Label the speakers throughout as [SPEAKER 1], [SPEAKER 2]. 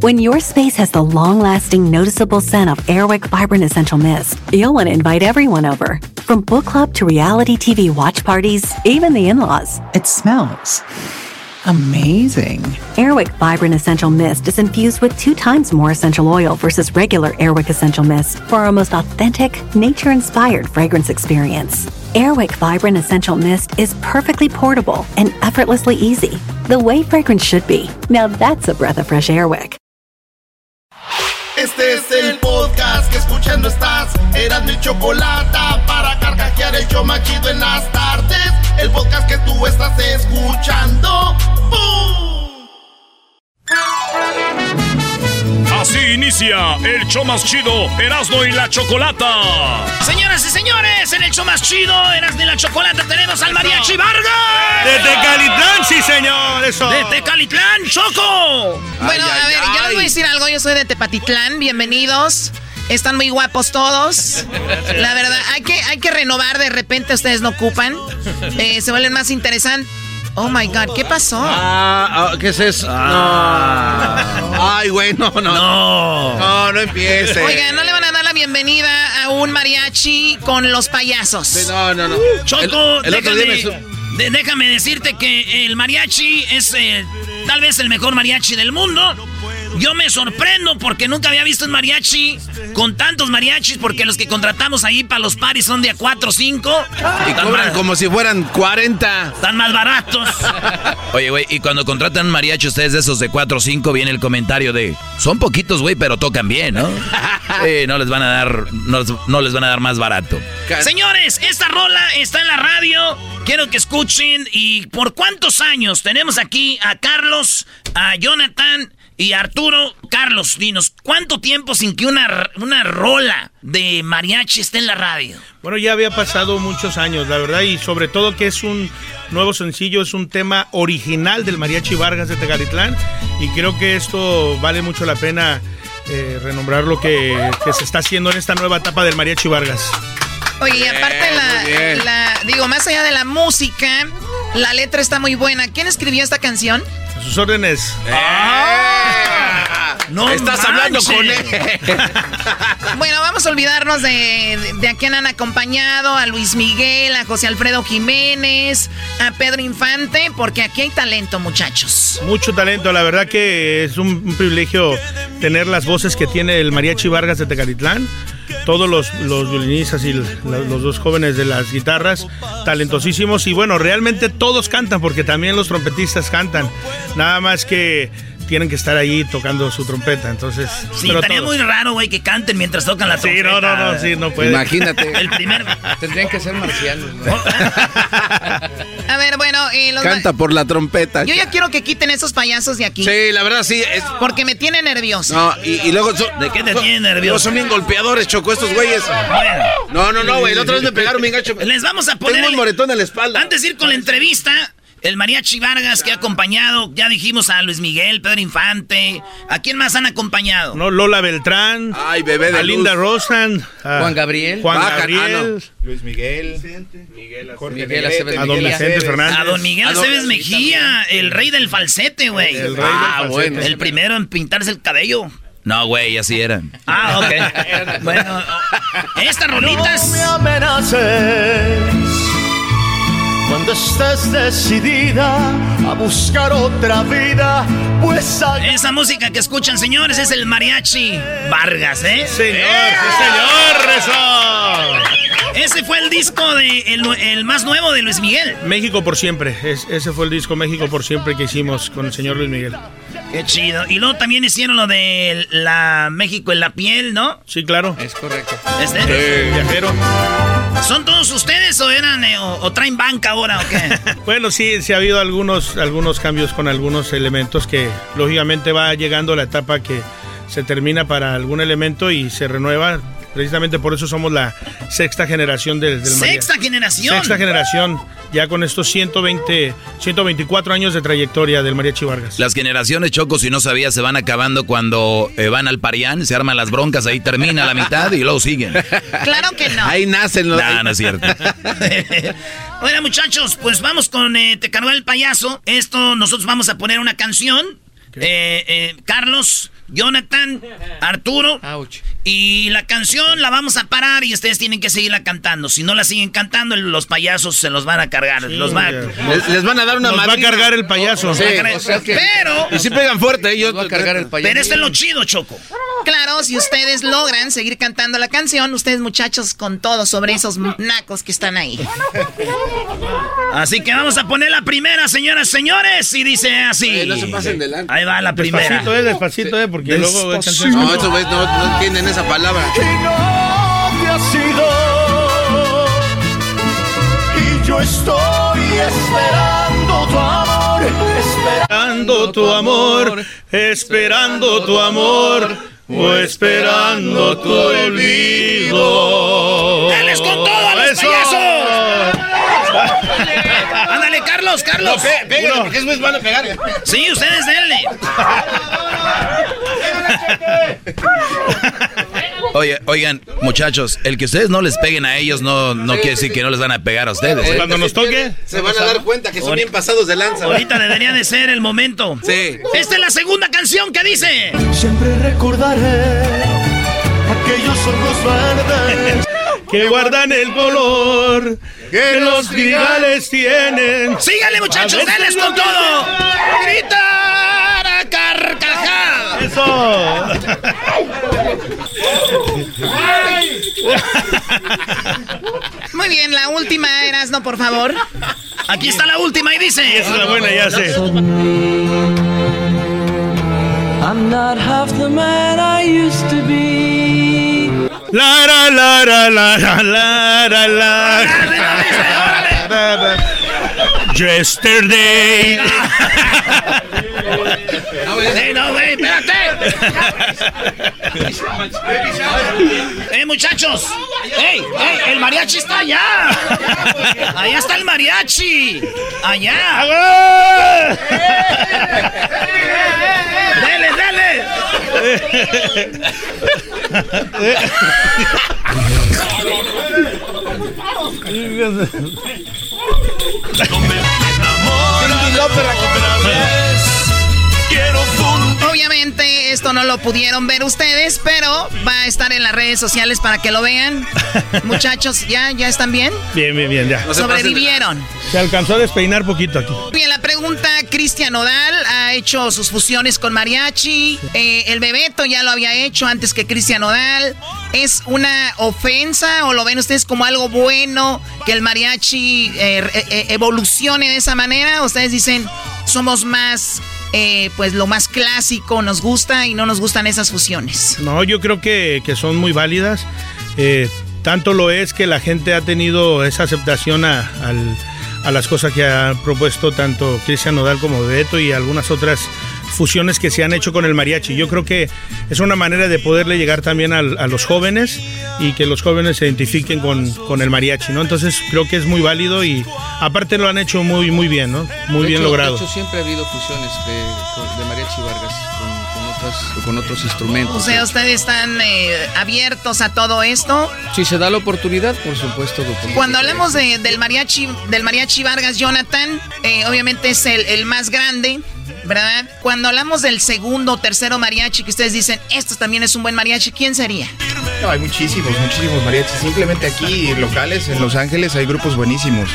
[SPEAKER 1] When your space has the long lasting, noticeable scent of Airwick Vibrant Essential Mist, you'll want to invite everyone over. From book club to reality TV watch parties, even the in laws.
[SPEAKER 2] It smells amazing.
[SPEAKER 1] Airwick Vibrant Essential Mist is infused with two times more essential oil versus regular Airwick Essential Mist for our most authentic, nature inspired fragrance experience. Airwick Vibrant Essential Mist is perfectly portable and effortlessly easy, the way fragrance should be. Now that's a breath of fresh Airwick.
[SPEAKER 3] Este es el podcast que escuchando estás. Eran mi chocolate para carcajear el yo machido en las tardes. El podcast que tú estás escuchando.
[SPEAKER 4] Así inicia el show más chido, Erasmo y la Chocolata.
[SPEAKER 5] Señoras y señores, en el show más chido, Erasmo y la Chocolata, tenemos al Mariachi Vargas.
[SPEAKER 6] De Tecalitlán, sí señor, eso.
[SPEAKER 5] De Tecalitlán, Choco. Bueno,
[SPEAKER 7] Ay,
[SPEAKER 5] a
[SPEAKER 7] ay,
[SPEAKER 5] ver, yo les
[SPEAKER 7] ay.
[SPEAKER 5] voy a decir algo, yo soy de Tepatitlán, bienvenidos. Están muy guapos todos. La verdad, hay que, hay que renovar, de repente ustedes no ocupan. Eh, se vuelven más interesantes. Oh my God, ¿qué pasó?
[SPEAKER 7] Ah, ah, ¿qué es eso? No. Ay, güey, no, no.
[SPEAKER 4] No.
[SPEAKER 7] No, no empiece.
[SPEAKER 5] Oigan, ¿no le van a dar la bienvenida a un mariachi con los payasos?
[SPEAKER 7] No, no, no.
[SPEAKER 5] Choco,
[SPEAKER 7] El- el otro
[SPEAKER 5] déjame, de- déjame decirte que el mariachi es eh, tal vez el mejor mariachi del mundo. Yo me sorprendo porque nunca había visto un mariachi con tantos mariachis porque los que contratamos ahí para los paris son de a 4 o 5.
[SPEAKER 7] Y cobran como si fueran 40.
[SPEAKER 5] Están más baratos.
[SPEAKER 8] Oye, güey, y cuando contratan mariachi ustedes de esos de 4 o 5, viene el comentario de, son poquitos, güey, pero tocan bien, ¿no? Sí, no les van a dar, no, no les van a dar más barato.
[SPEAKER 5] Señores, esta rola está en la radio. Quiero que escuchen. ¿Y por cuántos años tenemos aquí a Carlos, a Jonathan y Arturo? Carlos, dinos, ¿cuánto tiempo sin que una, una rola de mariachi esté en la radio?
[SPEAKER 6] Bueno, ya había pasado muchos años, la verdad, y sobre todo que es un nuevo sencillo, es un tema original del Mariachi Vargas de Tegalitlán, y creo que esto vale mucho la pena eh, renombrar lo que se está haciendo en esta nueva etapa del Mariachi Vargas.
[SPEAKER 5] Oye, y aparte la, digo, más allá de la música, la letra está muy buena. ¿Quién escribió esta canción?
[SPEAKER 6] A sus órdenes.
[SPEAKER 5] No
[SPEAKER 7] Estás hablando con él.
[SPEAKER 5] Bueno, vamos a olvidarnos de, de, de a quién han acompañado, a Luis Miguel, a José Alfredo Jiménez, a Pedro Infante, porque aquí hay talento, muchachos.
[SPEAKER 6] Mucho talento, la verdad que es un, un privilegio tener las voces que tiene el Mariachi Vargas de Tecalitlán. Todos los, los violinistas y l- la- los dos jóvenes de las guitarras, talentosísimos. Y bueno, realmente todos cantan, porque también los trompetistas cantan. Nada más que tienen que estar ahí tocando su trompeta. Entonces,
[SPEAKER 5] Sí, estaría
[SPEAKER 6] todos.
[SPEAKER 5] muy raro, güey, que canten mientras tocan la
[SPEAKER 6] Sí,
[SPEAKER 5] trompeta.
[SPEAKER 6] no, no, no, sí, no puede.
[SPEAKER 7] Imagínate.
[SPEAKER 5] El primer...
[SPEAKER 7] Tendrían que ser marcianos. ¿no?
[SPEAKER 5] A ver, bueno, eh, los-
[SPEAKER 7] Canta por la trompeta.
[SPEAKER 5] yo ya quiero que quiten esos payasos de aquí.
[SPEAKER 7] Sí, la verdad sí. Es...
[SPEAKER 5] Porque me tiene nervioso.
[SPEAKER 7] No, y, y luego son-
[SPEAKER 5] ¿De qué te tiene nervioso?
[SPEAKER 7] no, son bien golpeadores, Choco, estos güeyes. No, no, no, güey. La otra vez me pegaron bien gacho.
[SPEAKER 5] Les vamos a poner...
[SPEAKER 7] Tengo un
[SPEAKER 5] el-
[SPEAKER 7] moretón en la espalda.
[SPEAKER 5] Antes de ir con la entrevista, el Mariachi Vargas que ha acompañado, ya dijimos a Luis Miguel, Pedro Infante. ¿A quién más han acompañado?
[SPEAKER 6] No, Lola Beltrán,
[SPEAKER 7] Ay, bebé de
[SPEAKER 6] a Linda
[SPEAKER 7] luz.
[SPEAKER 6] Rosan, a
[SPEAKER 9] Juan Gabriel.
[SPEAKER 6] Juan
[SPEAKER 7] Baja- ah,
[SPEAKER 6] Gabriel,
[SPEAKER 7] Luis Miguel. Miguel
[SPEAKER 9] Miguel Aceves
[SPEAKER 6] a don. Vicente Fernández.
[SPEAKER 5] A don Miguel Aceves Mejía, el rey del falsete, güey.
[SPEAKER 6] El rey
[SPEAKER 7] Ah,
[SPEAKER 6] del
[SPEAKER 7] bueno.
[SPEAKER 6] falsete.
[SPEAKER 5] El primero en pintarse el cabello.
[SPEAKER 8] No, güey, así era.
[SPEAKER 5] Ah, ok. bueno, estas rolitas.
[SPEAKER 3] Cuando estés decidida a buscar otra vida, pues
[SPEAKER 5] Esa música que escuchan, señores, es el Mariachi Vargas, ¿eh?
[SPEAKER 6] Señor, sí, señor, eso.
[SPEAKER 5] Ese fue el disco de el, el más nuevo de Luis Miguel.
[SPEAKER 6] México por siempre. Es- ese fue el disco México por siempre que hicimos con el señor Luis Miguel.
[SPEAKER 5] Qué chido. Y luego también hicieron lo de la México en la piel, ¿no?
[SPEAKER 6] Sí, claro.
[SPEAKER 9] Es correcto.
[SPEAKER 5] Este,
[SPEAKER 6] Viajero.
[SPEAKER 5] ¿Son todos ustedes o eran eh, o, o traen banca ahora o qué?
[SPEAKER 6] Bueno, sí, sí ha habido algunos, algunos cambios con algunos elementos que lógicamente va llegando la etapa que se termina para algún elemento y se renueva. Precisamente por eso somos la sexta generación del, del.
[SPEAKER 5] ¡Sexta generación!
[SPEAKER 6] Sexta generación, ya con estos 120, 124 años de trayectoria del Mariachi Vargas.
[SPEAKER 8] Las generaciones, Choco, si no sabías, se van acabando cuando eh, van al Parián, se arman las broncas, ahí termina la mitad y luego siguen.
[SPEAKER 5] Claro que no.
[SPEAKER 7] Ahí nacen los...
[SPEAKER 8] No, no es cierto.
[SPEAKER 5] bueno, muchachos, pues vamos con eh, Te cargó el payaso. Esto, nosotros vamos a poner una canción. Eh, eh, Carlos, Jonathan, Arturo. Y la canción la vamos a parar y ustedes tienen que seguirla cantando. Si no la siguen cantando, los payasos se los van a cargar. los va-
[SPEAKER 7] Les, les van a dar una
[SPEAKER 6] Nos va a cargar el payaso.
[SPEAKER 7] Sí,
[SPEAKER 5] o sea que- Pero-
[SPEAKER 7] Y si pegan fuerte, ellos...
[SPEAKER 9] Va a cargar el payaso.
[SPEAKER 5] Pero esto es lo chido, Choco.
[SPEAKER 10] Claro, si ustedes logran seguir cantando la canción, ustedes muchachos con todo sobre esos nacos que están ahí.
[SPEAKER 5] Así que vamos a poner la primera, señoras y señores. Y dice así.
[SPEAKER 7] Eh, no se pasen de lanza.
[SPEAKER 5] Ahí va la primera.
[SPEAKER 6] Despacito, eh, despacito, eh, porque luego...
[SPEAKER 7] Despacito. No, esos güeyes no, no entienden esa palabra.
[SPEAKER 3] Y yo estoy esperando tu amor,
[SPEAKER 6] Esperando tu amor, esperando tu amor, o esperando tu olvido.
[SPEAKER 5] ¡Dales con todo a los
[SPEAKER 6] ¡Eso!
[SPEAKER 5] payasos! Ándale, Carlos, Carlos.
[SPEAKER 7] No, pégale, porque es muy a pegar.
[SPEAKER 5] Sí, ustedes denle.
[SPEAKER 8] Oye, oigan, muchachos, el que ustedes no les peguen a ellos no, no quiere decir que no les van a pegar a ustedes. ¿eh?
[SPEAKER 6] Cuando nos toque,
[SPEAKER 7] Se van a dar cuenta que son bien pasados de lanza.
[SPEAKER 5] Ahorita debería de ser el momento.
[SPEAKER 7] Sí.
[SPEAKER 5] Esta es la segunda canción que dice.
[SPEAKER 3] siempre recordaré aquellos ojos verdes.
[SPEAKER 6] que guardan el color que los trigales tienen.
[SPEAKER 5] Síganle, muchachos, denles con todo. Gritar a carcajada.
[SPEAKER 6] Eso.
[SPEAKER 10] Muy bien, la última, Erasno, por favor.
[SPEAKER 5] Aquí está la última y dice.
[SPEAKER 6] Esa es la buena, ya sé.
[SPEAKER 11] I'm not half the man I used to be.
[SPEAKER 6] La la la la la la la la Yesterday.
[SPEAKER 5] Ey, no, güey, espérate. eh, muchachos. Ey, ey, el mariachi está allá. Allá está el mariachi. Allá. Cindy López, la
[SPEAKER 10] Obviamente esto no lo pudieron ver ustedes, pero va a estar en las redes sociales para que lo vean. Muchachos, ¿ya, ya están bien?
[SPEAKER 6] Bien, bien, bien, ya.
[SPEAKER 10] Sobrevivieron.
[SPEAKER 6] Se alcanzó a despeinar poquito aquí.
[SPEAKER 10] Bien, la pregunta, Cristian Odal ha hecho sus fusiones con mariachi. Eh, el Bebeto ya lo había hecho antes que Cristian Odal. ¿Es una ofensa o lo ven ustedes como algo bueno que el mariachi eh, eh, evolucione de esa manera? ¿Ustedes dicen, somos más, eh, pues lo más clásico, nos gusta y no nos gustan esas fusiones?
[SPEAKER 6] No, yo creo que, que son muy válidas. Eh, tanto lo es que la gente ha tenido esa aceptación a, al- a las cosas que ha propuesto tanto Cristian Nodal como Beto y algunas otras fusiones que se han hecho con el mariachi. Yo creo que es una manera de poderle llegar también al- a, los jóvenes y que los jóvenes se identifiquen con, con el mariachi, ¿no? Entonces creo que es muy válido y aparte lo han hecho muy, muy bien, ¿no? Muy
[SPEAKER 9] De
[SPEAKER 6] bien
[SPEAKER 9] hecho-
[SPEAKER 6] logrado.
[SPEAKER 9] De hecho, siempre ha habido fusiones de, de Mariachi Vargas con, con otras- con otros instrumentos.
[SPEAKER 10] O sea, ustedes están eh, abiertos a todo esto.
[SPEAKER 9] Si se da la oportunidad, por supuesto. que con-
[SPEAKER 10] Cuando hablamos de- del mariachi, del mariachi Vargas Jonathan, eh, obviamente es el, el más grande, ¿verdad? Cuando hablamos del segundo o tercero mariachi que ustedes dicen, esto también es un buen mariachi, ¿quién sería?
[SPEAKER 12] No, hay muchísimos, muchísimos mariachis. Simplemente aquí locales, en Los Ángeles, hay grupos buenísimos.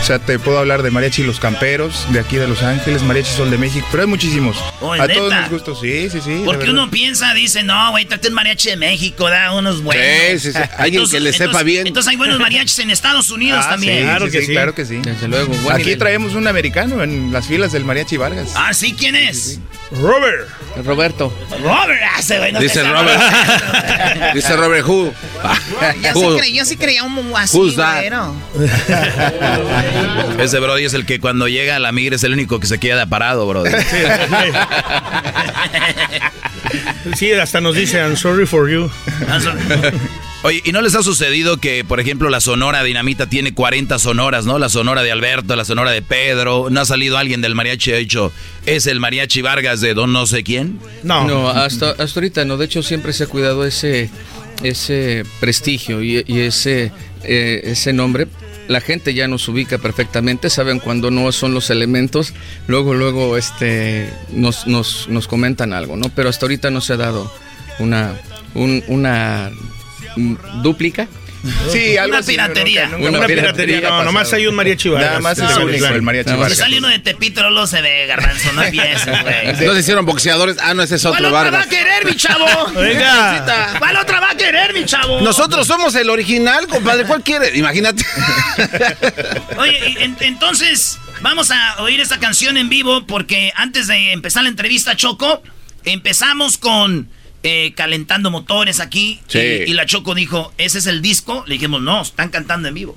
[SPEAKER 12] O sea, te puedo hablar de mariachi Los Camperos, de aquí de Los Ángeles, mariachi Sol de México, pero hay muchísimos.
[SPEAKER 5] Oh,
[SPEAKER 12] a todos nos gustos, sí, sí, sí.
[SPEAKER 5] Porque uno piensa, dice, no, güey, trate un mariachi de México, da unos buenos.
[SPEAKER 7] Sí, sí, sí. Alguien que le sepa
[SPEAKER 5] entonces-
[SPEAKER 7] bien.
[SPEAKER 5] Entonces hay buenos mariachis en Estados Unidos
[SPEAKER 12] Ah,
[SPEAKER 5] también.
[SPEAKER 12] sí,
[SPEAKER 6] Claro
[SPEAKER 12] sí,
[SPEAKER 6] que
[SPEAKER 12] sí,
[SPEAKER 6] sí.
[SPEAKER 12] claro que sí.
[SPEAKER 9] Desde luego. buen
[SPEAKER 12] Aquí
[SPEAKER 9] nivel.
[SPEAKER 12] traemos un americano en las filas del mariachi Vargas.
[SPEAKER 5] Ah, sí, ¿quién es?
[SPEAKER 6] Robert.
[SPEAKER 9] Roberto.
[SPEAKER 5] Robert, ah, ese güey no
[SPEAKER 7] Dice. Robert. Dice Robert Who.
[SPEAKER 10] Yo sí, yo sí creía un así,
[SPEAKER 7] Who's that?
[SPEAKER 8] Ese Brody es el que cuando llega a la migra es el único que se queda parado, Brody.
[SPEAKER 6] Sí, hasta nos dice, I'm sorry for you.
[SPEAKER 8] Oye, ¿y no les ha sucedido que, por ejemplo, la Sonora Dinamita tiene 40 sonoras, ¿no? La Sonora de Alberto, la Sonora de Pedro. ¿No ha salido alguien del mariachi y ha dicho, es el mariachi Vargas de don no sé quién?
[SPEAKER 9] No. No, hasta, hasta ahorita no. De hecho, siempre se ha cuidado ese, ese prestigio y, ese, eh, ese nombre la gente ya nos ubica perfectamente, saben cuando no son los elementos, luego, luego este, nos, nos, nos comentan algo, ¿no? Pero hasta ahorita no se ha dado una, una dúplica.
[SPEAKER 5] Sí, algo una piratería.
[SPEAKER 6] una, piratería. No, nomás hay un mariachi Vargas.
[SPEAKER 7] Nada más es único, el mariachi Vargas.
[SPEAKER 5] Si sale uno de Tepito, no se ve, garbanzo. No empieces, güey.
[SPEAKER 7] No se hicieron boxeadores. Ah, no, ese es otro
[SPEAKER 5] ¿Cuál
[SPEAKER 7] Vargas.
[SPEAKER 5] otra va a querer, mi chavo?
[SPEAKER 6] Venga.
[SPEAKER 5] ¿Cuál otra va a querer, mi chavo?
[SPEAKER 7] Nosotros somos el original, compadre. ¿Cuál quiere? Imagínate.
[SPEAKER 5] Oye, entonces, vamos a oír esta canción en vivo porque antes de empezar la entrevista, Choco, empezamos con eh, calentando motores aquí. Y, la Choco dijo, ¿ese es el disco? Le dijimos, no, están cantando en vivo.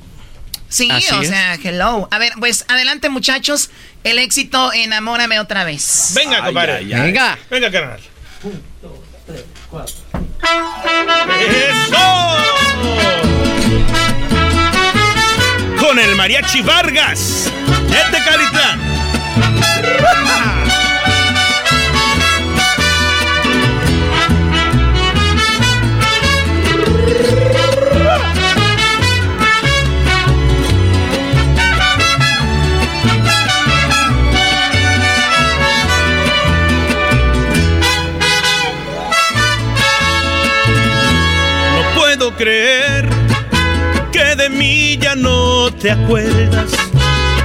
[SPEAKER 5] Sí, o sea, hello. A ver, pues adelante muchachos, el éxito Enamórame otra vez.
[SPEAKER 6] Venga, compadre.
[SPEAKER 5] Venga.
[SPEAKER 6] Venga, carnal. ¡Eso! Con el mariachi Vargas, este Calitlán. Creer que de mí ya no te acuerdas,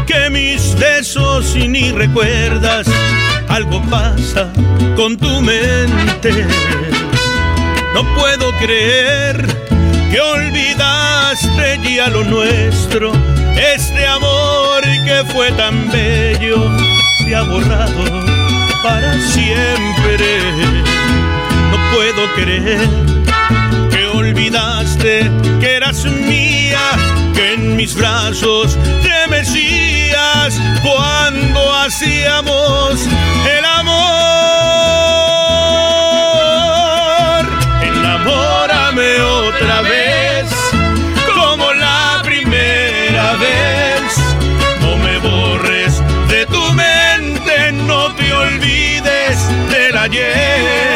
[SPEAKER 6] que mis besos y ni recuerdas, algo pasa con tu mente. No puedo creer que olvidaste ya lo nuestro, este amor que fue tan bello se ha borrado para siempre. No puedo creer olvidaste que eras mía, que en mis brazos te mecías cuando hacíamos el amor. Enamórame otra vez, como la primera vez. No me borres de tu mente, no te olvides del ayer.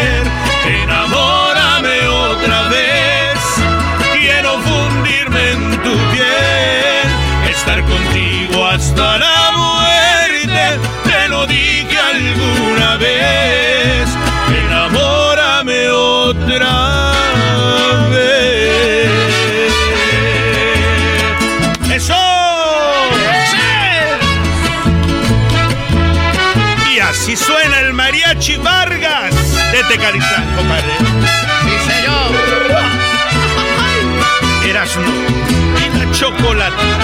[SPEAKER 6] Hasta la muerte. Te lo dije alguna vez, enamórame otra vez. ¡Eso! Y así suena el mariachi Vargas de Tecalizán, compadre.
[SPEAKER 5] Sí, señor.
[SPEAKER 6] Eras uno y la chocolate.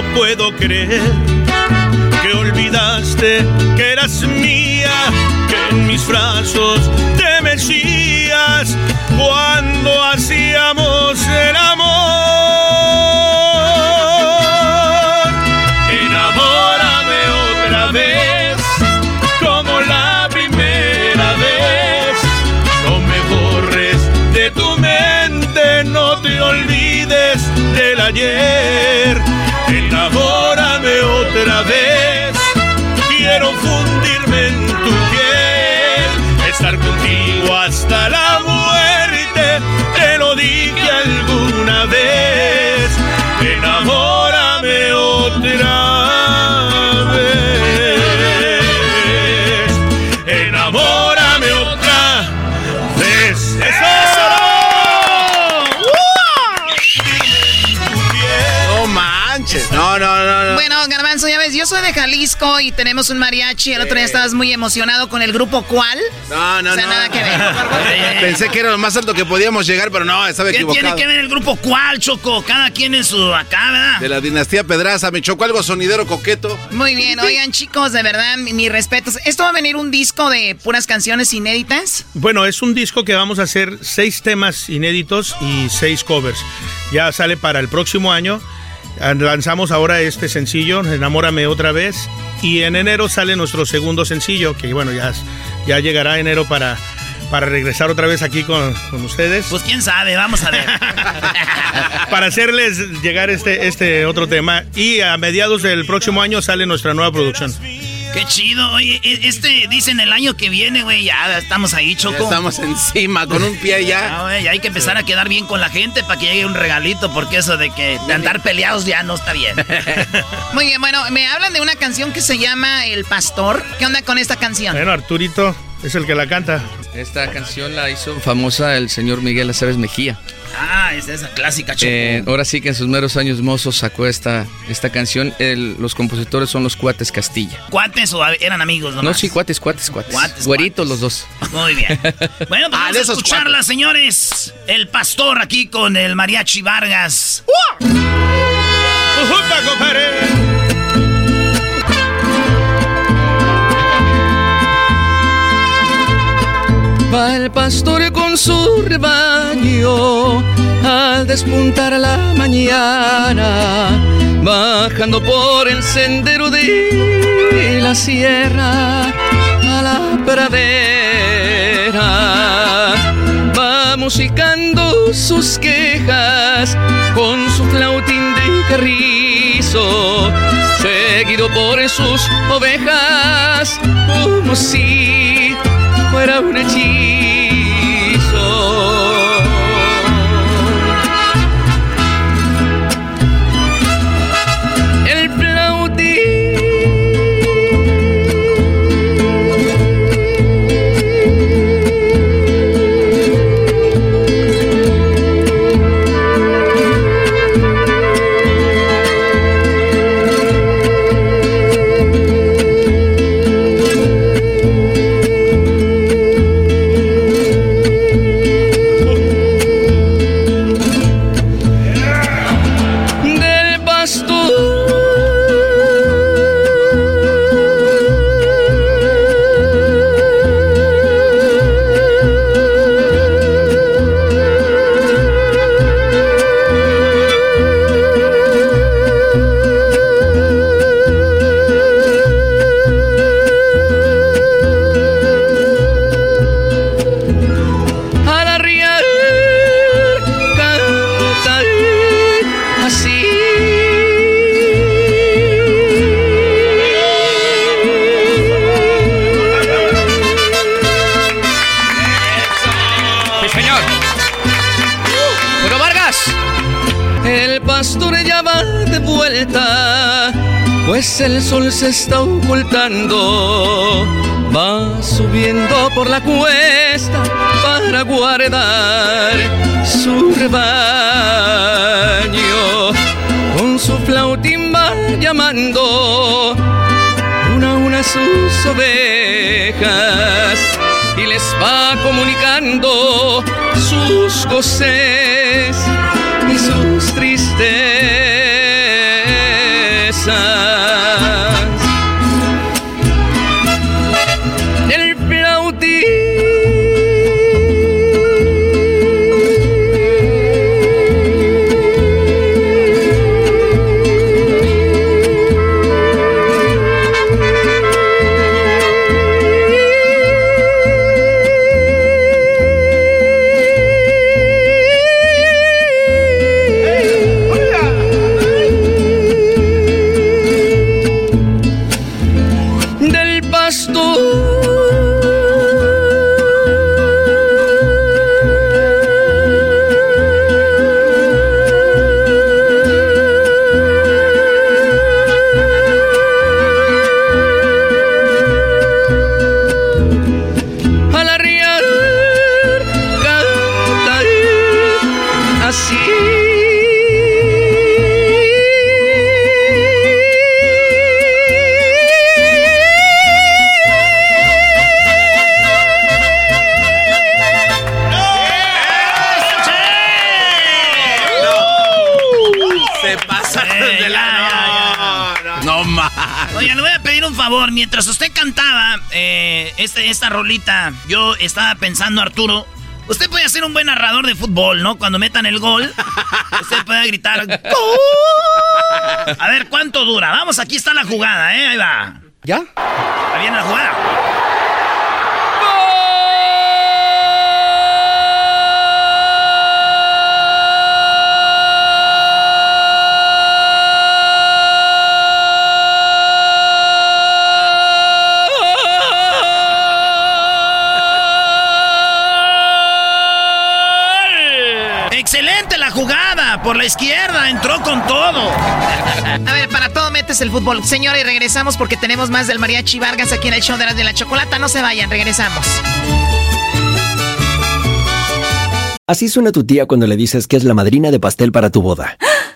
[SPEAKER 6] No puedo creer que olvidaste que eras mía, que en mis brazos te mecías cuando hacíamos el amor. olvides del ayer.
[SPEAKER 10] Soy de Jalisco y tenemos un mariachi. El otro día estabas muy emocionado con el grupo ¿Cuál?
[SPEAKER 7] No, no,
[SPEAKER 10] o sea,
[SPEAKER 7] no.
[SPEAKER 10] nada que ver.
[SPEAKER 7] Pensé que era lo más alto que podíamos llegar, pero no, estaba
[SPEAKER 5] ¿Qué
[SPEAKER 7] equivocado.
[SPEAKER 5] tiene que ver el grupo cuál, Choco? Cada quien en su acá, ¿verdad?
[SPEAKER 7] De la dinastía Pedraza, me chocó algo sonidero coqueto.
[SPEAKER 10] Muy bien, oigan chicos, de verdad, mi- mis respetos. ¿Esto va a venir un disco de puras canciones inéditas?
[SPEAKER 6] Bueno, es un disco que vamos a hacer seis temas inéditos y seis covers. Ya sale para el próximo año. Lanzamos ahora este sencillo, Enamórame otra vez. Y en enero sale nuestro segundo sencillo, que bueno, ya, ya llegará enero para, para regresar otra vez aquí con, con ustedes.
[SPEAKER 5] Pues quién sabe, vamos a ver.
[SPEAKER 6] para hacerles llegar este, este otro tema. Y a mediados del próximo año sale nuestra nueva producción.
[SPEAKER 5] Qué chido, oye, e- este dicen el año que viene, güey, ya estamos ahí, Choco.
[SPEAKER 7] Ya estamos encima, con un pie ya.
[SPEAKER 5] Ah, güey, hay que empezar a quedar bien con la gente para que llegue un regalito, porque eso de que de andar peleados ya no está bien.
[SPEAKER 10] Muy bien, bueno, me hablan de una canción que se llama El Pastor. ¿Qué onda con esta canción?
[SPEAKER 6] Bueno, Arturito es el que la canta.
[SPEAKER 9] Esta canción la hizo famosa el señor Miguel Aceves Mejía.
[SPEAKER 5] Ah, es esa clásica, Choco.
[SPEAKER 9] Eh, ahora sí que en sus meros años mozos sacó esta, esta canción. El- los compositores son los Cuates Castilla.
[SPEAKER 5] ¿Cuates o eran amigos nomás?
[SPEAKER 9] No, sí, cuates, cuates, cuates.
[SPEAKER 5] Cuates,
[SPEAKER 9] Güeritos los dos.
[SPEAKER 5] Muy bien. Bueno, pues
[SPEAKER 9] Ah,
[SPEAKER 5] vamos a escucharla, señores. El pastor aquí con el mariachi Vargas.
[SPEAKER 9] Va el pastor con su rebaño al despuntar la mañana, bajando por el sendero de la sierra a la pradera. Va musicando sus quejas con su flautín de carrizo, seguido por sus ovejas, como si fuera un hechizo. Pues el sol se está ocultando. Va subiendo por la cuesta para guardar su rebaño. Con su flautín va llamando una a una sus ovejas y les va comunicando sus goces y sus tristezas.
[SPEAKER 5] Mientras usted cantaba eh, este, esta rolita, yo estaba pensando, Arturo, usted puede ser un buen narrador de fútbol, ¿no? Cuando metan el gol, usted puede gritar ¡Gol! A ver, ¿cuánto dura? Vamos, aquí está la jugada, ¿eh? Ahí va.
[SPEAKER 9] ¿Ya?
[SPEAKER 5] Ahí viene la jugada. Por la izquierda, entró con todo.
[SPEAKER 10] A ver, para todo metes el fútbol. Señora, y regresamos porque tenemos más del Mariachi Vargas aquí en el show de las de la chocolata. No se vayan, regresamos.
[SPEAKER 13] Así suena tu tía cuando le dices que es la madrina de pastel para tu boda.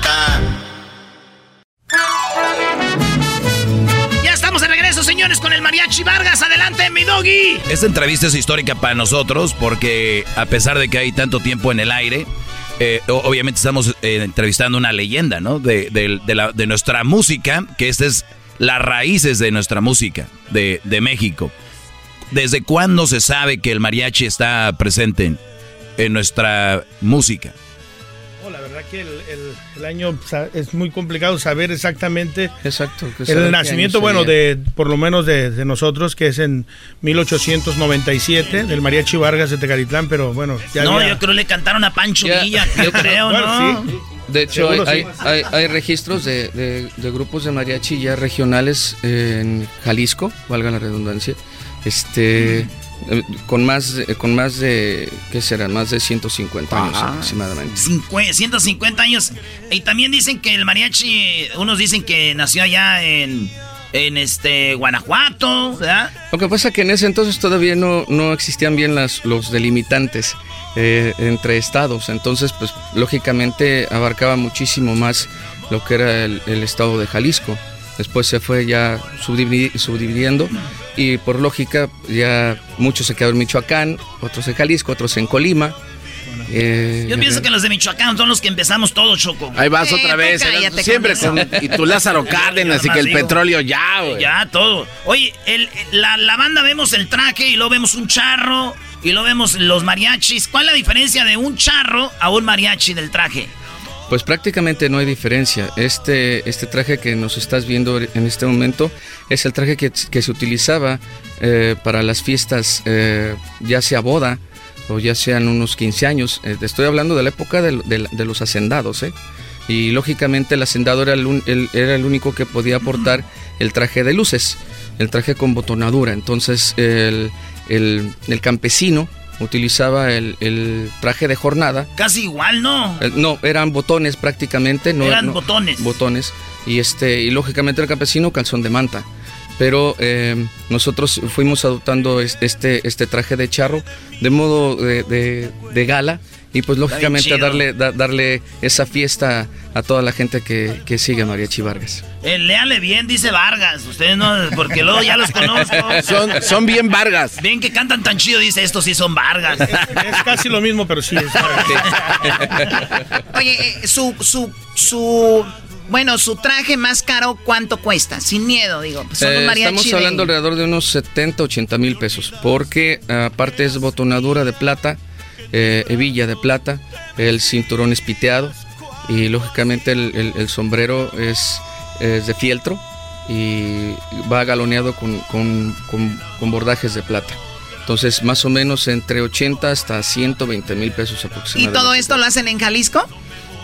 [SPEAKER 3] chocolata.
[SPEAKER 5] Ya estamos de regreso, señores, con el Mariachi Vargas. Adelante, mi doggy.
[SPEAKER 8] Esta entrevista es histórica para nosotros porque a pesar de que hay tanto tiempo en el aire, eh, obviamente estamos eh, entrevistando una leyenda, ¿no? De, de- de la- de nuestra música, que esta es las raíces de nuestra música, de, de México. ¿Desde cuándo se sabe que el mariachi está presente en, en nuestra música?
[SPEAKER 6] Verdad que el, el- el año es muy complicado saber exactamente
[SPEAKER 9] Exacto. que
[SPEAKER 6] el nacimiento, bueno, de por lo menos de, de nosotros, que es en 1897, del Mariachi Vargas de Tecalitlán, pero bueno, ya
[SPEAKER 5] no,
[SPEAKER 6] había-
[SPEAKER 5] yo creo le cantaron a Pancho
[SPEAKER 9] Ya.
[SPEAKER 5] Villa, yo creo,
[SPEAKER 6] Bueno,
[SPEAKER 5] ¿no?
[SPEAKER 6] sí.
[SPEAKER 9] De hecho, hay, hay, hay- hay registros de, de- de grupos de mariachi ya regionales en Jalisco, valga la redundancia, este, eh, con más, de- con más de, ¿qué será? Más de 150 años
[SPEAKER 5] Ah.
[SPEAKER 9] aproximadamente.
[SPEAKER 5] Cincue- 150 años. Y también dicen que el mariachi, unos dicen que nació allá en, en este Guanajuato, ¿verdad?
[SPEAKER 9] Lo que pasa que en ese entonces todavía no, no existían bien las, los delimitantes eh, entre estados, entonces pues lógicamente abarcaba muchísimo más lo que era el, el estado de Jalisco. Después se fue ya subdividi- subdividiendo y por lógica ya muchos se quedaron en Michoacán, otros en Jalisco, otros en Colima. Eh,
[SPEAKER 5] Yo pienso que los de Michoacán son los que empezamos todos, Choco.
[SPEAKER 7] Ahí vas otra
[SPEAKER 5] tú
[SPEAKER 7] vez.
[SPEAKER 5] cállate
[SPEAKER 7] Siempre
[SPEAKER 5] con.
[SPEAKER 7] Y tu Lázaro Cárdenas y que el
[SPEAKER 5] Digo.
[SPEAKER 7] petróleo ya, güey.
[SPEAKER 5] Ya, todo. Oye, el- la, la banda vemos el traje y luego vemos un charro y luego vemos los mariachis. ¿Cuál es la diferencia de un charro a un mariachi del traje?
[SPEAKER 9] Pues prácticamente no hay diferencia. Este, este traje que nos estás viendo en este momento es el traje que, que se utilizaba eh, para las fiestas, eh, ya sea boda o ya sean unos 15 años. Eh, te estoy hablando de la época de, de- de los hacendados. ¿eh? Y lógicamente el hacendado era el, un- el- era el único que podía aportar el traje de luces, el traje con botonadura. Entonces el, el- el campesino utilizaba el- el traje de jornada
[SPEAKER 5] Casi igual, ¿no?
[SPEAKER 9] eh, No, eran botones prácticamente. No,
[SPEAKER 5] Eran
[SPEAKER 9] no-
[SPEAKER 5] botones.
[SPEAKER 9] Botones. Y, este, y lógicamente el campesino calzón de manta. Pero eh, nosotros fuimos adoptando es- este, este traje de charro de modo de, de- de gala y pues lógicamente darle, da- darle esa fiesta a toda la gente que, que sigue a Mariachi Vargas.
[SPEAKER 5] Eh, léale bien, dice Vargas. Ustedes no, porque luego ya los conozco.
[SPEAKER 7] Son, son bien Vargas.
[SPEAKER 5] Bien que cantan tan chido, dice, estos sí son Vargas.
[SPEAKER 6] Es casi lo mismo, pero sí. Es
[SPEAKER 10] Oye, eh, su, su, su, bueno, su traje más caro, ¿cuánto cuesta? Sin miedo, digo. Son un
[SPEAKER 9] Eh, estamos
[SPEAKER 10] de-
[SPEAKER 9] hablando alrededor de unos 70, 80 mil pesos, porque aparte es botonadura de plata, eh, hebilla de plata, el cinturón es piteado y lógicamente el, el- el sombrero es, es de fieltro y va galoneado con, con- con- con bordajes de plata. Entonces, más o menos entre 80 hasta 120 mil pesos
[SPEAKER 10] ¿Y
[SPEAKER 9] aproximadamente.
[SPEAKER 10] todo esto lo hacen en Jalisco?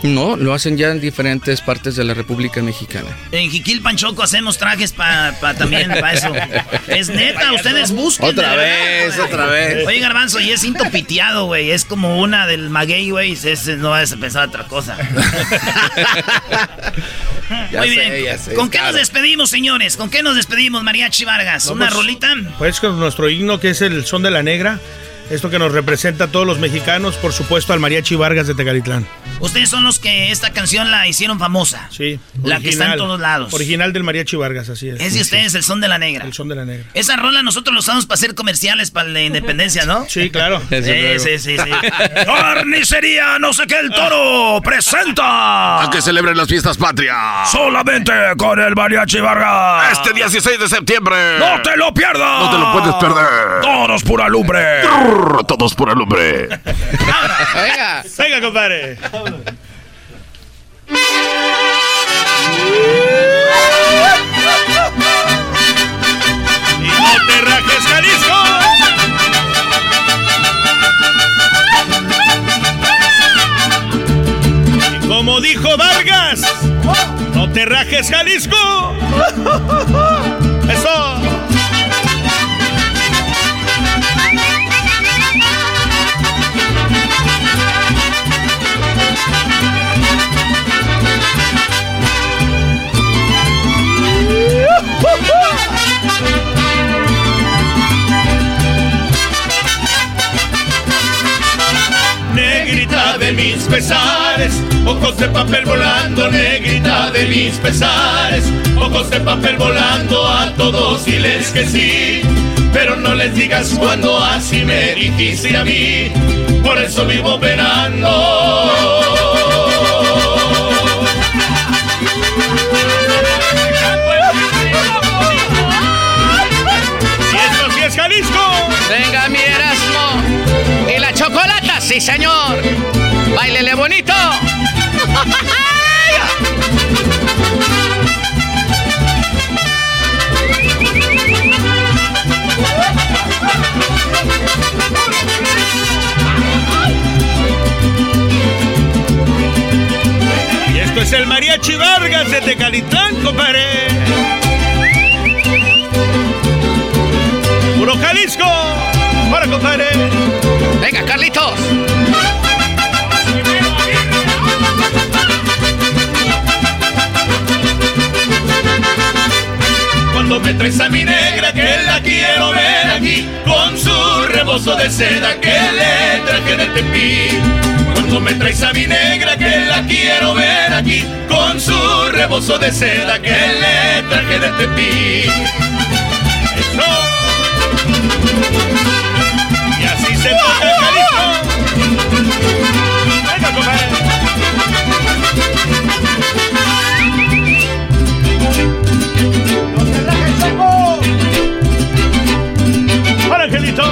[SPEAKER 9] No, lo hacen ya en diferentes partes de la República Mexicana.
[SPEAKER 5] En Jiquil Panchoco hacemos trajes para también para eso. Es neta, ustedes busquen.
[SPEAKER 7] Otra
[SPEAKER 5] verdad,
[SPEAKER 7] vez, otra vez.
[SPEAKER 5] Oye, Garbanzo, y es cinto piteado, güey. Es como una del maguey, güey. No vas a pensar otra cosa.
[SPEAKER 7] Ya
[SPEAKER 5] Muy
[SPEAKER 7] sé,
[SPEAKER 5] bien.
[SPEAKER 7] ya sé,
[SPEAKER 5] ¿Con qué nos despedimos, señores? ¿Con qué nos despedimos, Mariachi Vargas?
[SPEAKER 6] No,
[SPEAKER 5] ¿Una
[SPEAKER 6] pues,
[SPEAKER 5] rolita?
[SPEAKER 6] Pues con nuestro himno que es el son de la negra. Esto que nos representa a todos los mexicanos, por supuesto al Mariachi Vargas de Tecalitlán.
[SPEAKER 5] Ustedes son los que esta canción la hicieron famosa.
[SPEAKER 6] Sí.
[SPEAKER 5] La que está en todos lados.
[SPEAKER 6] Original del Mariachi Vargas, así es.
[SPEAKER 5] Es de
[SPEAKER 6] Sí,
[SPEAKER 5] ustedes, el son de la negra.
[SPEAKER 6] El son de la negra.
[SPEAKER 5] Esa rola nosotros lo usamos para hacer comerciales para la independencia, ¿no?
[SPEAKER 6] Sí, claro.
[SPEAKER 5] Sí, sí, sí, sí. Carnicería, no sé qué, el toro presenta.
[SPEAKER 14] A que celebren las fiestas patrias.
[SPEAKER 4] Solamente con el Mariachi Vargas.
[SPEAKER 14] Este 16 de septiembre.
[SPEAKER 4] ¡No te lo pierdas!
[SPEAKER 14] No te lo puedes perder.
[SPEAKER 4] Todos pura lumbre.
[SPEAKER 14] Todos por el hombre.
[SPEAKER 9] Venga.
[SPEAKER 6] Venga, compadre. Y no te rajes, Jalisco. Y como dijo Vargas, no te rajes, Jalisco. Eso. Pesares, ojos de papel volando, negrita de mis pesares, ojos de papel volando, a todos diles que sí, pero no les digas cuando así me dijiste a mí, por eso vivo penando. Y.
[SPEAKER 9] Venga, mi Erasmo. Y la chocolata, sí, señor. Báilele bonito.
[SPEAKER 6] Y esto es el Mariachi Vargas de Tecalitlán, compadre. Puro Jalisco. Para, compadre.
[SPEAKER 9] Venga, Carlitos.
[SPEAKER 6] Cuando me traes a mi negra que la quiero ver aquí con su rebozo de seda que le traje de Tepic. Cuando me traes a mi negra que la quiero ver aquí con su rebozo de seda que le traje de Tepic. Eso. Y así se toca. Venga, compadre. ¡Hola, Angelito!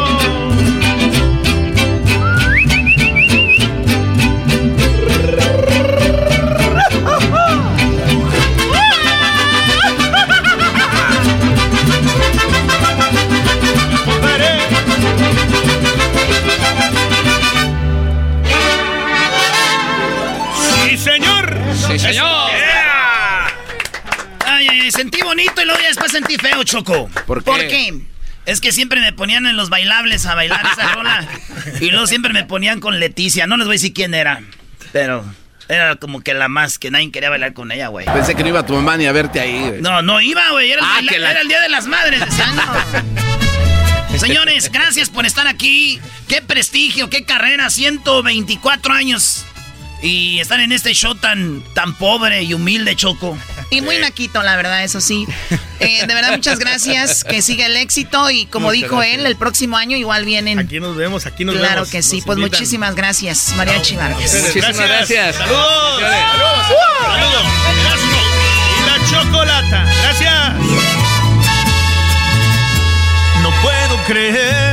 [SPEAKER 6] ¡Sí, señor!
[SPEAKER 9] Sí, señor.
[SPEAKER 5] Sentí feo, Choco.
[SPEAKER 7] ¿Por qué?
[SPEAKER 5] Es que siempre me ponían en los bailables a bailar esa rola. Y luego siempre me ponían con Leticia. No les voy a decir quién era. Pero era como que la más que nadie quería bailar con ella, güey.
[SPEAKER 7] Pensé que no iba tu mamá ni a verte ahí, güey.
[SPEAKER 5] No, no iba, güey. Era, el
[SPEAKER 7] Ah, la-
[SPEAKER 5] era el día de las madres. Señores, gracias por estar aquí. Qué prestigio, qué carrera, 124 años. Y estar en este show tan, tan pobre y humilde, Choco.
[SPEAKER 10] Y muy naquito, la verdad, eso sí. Eh, de verdad, muchas gracias. Que siga el éxito. Y como
[SPEAKER 6] Muchas
[SPEAKER 10] dijo
[SPEAKER 6] gracias.
[SPEAKER 10] él, el próximo año igual vienen.
[SPEAKER 6] Aquí nos vemos, aquí nos
[SPEAKER 10] claro
[SPEAKER 6] vemos.
[SPEAKER 10] que sí.
[SPEAKER 6] Nos
[SPEAKER 10] Pues
[SPEAKER 6] invitan.
[SPEAKER 10] muchísimas gracias, María Vargas.
[SPEAKER 6] Muchísimas gracias. Saludos.
[SPEAKER 10] Saludos.
[SPEAKER 6] Saludos. Y la chocolata. Gracias.
[SPEAKER 3] No puedo creer.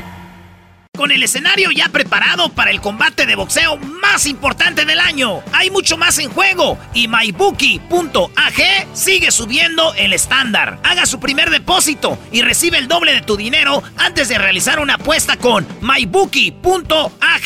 [SPEAKER 5] Con el escenario ya preparado para el combate de boxeo más importante del año. Hay mucho más en juego y MyBookie.ag sigue subiendo el estándar. Haga su primer depósito y recibe el doble de tu dinero antes de realizar una apuesta con MyBookie.ag.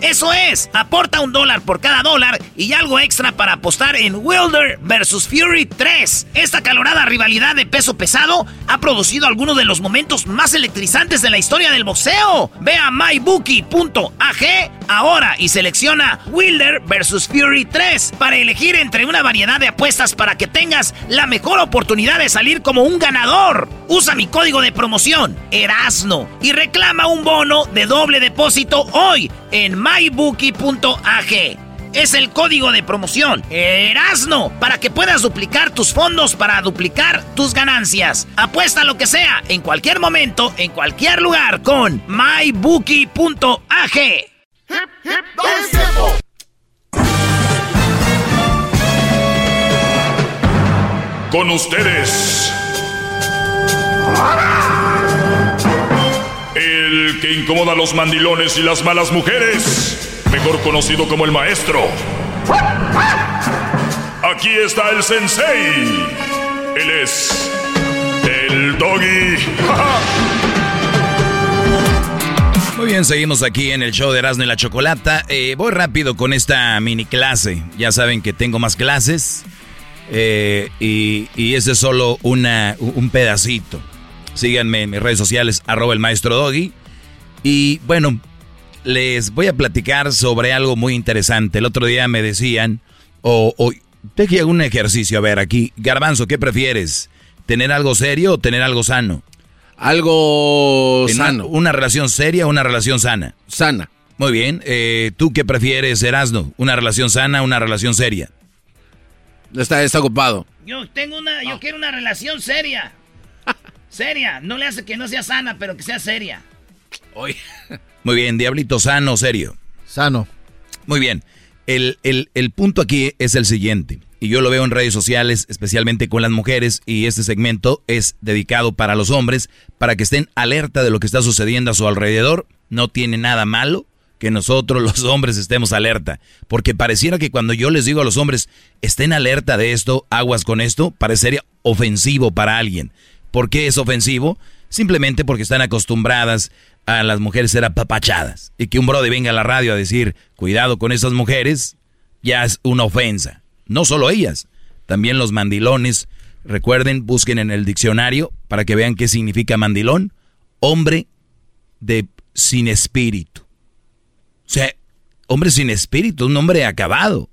[SPEAKER 5] Eso es, aporta un dólar por cada dólar y algo extra para apostar en Wilder vs Fury 3. Esta calorada rivalidad de peso pesado ha producido algunos de los momentos más electrizantes de la historia del boxeo. Ve a mybookie.ag ahora y selecciona Wilder vs Fury 3 para elegir entre una variedad de apuestas para que tengas la mejor oportunidad de salir como un ganador. Usa mi código de promoción, Erasno, y reclama un bono de doble depósito hoy en mybookie.ag. Es el código de promoción Erasno para que puedas duplicar tus fondos para duplicar tus ganancias. Apuesta lo que sea, en cualquier momento, en cualquier lugar con mybookie.ag.
[SPEAKER 4] Con ustedes. El que incomoda a los mandilones y las malas mujeres. Mejor conocido como el maestro. Aquí está el sensei. Él es. El doggy.
[SPEAKER 8] Muy bien, seguimos aquí en el show de Erasmo y la Chocolata. Eh, voy rápido con esta mini clase. Ya saben que tengo más clases. eh, y, y ese es solo una, un pedacito. Síganme en mis redes sociales, arroba el maestro Doggy. Y bueno, les voy a platicar sobre algo muy interesante. El otro día me decían, o, o dejé un ejercicio, a ver aquí. Garbanzo, ¿qué prefieres? ¿Tener algo serio o tener algo sano?
[SPEAKER 7] Algo
[SPEAKER 8] una-
[SPEAKER 7] sano.
[SPEAKER 8] Una, relación seria o una relación sana?
[SPEAKER 7] Sana.
[SPEAKER 8] Muy bien. eh, ¿Tú qué prefieres, Erasno? ¿Una relación sana o una relación seria?
[SPEAKER 7] Está, está ocupado.
[SPEAKER 5] Yo tengo una, yo quiero una relación seria. Seria. No le hace que no sea sana, pero que sea seria.
[SPEAKER 8] Muy bien, Diablito, ¿sano serio?
[SPEAKER 15] Sano.
[SPEAKER 8] Muy bien. El, el- el punto aquí es el siguiente, y yo lo veo en redes sociales, especialmente con las mujeres, y este segmento es dedicado para los hombres, para que estén alerta de lo que está sucediendo a su alrededor. No tiene nada malo que nosotros los hombres estemos alerta, porque pareciera que cuando yo les digo a los hombres, estén alerta de esto, aguas con esto, parecería ofensivo para alguien. ¿Por qué es ofensivo? Simplemente porque están acostumbradas a las mujeres ser apapachadas. Y que un brother venga a la radio a decir, cuidado con esas mujeres, ya es una ofensa. No solo ellas, también los mandilones. Recuerden, busquen en el diccionario para que vean qué significa mandilón. Hombre de sin espíritu. O sea, hombre sin espíritu, un hombre acabado,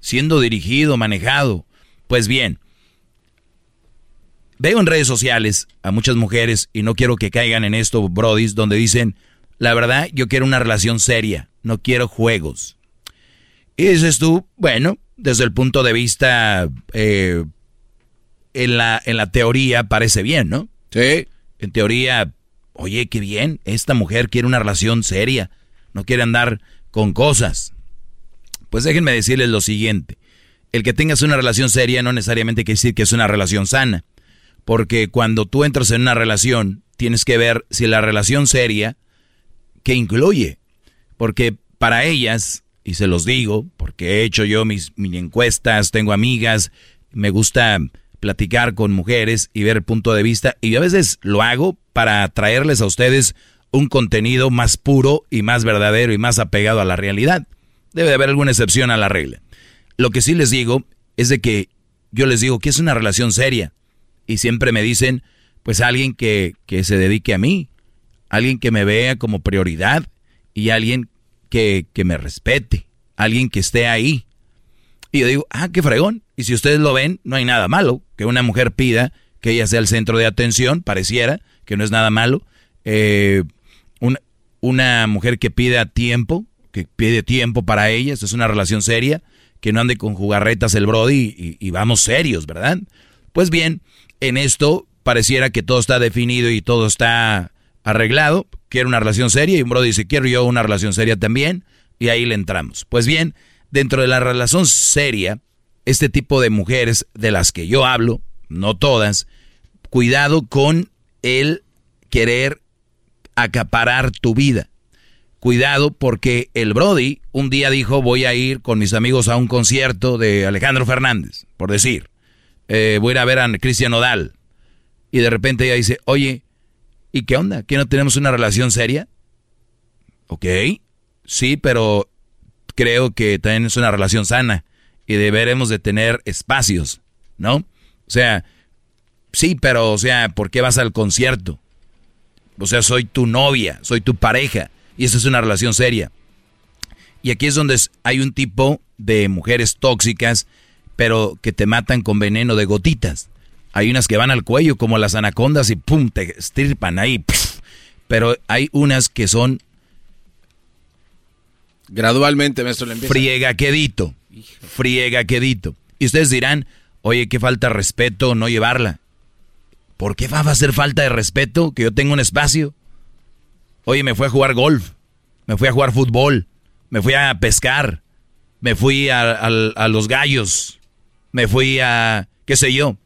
[SPEAKER 8] siendo dirigido, manejado. Pues bien, veo en redes sociales a muchas mujeres, y no quiero que caigan en esto, brodis, donde dicen, la verdad, yo quiero una relación seria, no quiero juegos. Y dices tú, bueno, desde el punto de vista, eh, en, la, en la teoría parece bien, ¿no?
[SPEAKER 7] Sí.
[SPEAKER 8] En teoría, oye, qué bien, esta mujer quiere una relación seria, no quiere andar con cosas. Pues déjenme decirles lo siguiente, el que tengas una relación seria no necesariamente quiere decir que es una relación sana, porque cuando tú entras en una relación, tienes que ver si la relación seria, ¿qué incluye? Porque para ellas, y se los digo, porque he hecho yo mis, mis encuestas, tengo amigas, me gusta platicar con mujeres y ver el punto de vista, y yo a veces lo hago para traerles a ustedes un contenido más puro y más verdadero y más apegado a la realidad. Debe de haber alguna excepción a la regla. Lo que sí les digo es de que yo les digo que es una relación seria. Y siempre me dicen, pues alguien que, que se dedique a mí, alguien que me vea como prioridad y alguien que, que me respete, alguien que esté ahí. Y yo digo, ah, qué fregón. Y si ustedes lo ven, no hay nada malo que una mujer pida que ella sea el centro de atención, pareciera que no es nada malo. Eh, una, una mujer que pida tiempo, que pide tiempo para ella, esto es una relación seria, que no ande con jugarretas el Brody y vamos serios, ¿verdad? Pues bien, en esto pareciera que todo está definido y todo está arreglado, quiere una relación seria y un Brody dice, quiero yo una relación seria también, y ahí le entramos. Pues bien, dentro de la relación seria, este tipo de mujeres de las que yo hablo, no todas, cuidado con el querer acaparar tu vida. Cuidado porque el Brody un día dijo voy a ir con mis amigos a un concierto de Alejandro Fernández, por decir. Eh, voy a ir a ver a Cristian Odal. Y de repente ella dice, oye, ¿y qué onda? ¿Que no tenemos una relación seria? Ok, sí, pero creo que también es una relación sana y deberemos de tener espacios, ¿no? O sea, sí, pero, o sea, ¿por qué vas al concierto? O sea, soy tu novia, soy tu pareja y eso es una relación seria. Y aquí es donde hay un tipo de mujeres tóxicas, pero que te matan con veneno de gotitas. Hay unas que van al cuello como las anacondas y pum, te estirpan ahí. Pero hay unas que son
[SPEAKER 7] Gradualmente, maestro, le empieza.
[SPEAKER 8] friega quedito. Friega quedito. Y ustedes dirán, oye, qué falta de respeto no llevarla. ¿Por qué va a hacer falta de respeto que yo tenga un espacio? Oye, me fui a jugar golf, me fui a jugar fútbol, me fui a pescar, me fui a, a- a los gallos, me fui a, qué sé yo.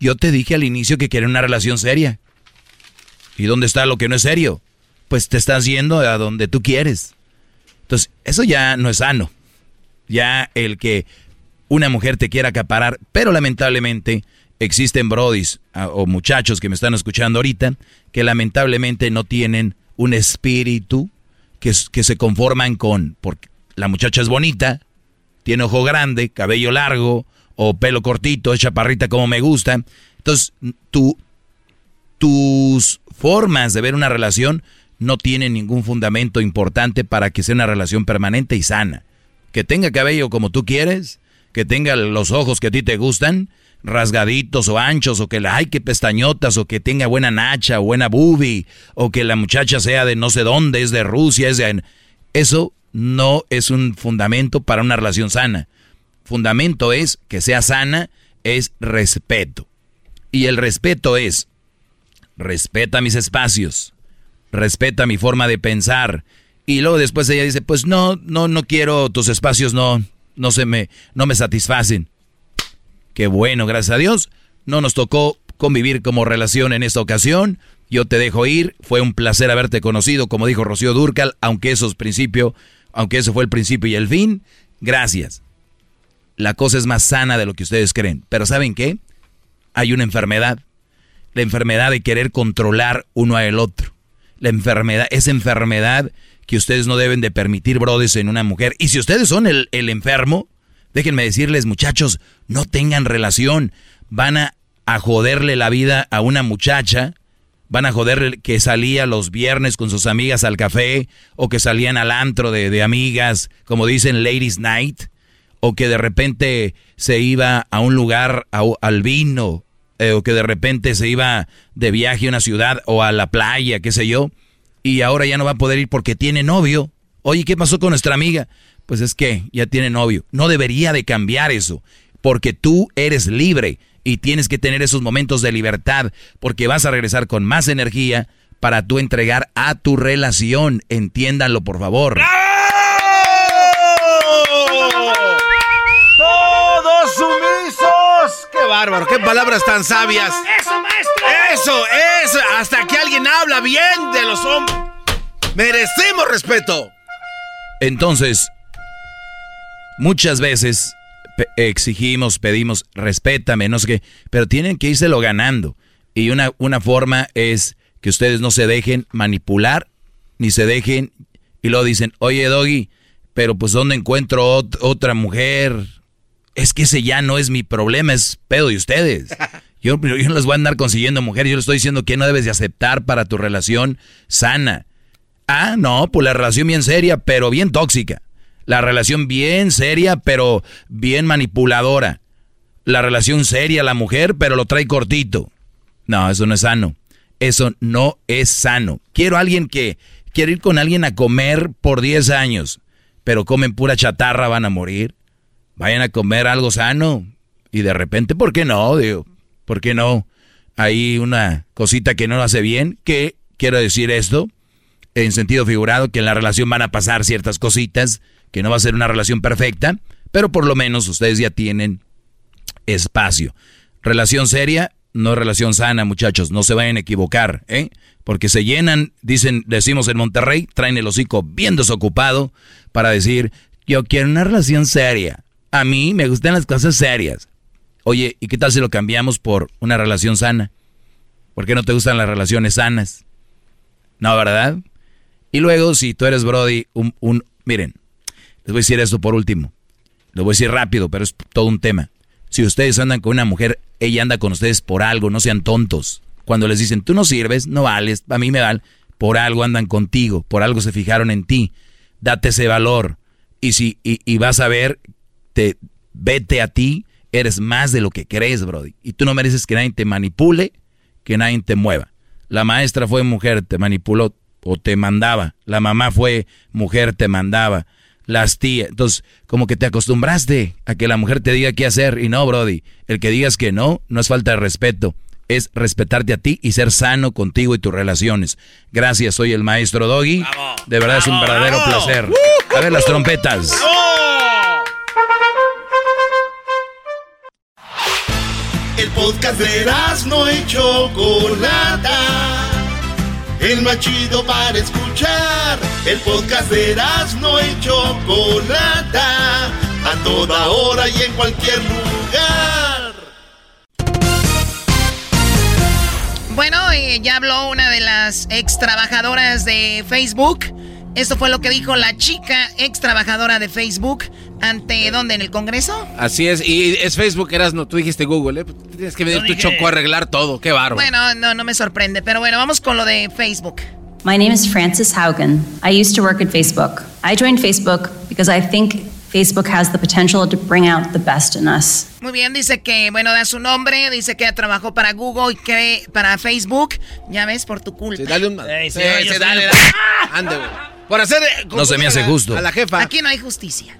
[SPEAKER 8] Yo te dije al inicio que quería una relación seria. ¿Y dónde está lo que no es serio? Pues te estás yendo a donde tú quieres. Entonces, eso ya no es sano. Ya el que una mujer te quiera acaparar, pero lamentablemente existen brodis ah, o muchachos que me están escuchando ahorita que lamentablemente no tienen un espíritu que, que se conforman con, porque la muchacha es bonita, tiene ojo grande, cabello largo o pelo cortito, es chaparrita como me gusta. Entonces, tú, tus formas de ver una relación no tienen ningún fundamento importante para que sea una relación permanente y sana. Que tenga cabello como tú quieres, que tenga los ojos que a ti te gustan, rasgaditos o anchos, o que la ay que pestañotas, o que tenga buena nacha, o buena boobie, o que la muchacha sea de no sé dónde, es de Rusia, es de... Eso no es un fundamento para una relación sana. Fundamento es que sea sana, es respeto. Y el respeto es, respeta mis espacios, respeta mi forma de pensar. Y luego después ella dice, pues no, no, no quiero, tus espacios no, no se me, no me satisfacen. Qué bueno, gracias a Dios. No nos tocó convivir como relación en esta ocasión. Yo te dejo ir. Fue un placer haberte conocido, como dijo Rocío Durcal, aunque eso es principio, aunque eso fue el principio y el fin. Gracias. La cosa es más sana de lo que ustedes creen. Pero ¿saben qué? Hay una enfermedad. La enfermedad de querer controlar uno al otro. La enfermedad, esa enfermedad que ustedes no deben de permitir, brodes, en una mujer. Y si ustedes son el, el enfermo, déjenme decirles, muchachos, no tengan relación. Van a, a joderle la vida a una muchacha. Van a joderle que salía los viernes con sus amigas al café o que salían al antro de, de amigas, como dicen, Ladies Night o que de repente se iba a un lugar al vino, eh, o que de repente se iba de viaje a una ciudad o a la playa, qué sé yo, y ahora ya no va a poder ir porque tiene novio. Oye, ¿qué pasó con nuestra amiga? Pues es que ya tiene novio. No debería de cambiar eso, porque tú eres libre y tienes que tener esos momentos de libertad, porque vas a regresar con más energía para tú entregar a tu relación. Entiéndanlo, por favor.
[SPEAKER 7] ¡Todos sumisos! ¡Qué bárbaro! ¡Qué palabras tan sabias!
[SPEAKER 5] ¡Eso, maestro!
[SPEAKER 7] ¡Eso, eso! Hasta que alguien habla bien de los hombres. Merecemos respeto.
[SPEAKER 8] Entonces, muchas veces pe- exigimos, pedimos, respétame, no sé qué, pero tienen que írselo ganando. Y una, una forma es que ustedes no se dejen manipular, ni se dejen, y luego dicen, oye, Doggy, pero pues ¿dónde encuentro ot- otra mujer? Es que ese ya no es mi problema, es pedo de ustedes. Yo, yo no les voy a andar consiguiendo mujeres, yo les estoy diciendo que no debes de aceptar para tu relación sana. Ah, no, pues la relación bien seria, pero bien tóxica. La relación bien seria, pero bien manipuladora. La relación seria, la mujer, pero lo trae cortito. No, eso no es sano. Eso no es sano. Quiero alguien que quiere ir con alguien a comer por 10 años, pero comen pura chatarra, van a morir. Vayan a comer algo sano. Y de repente, ¿por qué no? Digo, ¿por qué no? Hay una cosita que no lo hace bien. ¿Qué quiero decir esto? En sentido figurado, que en la relación van a pasar ciertas cositas, que no va a ser una relación perfecta, pero por lo menos ustedes ya tienen espacio. Relación seria, no relación sana, muchachos, no se vayan a equivocar, ¿eh? Porque se llenan, dicen, decimos en Monterrey, traen el hocico bien desocupado para decir, yo quiero una relación seria. A mí me gustan las cosas serias. Oye, ¿y qué tal si lo cambiamos por una relación sana? ¿Por qué no te gustan las relaciones sanas? No, ¿verdad? Y luego, si tú eres Brody, un, un miren, les voy a decir esto por último. Lo voy a decir rápido, pero es todo un tema. Si ustedes andan con una mujer, ella anda con ustedes por algo, no sean tontos. Cuando les dicen, tú no sirves, no vales, a mí me vale, por algo andan contigo, por algo se fijaron en ti. Date ese valor. Y si y, y vas a ver, te, vete a ti, eres más de lo que crees, Brody. Y tú no mereces que nadie te manipule, que nadie te mueva. La maestra fue mujer, te manipuló o te mandaba. La mamá fue mujer, te mandaba. Las tías. Entonces, como que te acostumbraste a que la mujer te diga qué hacer. Y no, Brody. El que digas que no, no es falta de respeto. Es respetarte a ti y ser sano contigo y tus relaciones. Gracias, soy el maestro Doggy. De verdad es un verdadero
[SPEAKER 3] bravo.
[SPEAKER 8] placer. A ver las trompetas.
[SPEAKER 3] El podcast de no y Chocolata. El más chido para escuchar. El podcast de no y Chocolata. A toda hora y en cualquier lugar.
[SPEAKER 10] Bueno, eh, ya habló una de las ex trabajadoras de Facebook. Esto fue lo que dijo la chica ex trabajadora de Facebook ante dónde en el Congreso.
[SPEAKER 7] Así es, y es Facebook, eras no, tú dijiste Google, ¿eh? Tienes que venir tu
[SPEAKER 10] dije-
[SPEAKER 7] choco a arreglar todo, qué bárbaro.
[SPEAKER 10] Bueno, no, no me sorprende, pero bueno, vamos con lo de Facebook.
[SPEAKER 15] My name is Frances Haugen. I used to work at Facebook. I joined Facebook because I think Facebook has the potential to bring out the best in us.
[SPEAKER 10] Muy bien, dice que, bueno, da su nombre, dice que trabajó para Google y que para Facebook. Ya ves, por tu culpa.
[SPEAKER 7] dale un...
[SPEAKER 10] sí,
[SPEAKER 7] Sí, sí, dale, dale. Ande, güey. Por hacer... eh,
[SPEAKER 8] No se me hace
[SPEAKER 7] a la-
[SPEAKER 8] justo.
[SPEAKER 7] A la jefa.
[SPEAKER 10] Aquí no hay justicia.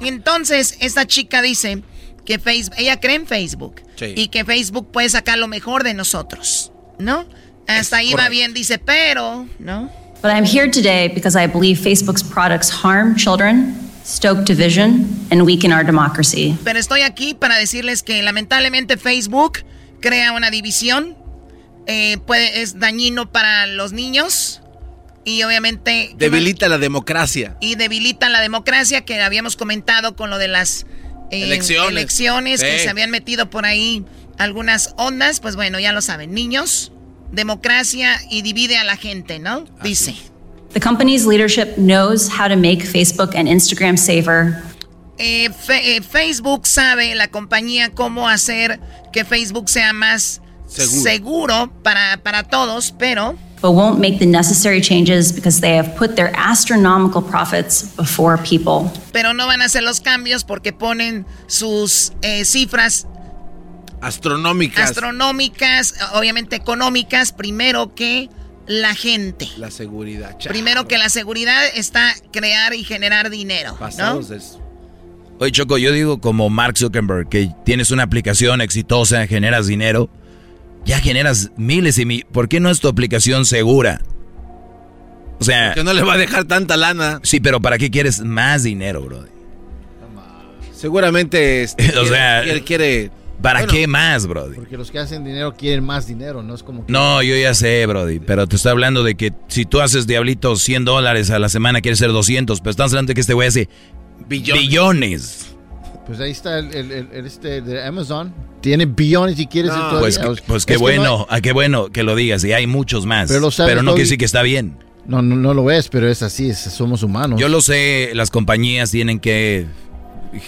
[SPEAKER 10] Y Entonces, esta chica dice que Facebook, ella cree en Facebook
[SPEAKER 15] Sí.
[SPEAKER 10] y que Facebook puede sacar lo mejor de nosotros, ¿no? Hasta ahí va bien, dice, pero, ¿no?
[SPEAKER 15] But I'm here today because I believe Facebook's products harm children, stoke division, and weaken our democracy.
[SPEAKER 10] Pero estoy aquí para decirles que lamentablemente Facebook crea una división, eh, puede, es dañino para los niños y obviamente
[SPEAKER 7] Debilita la democracia.
[SPEAKER 10] y debilita la democracia que habíamos comentado con lo de las eh,
[SPEAKER 7] Elecciones.
[SPEAKER 10] elecciones, que se habían metido por ahí algunas ondas, pues bueno, ya lo saben, niños, democracia y divide a la gente, ¿no? Dice.
[SPEAKER 15] The company's leadership knows how to make Facebook and Instagram safer,
[SPEAKER 10] Eh, Fe- eh, Facebook sabe, la compañía, cómo hacer que Facebook sea más
[SPEAKER 15] Seguro.
[SPEAKER 10] seguro para, para todos, pero
[SPEAKER 15] but won't make the necessary changes because they have put their astronomical profits before people.
[SPEAKER 10] pero no van a hacer los cambios porque ponen sus eh, cifras
[SPEAKER 7] Astronómicas.
[SPEAKER 10] astronómicas, obviamente económicas, primero que la gente.
[SPEAKER 7] la seguridad.
[SPEAKER 10] Primero que la seguridad está crear y generar dinero.
[SPEAKER 8] Oye, Choco, yo digo como Mark Zuckerberg, que tienes una aplicación exitosa, generas dinero, ya generas miles y miles. ¿Por qué no es tu aplicación segura? O sea...
[SPEAKER 7] Que no le va a dejar tanta lana.
[SPEAKER 8] Sí, pero ¿para qué quieres más dinero, bro?
[SPEAKER 7] Seguramente este,
[SPEAKER 8] O
[SPEAKER 7] quiere-
[SPEAKER 8] sea,
[SPEAKER 7] quiere, quiere-
[SPEAKER 8] ¿Para
[SPEAKER 7] Bueno,
[SPEAKER 8] qué más, bro?
[SPEAKER 16] Porque los que hacen dinero quieren más dinero, no es como que...
[SPEAKER 8] No, yo ya sé, Brody, pero te estoy hablando de que si tú haces diablito 100 dólares a la semana, quieres ser 200, pero estamos hablando de que este güey hace billones.
[SPEAKER 16] Pues ahí está el, el- el- el este de Amazon. Tiene billones y quieres...
[SPEAKER 8] No, pues, pues
[SPEAKER 16] Es
[SPEAKER 8] qué
[SPEAKER 16] que no
[SPEAKER 8] bueno, a qué bueno que lo digas, y hay muchos más.
[SPEAKER 16] Pero
[SPEAKER 8] Pero,
[SPEAKER 16] lo sabes,
[SPEAKER 8] no quiere decir que está bien.
[SPEAKER 16] No, no, no lo es, pero es así, es- somos humanos.
[SPEAKER 8] Yo lo sé, las compañías tienen que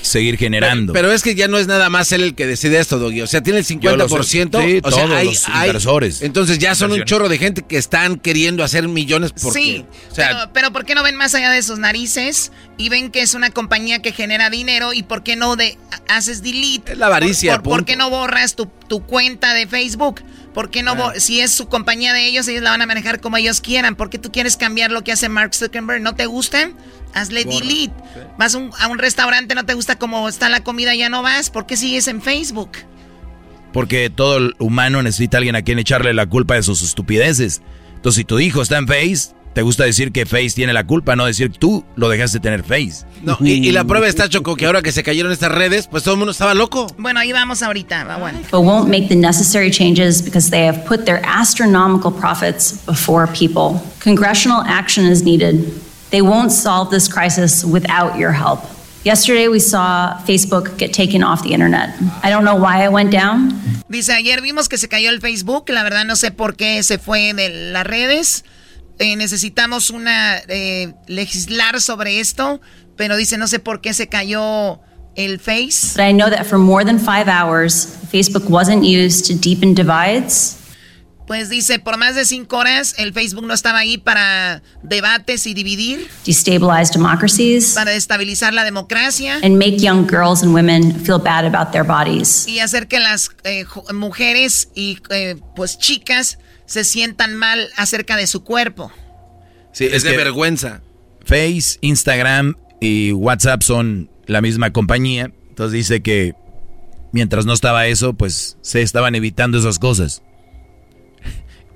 [SPEAKER 8] seguir generando.
[SPEAKER 7] Pero es que ya no es nada más él el que decide esto, Doggy. O sea, tiene el 50%.
[SPEAKER 8] Yo. Sí,
[SPEAKER 7] o sea,
[SPEAKER 8] todos
[SPEAKER 7] hay,
[SPEAKER 8] los
[SPEAKER 7] hay-
[SPEAKER 8] inversores.
[SPEAKER 7] Entonces ya son un chorro de gente que están queriendo hacer millones porque.
[SPEAKER 10] sí,
[SPEAKER 7] o sea,
[SPEAKER 10] pero, pero ¿por qué no ven más allá de sus narices y ven que es una compañía que genera dinero y por qué no de, haces delete?
[SPEAKER 7] Es la avaricia,
[SPEAKER 10] ¿Por, por- por
[SPEAKER 7] punto.
[SPEAKER 10] qué no borras tu, tu cuenta de Facebook? ¿Por qué no
[SPEAKER 7] Ah.
[SPEAKER 10] si es su compañía de ellos, ellos la van a manejar como ellos quieran? ¿Por qué tú quieres cambiar lo que hace Mark Zuckerberg? ¿No te gusta? Hazle
[SPEAKER 7] Borra,
[SPEAKER 10] delete. Vas a un, a un restaurante, no te gusta cómo está la comida, ya no vas. ¿Por qué sigues en Facebook?
[SPEAKER 8] Porque todo el humano necesita a alguien a quien echarle la culpa de sus estupideces. Entonces, si tu hijo está en Face, te gusta decir que Face tiene la culpa, no decir tú lo dejaste tener Face.
[SPEAKER 7] no, y, y la prueba está, Choco, que ahora que se cayeron estas redes, pues todo el mundo estaba loco.
[SPEAKER 10] Bueno, ahí vamos ahorita. va, bueno.
[SPEAKER 15] but won't make the necessary changes because they have put their astronomical profits before people. Congressional action is needed. They won't solve this crisis without your help. Yesterday, we saw Facebook get taken off the internet. I don't know why it went down.
[SPEAKER 10] Dice, ayer vimos que se cayó el Facebook, la verdad no sé por qué se fue de las redes. Eh, necesitamos una eh, legislar sobre esto, pero dice, no sé por qué se cayó el Face.
[SPEAKER 15] But I know that for more than five hours, Facebook wasn't used to deepen divides.
[SPEAKER 10] Pues dice, por más de cinco horas el Facebook no estaba ahí para debates y dividir,
[SPEAKER 15] destabilize democracies,
[SPEAKER 10] para destabilizar la democracia
[SPEAKER 15] and make young girls and women feel bad about their bodies.
[SPEAKER 10] y hacer que las eh, mujeres y eh, pues chicas se sientan mal acerca de su cuerpo.
[SPEAKER 7] Sí, es, de
[SPEAKER 8] que-
[SPEAKER 7] vergüenza.
[SPEAKER 8] Face, Instagram y WhatsApp son la misma compañía. Entonces dice que mientras no estaba eso, pues se estaban evitando esas cosas.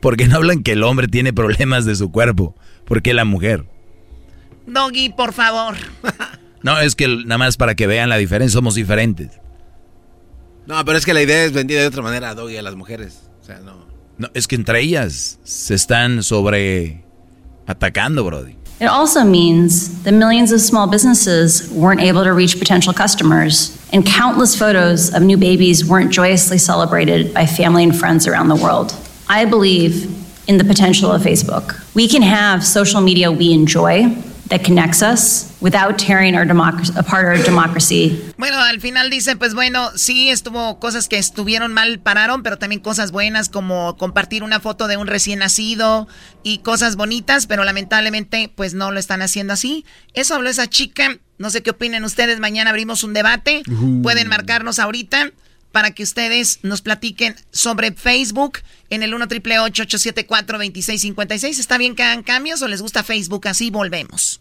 [SPEAKER 8] Porque no hablan que el hombre tiene problemas de su cuerpo? ¿Por qué la mujer?
[SPEAKER 10] Doggy, por favor.
[SPEAKER 8] No, es que nada más para que vean la diferencia, somos diferentes.
[SPEAKER 7] No, pero es que la idea es vendida de otra manera, Doggy, a las mujeres. O sea, no.
[SPEAKER 8] No, es que entre ellas se están sobre atacando, Brody.
[SPEAKER 15] It also means that millions of small businesses weren't able to reach potential customers, and countless photos of new babies weren't joyously celebrated by family and friends around the world. I believe in the potential of Facebook. We can have social media we enjoy that connects us without tearing our democracy apart our democracy
[SPEAKER 10] Bueno, al final dice, pues bueno, sí estuvo cosas que estuvieron mal, pararon, pero también cosas buenas como compartir una foto de un recién nacido y cosas bonitas, pero lamentablemente pues no lo están haciendo así. Eso habló esa chica, no sé qué opinen ustedes, mañana abrimos un debate,
[SPEAKER 17] Ujú.
[SPEAKER 10] pueden marcarnos ahorita para que ustedes nos platiquen sobre Facebook en el 1 triple 874 2656 ¿Está bien que hagan cambios o les gusta Facebook? Así volvemos.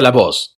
[SPEAKER 17] la voz.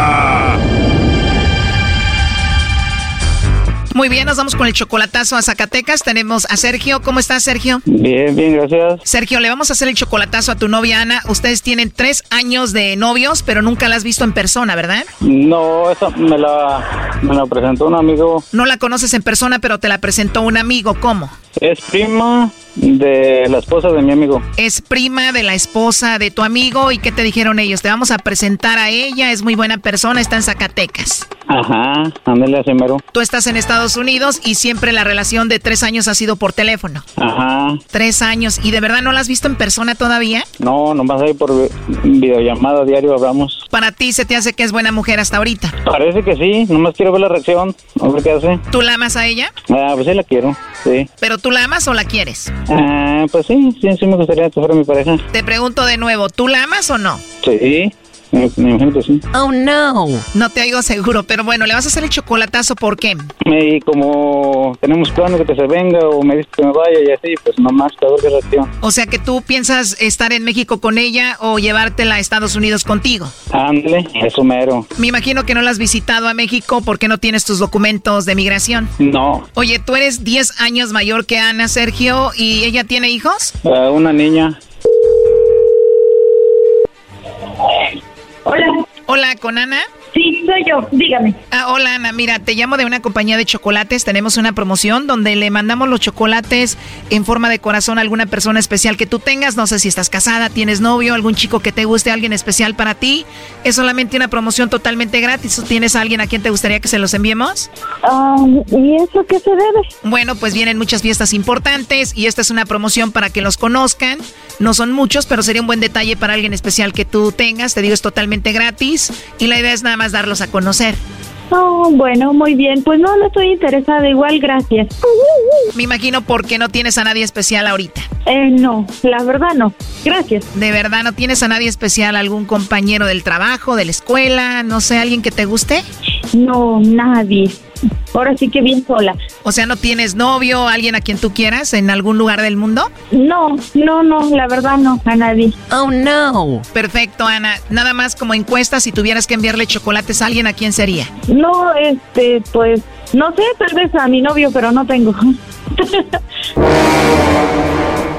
[SPEAKER 10] Muy bien, nos vamos con el chocolatazo a Zacatecas. Tenemos a Sergio. ¿Cómo estás, Sergio?
[SPEAKER 18] Bien, bien, gracias.
[SPEAKER 10] Sergio, le vamos a hacer el chocolatazo a tu novia Ana. Ustedes tienen tres años de novios, pero nunca la has visto en persona, ¿verdad?
[SPEAKER 18] No, esa me la, me la presentó un amigo.
[SPEAKER 10] No la conoces en persona, pero te la presentó un amigo. ¿Cómo?
[SPEAKER 18] Es prima de la esposa de mi amigo.
[SPEAKER 10] Es prima de la esposa de tu amigo. ¿Y qué te dijeron ellos? Te vamos a presentar a ella. Es muy buena persona. Está en Zacatecas.
[SPEAKER 18] Ajá, ándale así mero.
[SPEAKER 10] Tú estás en Estados Unidos y siempre la relación de tres años ha sido por teléfono.
[SPEAKER 18] Ajá.
[SPEAKER 10] Tres años. ¿Y de verdad no la has visto en persona todavía?
[SPEAKER 18] No, nomás ahí por vi- videollamada diario hablamos.
[SPEAKER 10] Para ti se te hace que es buena mujer hasta ahorita.
[SPEAKER 18] Parece que sí, nomás quiero ver la reacción, a ver qué hace.
[SPEAKER 10] ¿Tú la amas a ella?
[SPEAKER 18] Ah, pues sí la quiero, sí.
[SPEAKER 10] ¿Pero tú la amas o la quieres?
[SPEAKER 18] Ah, pues sí, sí, sí me gustaría que fuera mi pareja.
[SPEAKER 10] Te pregunto de nuevo, ¿tú la amas o no?
[SPEAKER 18] Sí, me, me imagino que sí.
[SPEAKER 10] Oh no. No te oigo seguro, pero bueno, le vas a hacer el chocolatazo, ¿por qué?
[SPEAKER 18] Y como tenemos planes de que se venga o me dice que me vaya y así, pues nomás a ver qué reacción.
[SPEAKER 10] O sea que tú piensas estar en México con ella o llevártela a Estados Unidos contigo.
[SPEAKER 18] Ándale, eso mero.
[SPEAKER 10] Me imagino que no la has visitado a México porque no tienes tus documentos de migración.
[SPEAKER 18] No,
[SPEAKER 10] Oye, tú eres 10 años mayor que Ana, Sergio, ¿y ella tiene hijos?
[SPEAKER 18] ah, una niña.
[SPEAKER 10] Hola. Hola, ¿con Ana?
[SPEAKER 19] Sí, soy yo, dígame.
[SPEAKER 10] Ah, hola Ana, mira, te llamo de una compañía de chocolates. Tenemos una promoción donde le mandamos los chocolates en forma de corazón a alguna persona especial que tú tengas. No sé si estás casada, tienes novio, algún chico que te guste, alguien especial para ti. Es solamente una promoción totalmente gratis. ¿Tienes a alguien a quien te gustaría que se los enviemos?
[SPEAKER 19] Ah, ¿Y eso qué se debe?
[SPEAKER 10] Bueno, pues vienen muchas fiestas importantes y esta es una promoción para que los conozcan. No son muchos, pero sería un buen detalle para alguien especial que tú tengas. Te digo, es totalmente gratis y la idea es nada más darlos a conocer.
[SPEAKER 19] Oh, bueno, muy bien. Pues no, no estoy interesada. Igual, gracias.
[SPEAKER 10] Me imagino porque no tienes a nadie especial ahorita.
[SPEAKER 19] Eh, no, la verdad no. Gracias.
[SPEAKER 10] ¿De verdad no tienes a nadie especial? ¿Algún compañero del trabajo, de la escuela? No sé, ¿alguien que te guste?
[SPEAKER 19] No, nadie. Ahora sí que bien sola.
[SPEAKER 10] O sea, ¿no tienes novio, alguien a quien tú quieras en algún lugar del mundo?
[SPEAKER 19] No, no, no, la verdad no, a nadie.
[SPEAKER 10] Oh, no. Perfecto, Ana. Nada más como encuesta, si tuvieras que enviarle chocolates a alguien, ¿a quién sería?
[SPEAKER 19] No, este, pues, no sé, tal vez a mi novio, pero no tengo.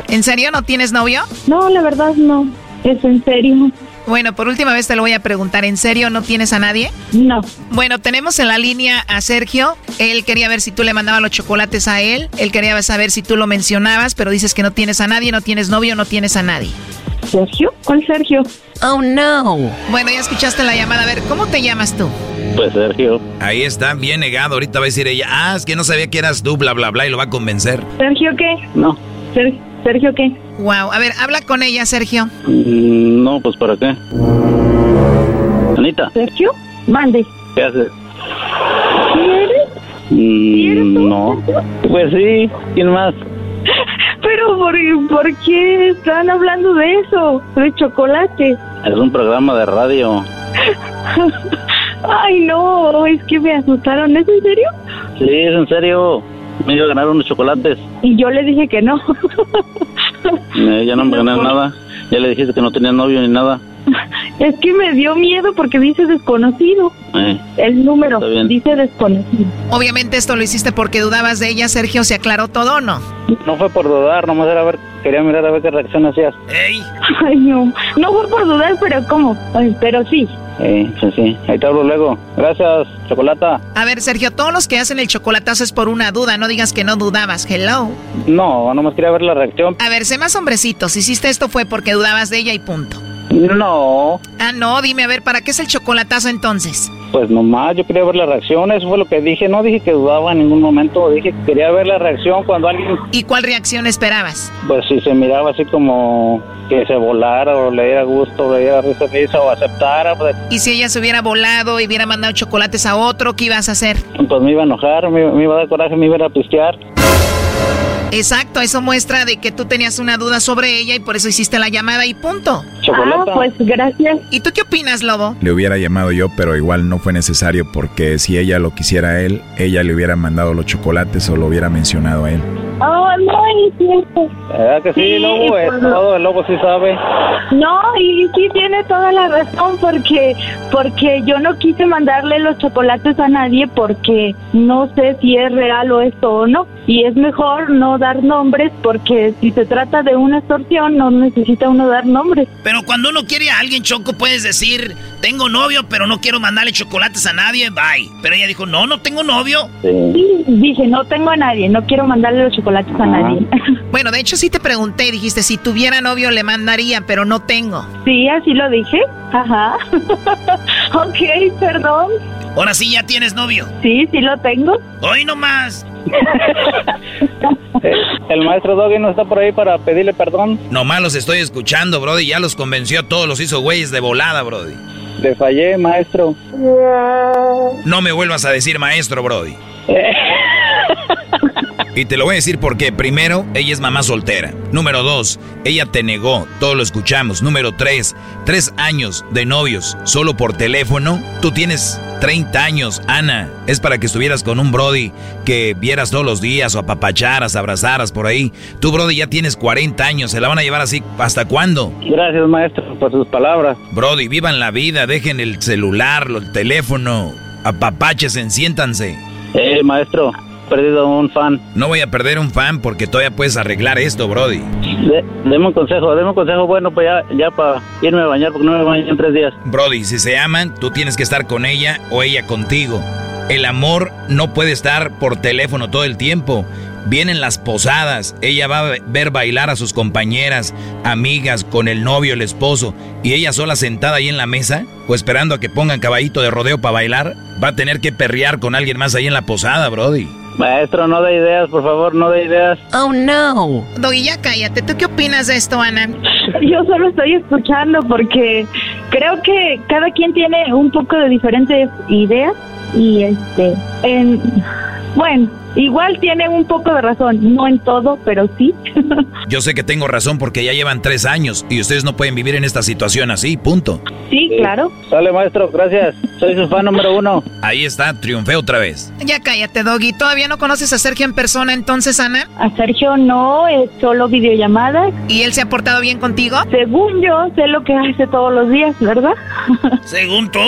[SPEAKER 10] ¿En serio no tienes novio?
[SPEAKER 19] No, la verdad no. Es en serio.
[SPEAKER 10] Bueno, por última vez te lo voy a preguntar. ¿En serio no tienes a nadie?
[SPEAKER 19] No.
[SPEAKER 10] Bueno, tenemos en la línea a Sergio. Él quería ver si tú le mandabas los chocolates a él. Él quería saber si tú lo mencionabas, pero dices que no tienes a nadie, no tienes novio, no tienes a nadie.
[SPEAKER 19] ¿Sergio? ¿Cuál Sergio?
[SPEAKER 10] Oh, no. Bueno, ya escuchaste la llamada. A ver, ¿cómo te llamas tú?
[SPEAKER 18] Pues Sergio.
[SPEAKER 20] Ahí está, bien negado. Ahorita va a decir ella, ah, es que no sabía que eras tú, bla, bla, bla, y lo va a convencer.
[SPEAKER 19] ¿Sergio qué?
[SPEAKER 18] No.
[SPEAKER 19] Ser- ¿Sergio qué?
[SPEAKER 10] Wow. A ver, habla con ella, Sergio.
[SPEAKER 18] Mm, No, pues ¿para qué? Anita,
[SPEAKER 19] ¿Sergio? Mande.
[SPEAKER 18] ¿qué haces?
[SPEAKER 19] ¿Quieres?
[SPEAKER 18] Mm, no. Pues sí, ¿quién más?
[SPEAKER 19] Pero ¿por, ¿por qué están hablando de eso? De chocolate.
[SPEAKER 18] Es un programa de radio.
[SPEAKER 19] Ay, no, es que me asustaron. ¿Es en serio?
[SPEAKER 18] Sí, es en serio. Me iba a ganar unos chocolates.
[SPEAKER 19] Y yo le dije que no.
[SPEAKER 18] Eh, ya no me gané nada. Ya le dijiste que no tenía novio ni nada.
[SPEAKER 19] es que me dio miedo porque dice desconocido.
[SPEAKER 18] Eh,
[SPEAKER 19] El número dice desconocido.
[SPEAKER 10] Obviamente esto lo hiciste porque dudabas de ella, Sergio. ¿Se aclaró todo o no?
[SPEAKER 18] no fue por dudar, nomás era ver, quería mirar a ver qué reacción hacías.
[SPEAKER 10] ¡Ey!
[SPEAKER 19] Ay, no. No fue por dudar, pero ¿cómo? Ay, pero sí.
[SPEAKER 21] Eh, sí, sí. Ahí te hablo luego. Gracias, Chocolata.
[SPEAKER 10] A ver, Sergio, todos los que hacen el chocolatazo es por una duda. No digas que no dudabas. Hello.
[SPEAKER 21] No, nomás quería ver la reacción.
[SPEAKER 10] A ver, sé más hombrecito. Si hiciste esto fue porque dudabas de ella y punto.
[SPEAKER 21] No,
[SPEAKER 10] Ah, no, dime, a ver, ¿para qué es el chocolatazo entonces?
[SPEAKER 21] pues nomás yo quería ver la reacción. Eso fue lo que dije. No dije que dudaba en ningún momento. Dije que quería ver la reacción cuando alguien,
[SPEAKER 10] ¿Y cuál reacción esperabas?
[SPEAKER 21] pues si se miraba así como que se volara o le diera gusto, le diera risa, risa o aceptara, pues,
[SPEAKER 10] ¿Y si ella se hubiera volado y hubiera mandado chocolates a otro, qué ibas a hacer?
[SPEAKER 21] pues me iba a enojar, me, me iba a dar coraje, me iba a pistear.
[SPEAKER 10] Exacto, eso muestra de que tú tenías una duda sobre ella y por eso hiciste la llamada y punto.
[SPEAKER 21] Chocolata.
[SPEAKER 19] Ah, pues gracias.
[SPEAKER 10] ¿Y tú qué opinas, Lobo?
[SPEAKER 22] Le hubiera llamado yo, pero igual no fue necesario porque si ella lo quisiera a él, ella le hubiera mandado los chocolates o lo hubiera mencionado a él.
[SPEAKER 19] Oh, no, es cierto.
[SPEAKER 21] ¿Verdad que sí,
[SPEAKER 19] Sí,
[SPEAKER 21] Lobo? Es
[SPEAKER 19] pues-
[SPEAKER 21] todo, el Lobo sí sabe.
[SPEAKER 19] No, y sí tiene toda la razón porque porque yo no quise mandarle los chocolates a nadie porque no sé si es real o esto o no. Y es mejor no dar nombres porque si se trata de una extorsión no necesita uno dar nombres.
[SPEAKER 5] Pero cuando uno quiere a alguien, Choco, puedes decir, tengo novio, pero no quiero mandarle chocolates a nadie, bye. Pero ella dijo, no, no tengo novio.
[SPEAKER 19] Sí, dije, no tengo a nadie, no quiero mandarle los chocolates a nadie.
[SPEAKER 10] Bueno, de hecho sí te pregunté, dijiste, si tuviera novio le mandaría, pero no tengo.
[SPEAKER 19] Sí, así lo dije. Ajá. ok, perdón.
[SPEAKER 5] Ahora sí ya tienes novio.
[SPEAKER 19] Sí, sí lo tengo.
[SPEAKER 5] Hoy nomás.
[SPEAKER 21] El maestro Doggy no está por ahí para pedirle perdón.
[SPEAKER 8] Nomás los estoy escuchando, Brody. Ya los convenció a todos, los hizo güeyes de volada, Brody.
[SPEAKER 21] Le fallé, maestro.
[SPEAKER 8] No me vuelvas a decir maestro, Brody. Y te lo voy a decir porque, primero, ella es mamá soltera. Número dos, ella te negó, todo lo escuchamos. Número tres, tres años de novios, solo por teléfono. Tú tienes 30 años, Ana. Es para que estuvieras con un Brody que vieras todos los días o apapacharas, abrazaras por ahí. Tú, Brody, ya tienes 40 años, ¿se la van a llevar así hasta cuándo?
[SPEAKER 21] Gracias, maestro, por sus palabras.
[SPEAKER 8] Brody, vivan la vida, dejen el celular, el teléfono, apapáchese, siéntanse.
[SPEAKER 21] Eh, maestro, perdido un fan.
[SPEAKER 8] No voy a perder un fan porque todavía puedes arreglar esto, Brody.
[SPEAKER 21] De- deme un consejo, deme un consejo bueno pues ya, ya para irme a bañar porque no me baño en tres días.
[SPEAKER 8] Brody, si se aman, tú tienes que estar con ella o ella contigo. El amor no puede estar por teléfono todo el tiempo. Vienen las posadas, ella va a ver bailar a sus compañeras, amigas, con el novio, el esposo, y ella sola sentada ahí en la mesa, o esperando a que pongan caballito de rodeo para bailar, va a tener que perrear con alguien más ahí en la posada, Brody.
[SPEAKER 21] Maestro, no de ideas, por favor, no de ideas.
[SPEAKER 10] Oh, no. Doggy, ya cállate. ¿Tú qué opinas de esto, Ana?
[SPEAKER 19] Yo solo estoy escuchando porque creo que cada quien tiene un poco de diferentes ideas y este, en, bueno, igual tiene un poco de razón, no en todo, pero sí.
[SPEAKER 8] Yo sé que tengo razón porque ya llevan tres años y ustedes no pueden vivir en esta situación así, punto.
[SPEAKER 19] sí, claro.
[SPEAKER 21] Sale, maestro, gracias. Soy su fan número uno.
[SPEAKER 8] Ahí está, triunfé otra vez.
[SPEAKER 10] Ya cállate, Doggy. ¿Todavía no conoces a Sergio en persona entonces, Ana?
[SPEAKER 19] A Sergio no, es solo videollamadas.
[SPEAKER 10] ¿Y él se ha portado bien contigo?
[SPEAKER 19] Según yo, sé lo que hace todos los días, ¿verdad?
[SPEAKER 5] Según tú.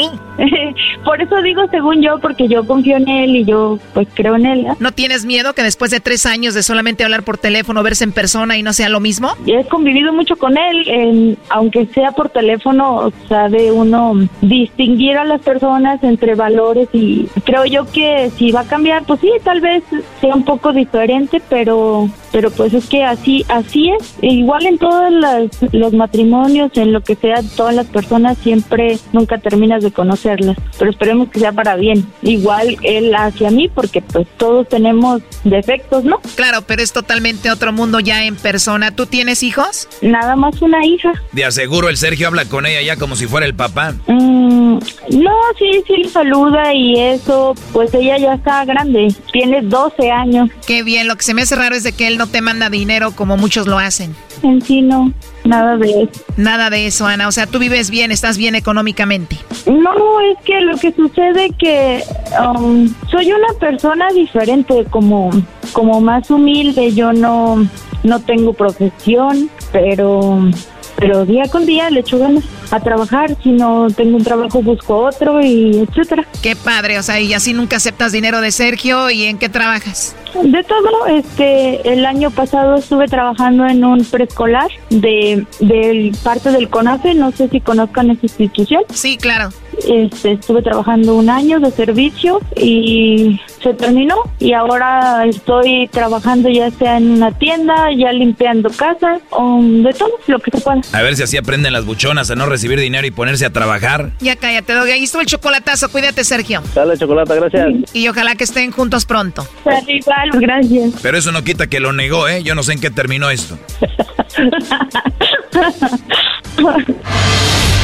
[SPEAKER 19] Por eso digo según yo, porque yo confío en él y yo pues creo en él.
[SPEAKER 10] ¿No tienes miedo que después de tres años de solamente hablar por teléfono, verse en persona y no sea lo mismo?
[SPEAKER 19] He convivido mucho con él, aunque sea por teléfono, sabe uno distinguir a las personas entre valores y creo yo que si va a cambiar, pues sí, tal vez sea un poco diferente, pero pero pues es que así así es. E igual en todos las- los matrimonios, en lo que sea, todas las personas siempre nunca terminas de conocerlas, pero esperemos que sea para bien. Igual él hacia mí, porque pues todos tenemos defectos, ¿no?
[SPEAKER 10] Claro, pero es totalmente otro mundo ya en persona. ¿Tú tienes hijos?
[SPEAKER 19] Nada más una hija.
[SPEAKER 8] De aseguro el Sergio habla con ella ya como si fuera el papá.
[SPEAKER 19] Mm, no, sí, sí le saluda y eso, pues ella ya está grande, tiene 12 años.
[SPEAKER 10] Qué bien, lo que se me hace raro es de que él no te manda dinero como muchos lo hacen.
[SPEAKER 19] En sí no, nada de eso.
[SPEAKER 10] Nada de eso, Ana. O sea, tú vives bien, estás bien económicamente.
[SPEAKER 19] No, es que lo que sucede que um, soy una persona diferente, como, como más humilde, yo no, no tengo profesión, pero pero día con día le echo ganas a trabajar. Si no tengo un trabajo, busco otro y etcétera.
[SPEAKER 10] Qué padre, o sea, y así nunca aceptas dinero de Sergio. ¿Y en qué trabajas?
[SPEAKER 19] De todo, este, el año pasado estuve trabajando en un preescolar de, del parte del CONAFE, no sé si conozcan esa institución.
[SPEAKER 10] Sí, claro.
[SPEAKER 19] Este, estuve trabajando un año de servicio y se terminó y ahora estoy trabajando ya sea en una tienda, ya limpiando casas, o de todo lo que se pueda.
[SPEAKER 8] A ver si así aprenden las buchonas a no recibir dinero y ponerse a trabajar.
[SPEAKER 10] Ya cállate, Doggy. Ahí estuvo el chocolatazo. Cuídate, Sergio.
[SPEAKER 21] Dale, chocolate, gracias.
[SPEAKER 10] Y ojalá que estén juntos pronto.
[SPEAKER 19] Igual, gracias.
[SPEAKER 8] Pero eso no quita que lo negó, ¿eh? Yo no sé en qué terminó esto.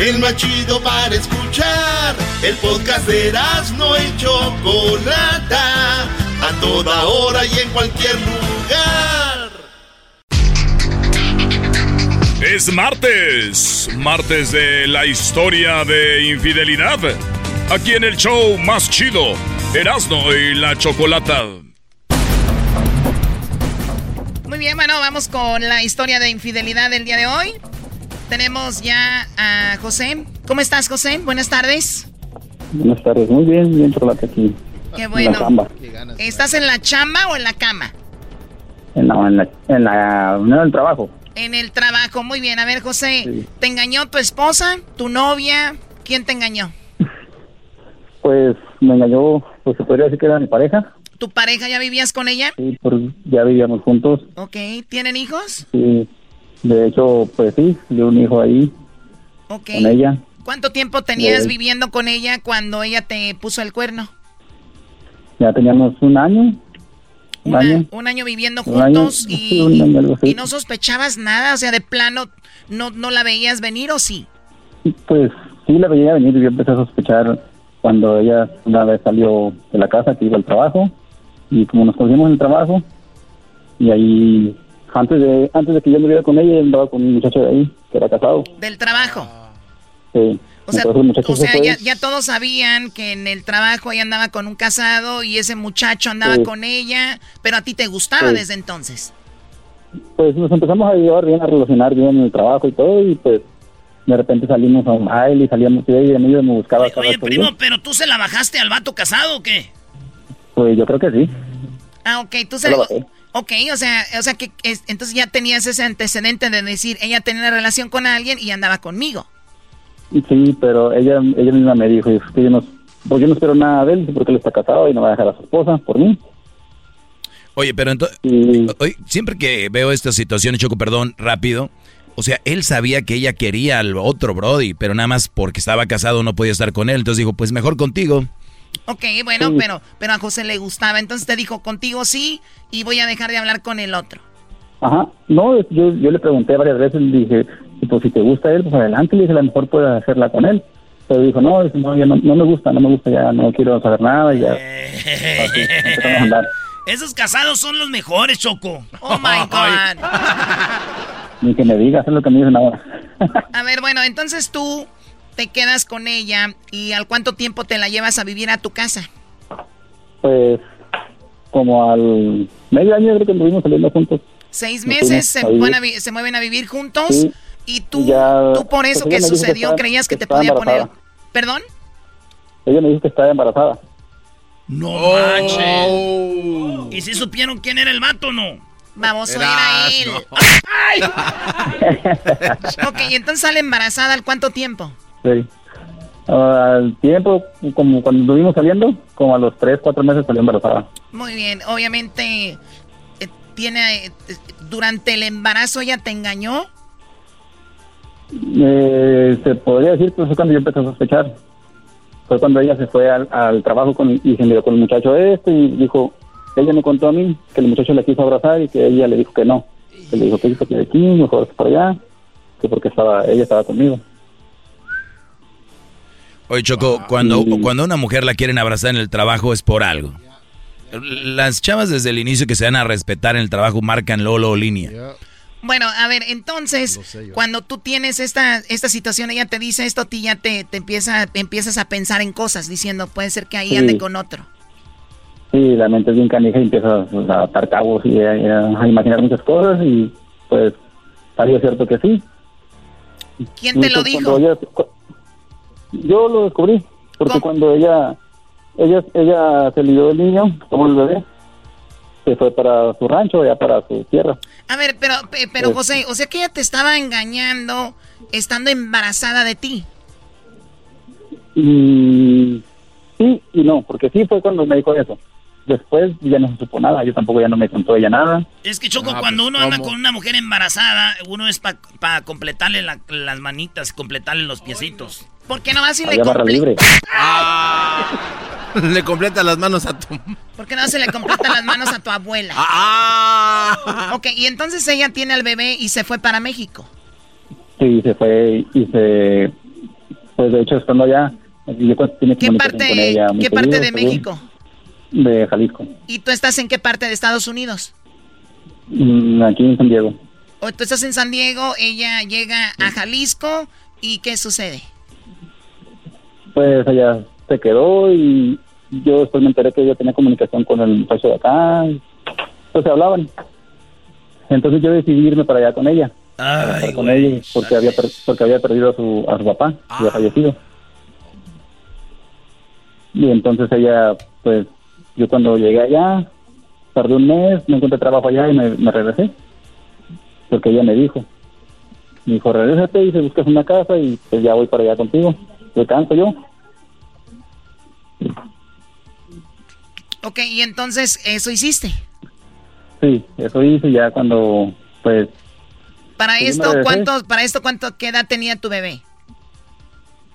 [SPEAKER 3] El más chido para escuchar. El podcast de Erasno y Chocolata. A toda hora y en cualquier lugar.
[SPEAKER 4] Es martes, martes de la historia de infidelidad. Aquí en el show más chido, Erasno y la Chocolata.
[SPEAKER 10] Muy bien, bueno, vamos con la historia de infidelidad del día de hoy. Tenemos ya a José. ¿Cómo estás, José? Buenas tardes.
[SPEAKER 21] Buenas tardes, muy bien, bien chocolate aquí.
[SPEAKER 10] Qué
[SPEAKER 21] En
[SPEAKER 10] bueno. ¿Estás en la chamba o en la cama?
[SPEAKER 21] En la, en la, en la, no, en el trabajo.
[SPEAKER 10] En el trabajo. Muy bien. A ver, José, ¿te engañó tu esposa, tu novia? ¿Quién te engañó?
[SPEAKER 21] Pues me engañó, pues se podría decir que era mi pareja.
[SPEAKER 10] ¿Tu pareja ya vivías con ella?
[SPEAKER 21] Sí, pues ya vivíamos juntos.
[SPEAKER 10] Ok. ¿Tienen hijos?
[SPEAKER 21] Sí, de hecho, pues sí, de un hijo ahí
[SPEAKER 10] Ok.
[SPEAKER 21] con ella.
[SPEAKER 10] ¿Cuánto tiempo tenías
[SPEAKER 21] Eh.
[SPEAKER 10] viviendo con ella cuando ella te puso el cuerno?
[SPEAKER 21] Ya teníamos un año. Un año.
[SPEAKER 10] Un año viviendo
[SPEAKER 21] año,
[SPEAKER 10] juntos y,
[SPEAKER 21] sí, año,
[SPEAKER 10] y no sospechabas nada, o sea, de plano no, no la veías venir o sí.
[SPEAKER 21] Pues sí, la veía venir y yo empecé a sospechar cuando ella una vez salió de la casa que iba al trabajo y como nos conocimos en el trabajo y ahí antes de antes de que yo me viera con ella ella andaba con un muchacho de ahí que era casado.
[SPEAKER 10] Del trabajo.
[SPEAKER 21] Sí.
[SPEAKER 10] O sea, o
[SPEAKER 21] fue.
[SPEAKER 10] ya, ya todos sabían que en el trabajo ella andaba con un casado y ese muchacho andaba
[SPEAKER 21] Sí.
[SPEAKER 10] con ella, pero a ti te gustaba
[SPEAKER 21] Sí.
[SPEAKER 10] desde entonces.
[SPEAKER 21] Pues nos empezamos a llevar bien, a relacionar bien en el trabajo y todo y pues de repente salimos a un baile y salíamos y ella me me buscaba
[SPEAKER 5] Oye,
[SPEAKER 21] rato,
[SPEAKER 5] primo,
[SPEAKER 21] yo.
[SPEAKER 5] ¿pero tú se la bajaste al vato casado o qué?
[SPEAKER 21] Pues yo creo que sí.
[SPEAKER 10] Ah, ok, tú se
[SPEAKER 21] Yo
[SPEAKER 10] le... Ok, o sea, o sea que es- entonces ya tenías ese antecedente de decir, ella tenía una relación con alguien y andaba conmigo.
[SPEAKER 21] Sí, pero ella ella misma me dijo, es que yo no, pues yo no espero nada de él porque él está casado y no va a dejar a su esposa por mí.
[SPEAKER 8] Oye, pero entonces, siempre que veo esta situación, Choco, perdón, rápido, o sea, él sabía que ella quería al otro Brody, pero nada más porque estaba casado no podía estar con él, entonces dijo, pues mejor contigo.
[SPEAKER 10] Ok, bueno,
[SPEAKER 21] Sí.
[SPEAKER 10] pero, pero a José le gustaba, entonces te dijo, contigo sí, y voy a dejar de hablar con el otro.
[SPEAKER 21] Ajá, no, yo, yo le pregunté varias veces, le dije, pues si te gusta él, pues adelante, le dije, a lo mejor puedes hacerla con él. Pero dijo, no, no, ya no, no me gusta, no me gusta, ya no quiero saber nada, y ya así, empezamos a andar.
[SPEAKER 5] Esos casados son los mejores, Choco.
[SPEAKER 10] Oh my God.
[SPEAKER 21] Ni que me digas, es lo que me dicen ahora.
[SPEAKER 10] A ver, bueno, entonces tú te quedas con ella y al cuánto tiempo te la llevas a vivir a tu casa.
[SPEAKER 21] Pues como al medio año creo que estuvimos saliendo juntos.
[SPEAKER 10] Seis
[SPEAKER 21] Nos
[SPEAKER 10] meses se,
[SPEAKER 21] a
[SPEAKER 10] mueven a vi- se mueven a vivir juntos
[SPEAKER 21] Sí.
[SPEAKER 10] y tú,
[SPEAKER 21] Ya,
[SPEAKER 10] tú por eso
[SPEAKER 21] pues
[SPEAKER 10] que sucedió creías que
[SPEAKER 21] que
[SPEAKER 10] te podía poner...
[SPEAKER 21] embarazada.
[SPEAKER 10] ¿Perdón?
[SPEAKER 21] Ella me dijo que estaba embarazada.
[SPEAKER 5] No manches. ¿Y si supieron quién era el vato o no?
[SPEAKER 10] Vamos a ir a él. ok, entonces sale embarazada al cuánto tiempo?
[SPEAKER 21] Sí. Ah, al tiempo, como cuando estuvimos saliendo, como a los tres, cuatro meses salió embarazada.
[SPEAKER 10] Muy bien, obviamente eh, tiene eh, durante el embarazo ella te engañó.
[SPEAKER 21] Eh, se podría decir que fue cuando yo empecé a sospechar. Fue cuando ella se fue al, al trabajo con, y se miró con el muchacho este y dijo, ella me contó a mí que el muchacho la quiso abrazar y que ella le dijo que no. Que le dijo que hizo que de aquí, mejor por allá. que porque estaba, ella estaba conmigo.
[SPEAKER 8] Oye, Choco, cuando, cuando una mujer la quieren abrazar en el trabajo es por algo. Las chavas desde el inicio que se van a respetar en el trabajo marcan Lolo o línea.
[SPEAKER 10] Bueno, a ver, entonces, cuando tú tienes esta, esta situación, ella te dice esto, a ti ya te, te empieza, empiezas a pensar en cosas, diciendo, puede ser que ahí
[SPEAKER 21] Sí.
[SPEAKER 10] ande con otro.
[SPEAKER 21] Sí, la mente es bien canija y empiezas a atar cabos y a, a imaginar muchas cosas y pues salió cierto que sí.
[SPEAKER 10] ¿Quién te lo
[SPEAKER 21] pues,
[SPEAKER 10] dijo?
[SPEAKER 21] cuando yo lo descubrí, porque cuando ella, ella ella se lidió del niño, como el bebé, se fue para su rancho, ya para su tierra.
[SPEAKER 10] A ver, pero, pe- pero
[SPEAKER 21] Eh.
[SPEAKER 10] José, o sea que ella te estaba engañando estando embarazada de ti.
[SPEAKER 21] Y sí y no, porque sí fue cuando me dijo eso. Después ya no se supo nada, yo tampoco ya no me contó ella nada.
[SPEAKER 5] Es que Choco,
[SPEAKER 21] Ah,
[SPEAKER 5] cuando
[SPEAKER 21] pues,
[SPEAKER 5] uno anda con una mujer embarazada, uno es para completarle la- las manitas, completarle los piecitos.
[SPEAKER 10] ¿Por qué no vas y le
[SPEAKER 21] Allá barra libre.
[SPEAKER 7] Le completa las manos a tu...
[SPEAKER 10] ¿Por qué no se le completa las manos a tu abuela?
[SPEAKER 21] Ah.
[SPEAKER 10] Ok, y entonces ella tiene al bebé y se fue para México.
[SPEAKER 21] Sí, se fue y se... Pues de hecho estando allá, yo tiene
[SPEAKER 10] ¿Qué parte,
[SPEAKER 21] con ella
[SPEAKER 10] ¿qué parte de México?
[SPEAKER 21] De Jalisco.
[SPEAKER 10] ¿Y tú estás en qué parte de Estados Unidos?
[SPEAKER 21] Mm, Aquí en San Diego.
[SPEAKER 10] O tú estás en San Diego, ella llega a Jalisco y ¿qué sucede?
[SPEAKER 21] Pues allá se quedó y yo después me enteré que ella tenía comunicación con el muchacho de acá. y, Pues se hablaban. Entonces yo decidí irme para allá con ella. estar con ella porque había, porque había perdido a su, a su papá, había fallecido. Y entonces ella, pues, yo cuando llegué allá, tardé un mes, no encontré trabajo allá y me, me regresé. Porque ella me dijo, me dijo, regrésate y se buscas una casa y pues ya voy para allá contigo. Descanso yo.
[SPEAKER 10] Ok, y entonces eso hiciste.
[SPEAKER 21] Sí, eso hice ya cuando, pues,
[SPEAKER 10] Para
[SPEAKER 21] me
[SPEAKER 10] esto. ¿cuánto, para esto, ¿cuánto, qué edad tenía tu bebé?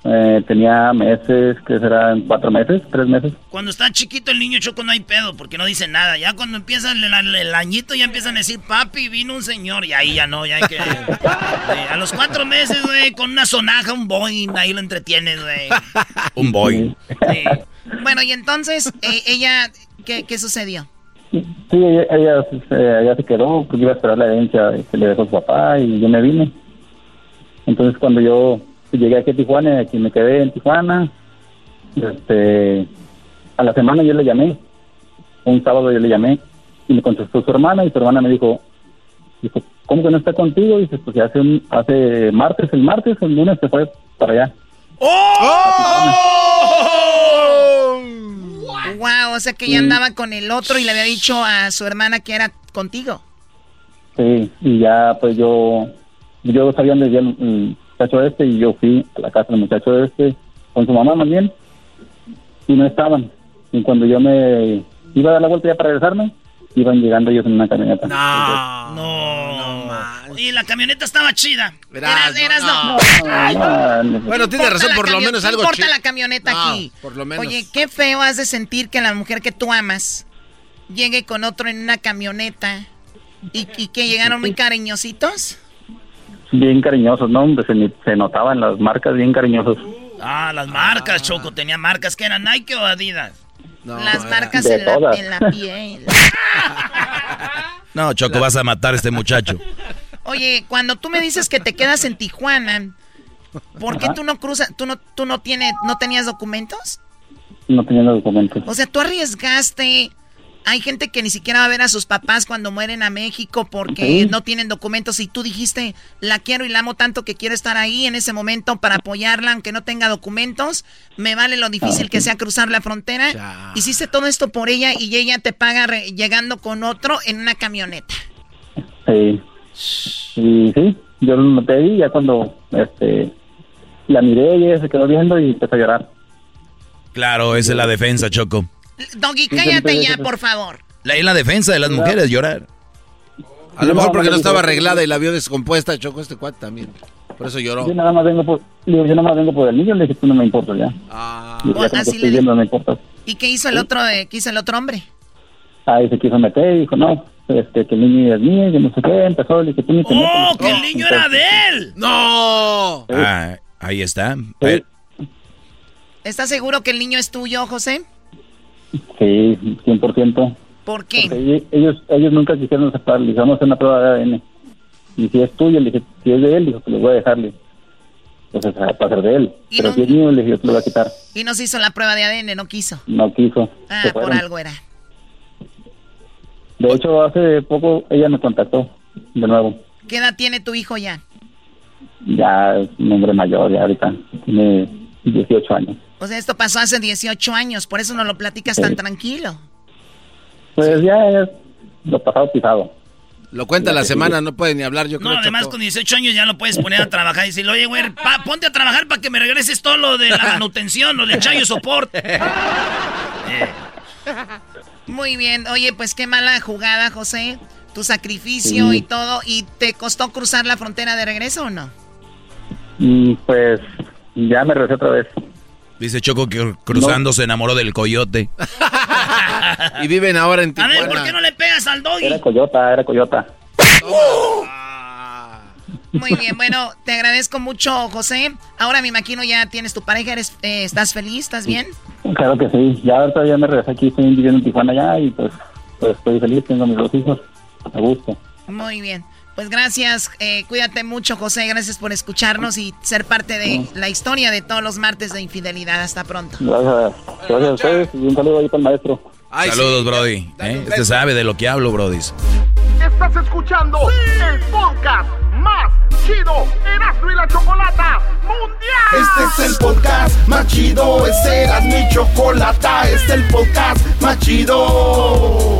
[SPEAKER 21] Eh, tenía meses, que serán cuatro meses, tres meses.
[SPEAKER 5] Cuando está chiquito el niño Choco no hay pedo, porque no dice nada. Ya cuando empieza el, el- el añito ya empiezan a decir, papi, vino un señor. Y ahí ya no, ya hay que... Eh, a los cuatro meses, güey, con una sonaja, un Boeing, ahí lo entretienes, güey.
[SPEAKER 8] Un boy.
[SPEAKER 10] Bueno, y entonces, eh, ella, ¿qué, qué sucedió?
[SPEAKER 21] Sí, ella, ella, se- ella se quedó, porque iba a esperar la herencia que le dejó su papá y yo me vine. Entonces cuando yo llegué aquí a Tijuana, aquí me quedé en Tijuana, este, a la semana yo le llamé, un sábado yo le llamé y me contestó su hermana y su hermana me dijo, dijo ¿cómo que no está contigo? Y dice, pues ya hace, un, hace martes, el martes, el lunes se fue para allá.
[SPEAKER 10] Wow, o sea que ella andaba con el otro y le había dicho a su hermana que era contigo.
[SPEAKER 21] Sí, y ya pues yo, yo sabía dónde muchacho este y yo fui a la casa del muchacho este con su mamá más bien y no estaban. Y cuando yo me iba a dar la vuelta ya para regresarme, iban llegando ellos en una camioneta.
[SPEAKER 5] No, no, Y la camioneta estaba chida.
[SPEAKER 10] Eras, eras no.
[SPEAKER 21] Ah, no.
[SPEAKER 7] Bueno, tiene
[SPEAKER 10] Importa
[SPEAKER 7] razón, por lo menos
[SPEAKER 10] ¿qué
[SPEAKER 7] algo
[SPEAKER 10] importa la camioneta
[SPEAKER 7] No,
[SPEAKER 10] aquí?
[SPEAKER 7] por lo menos.
[SPEAKER 10] Oye, qué feo has de sentir que la mujer que tú amas llegue con otro en una camioneta y, y que llegaron muy cariñositos.
[SPEAKER 21] Bien cariñosos, ¿no? Hombre, se, se notaban las marcas bien cariñosos.
[SPEAKER 5] Ah, las marcas, Choco. Tenía marcas que eran Nike o Adidas.
[SPEAKER 10] Las marcas en la, en la piel.
[SPEAKER 8] No, Choco, vas a matar a este muchacho.
[SPEAKER 10] Oye, cuando tú me dices que te quedas en Tijuana, ¿por qué
[SPEAKER 21] Ajá.
[SPEAKER 10] tú no cruzas, tú no, tú no tienes, no tenías documentos?
[SPEAKER 21] No tenían los documentos.
[SPEAKER 10] O sea, tú arriesgaste. Hay gente que ni siquiera va a ver a sus papás cuando mueren a México porque
[SPEAKER 21] Sí.
[SPEAKER 10] no tienen documentos y tú dijiste, la quiero y la amo tanto que quiero estar ahí en ese momento para apoyarla aunque no tenga documentos. Me vale lo difícil que sea cruzar la frontera. Hiciste todo esto por ella y ella te paga re- llegando con otro en una camioneta.
[SPEAKER 21] Sí. Y sí, yo lo noté ahí ya cuando este, la miré y ella se quedó viendo y empezó a llorar.
[SPEAKER 8] Claro, esa es la defensa, Choco.
[SPEAKER 10] Doggy, cállate ya, por favor.
[SPEAKER 8] La, la defensa de las mujeres, llorar.
[SPEAKER 7] A lo mejor porque
[SPEAKER 21] no,
[SPEAKER 7] estaba arreglada y la vio descompuesta, chocó este cuate también. Por eso lloró.
[SPEAKER 21] Yo nada más vengo por, yo nada más vengo por el niño, le dije, tú no me importas ya.
[SPEAKER 7] Ah.
[SPEAKER 21] Y ya que
[SPEAKER 10] así le
[SPEAKER 21] viendo, no me importas.
[SPEAKER 10] ¿Y qué hizo el otro, eh, qué hizo el otro hombre?
[SPEAKER 21] Ahí se quiso meter y dijo, no, este, que el niño es mío, que no sé qué, empezó, le dije, tú ni te
[SPEAKER 5] ¡Oh,
[SPEAKER 21] metas".
[SPEAKER 5] que el niño era de él!
[SPEAKER 7] ¡No!
[SPEAKER 8] Ah, ahí está.
[SPEAKER 10] ¿Estás seguro que el niño es tuyo, José?
[SPEAKER 21] Sí, 100%.
[SPEAKER 10] ¿Por qué?
[SPEAKER 21] Porque ellos- ellos, nunca quisieron aceptar, vamos a hacer una prueba de ADN. Y si es tuyo, le dije, si es de él, dijo, que lo voy a dejarle. Entonces, para ser de él. Pero si es mío, le dije, te lo voy a quitar.
[SPEAKER 10] Y no se hizo la prueba de ADN, no quiso.
[SPEAKER 21] No quiso.
[SPEAKER 10] Ah, por algo era.
[SPEAKER 21] De hecho, hace poco ella me contactó de nuevo.
[SPEAKER 10] ¿Qué edad tiene tu hijo ya?
[SPEAKER 21] Ya es un hombre mayor, ya ahorita tiene 18 años.
[SPEAKER 10] O sea, esto pasó hace 18 años, por eso no lo platicas tan tranquilo.
[SPEAKER 21] Pues ya es lo pasado pisado.
[SPEAKER 7] Lo cuenta la semana, no puede ni hablar, yo
[SPEAKER 5] No,
[SPEAKER 7] creo.
[SPEAKER 5] además
[SPEAKER 7] Choco.
[SPEAKER 5] con 18 años ya lo puedes poner a trabajar y decirle, oye, güey, pa- ponte a trabajar para que me regreses todo lo de la manutención, lo de chayo soporte.
[SPEAKER 10] Muy bien. Oye, pues qué mala jugada, José. Tu sacrificio
[SPEAKER 21] Sí.
[SPEAKER 10] y todo. ¿Y te costó cruzar la frontera de regreso o no?
[SPEAKER 21] Y pues ya me regresé otra vez.
[SPEAKER 8] Dice Choco que cruzando se enamoró del coyote.
[SPEAKER 7] y viven ahora en
[SPEAKER 5] A
[SPEAKER 7] Tijuana.
[SPEAKER 5] ver, ¿por qué no le pegas al doggy?
[SPEAKER 21] Era coyota, era coyota.
[SPEAKER 10] Muy bien, bueno, te agradezco mucho, José. Ahora me imagino ya tienes tu pareja, eres, eh, ¿estás feliz? ¿Estás bien?
[SPEAKER 21] Claro que sí. Ya ahorita ya me regresé aquí, estoy viviendo en Tijuana ya y pues, pues estoy feliz, tengo mis dos hijos. A gusto.
[SPEAKER 10] Muy bien. Pues gracias, eh, cuídate mucho, José. Gracias por escucharnos y ser parte de la historia de todos los martes de infidelidad. Hasta pronto.
[SPEAKER 21] Gracias, gracias a ustedes y un saludo ahí para el maestro.
[SPEAKER 8] Saludos, Brody. ¿eh? Este sabe de lo que hablo, Brody.
[SPEAKER 23] Estás escuchando el podcast más chido Erasmo y la Chocolata Mundial.
[SPEAKER 3] Este es el podcast más chido, este era mi chocolata, este es el podcast más chido.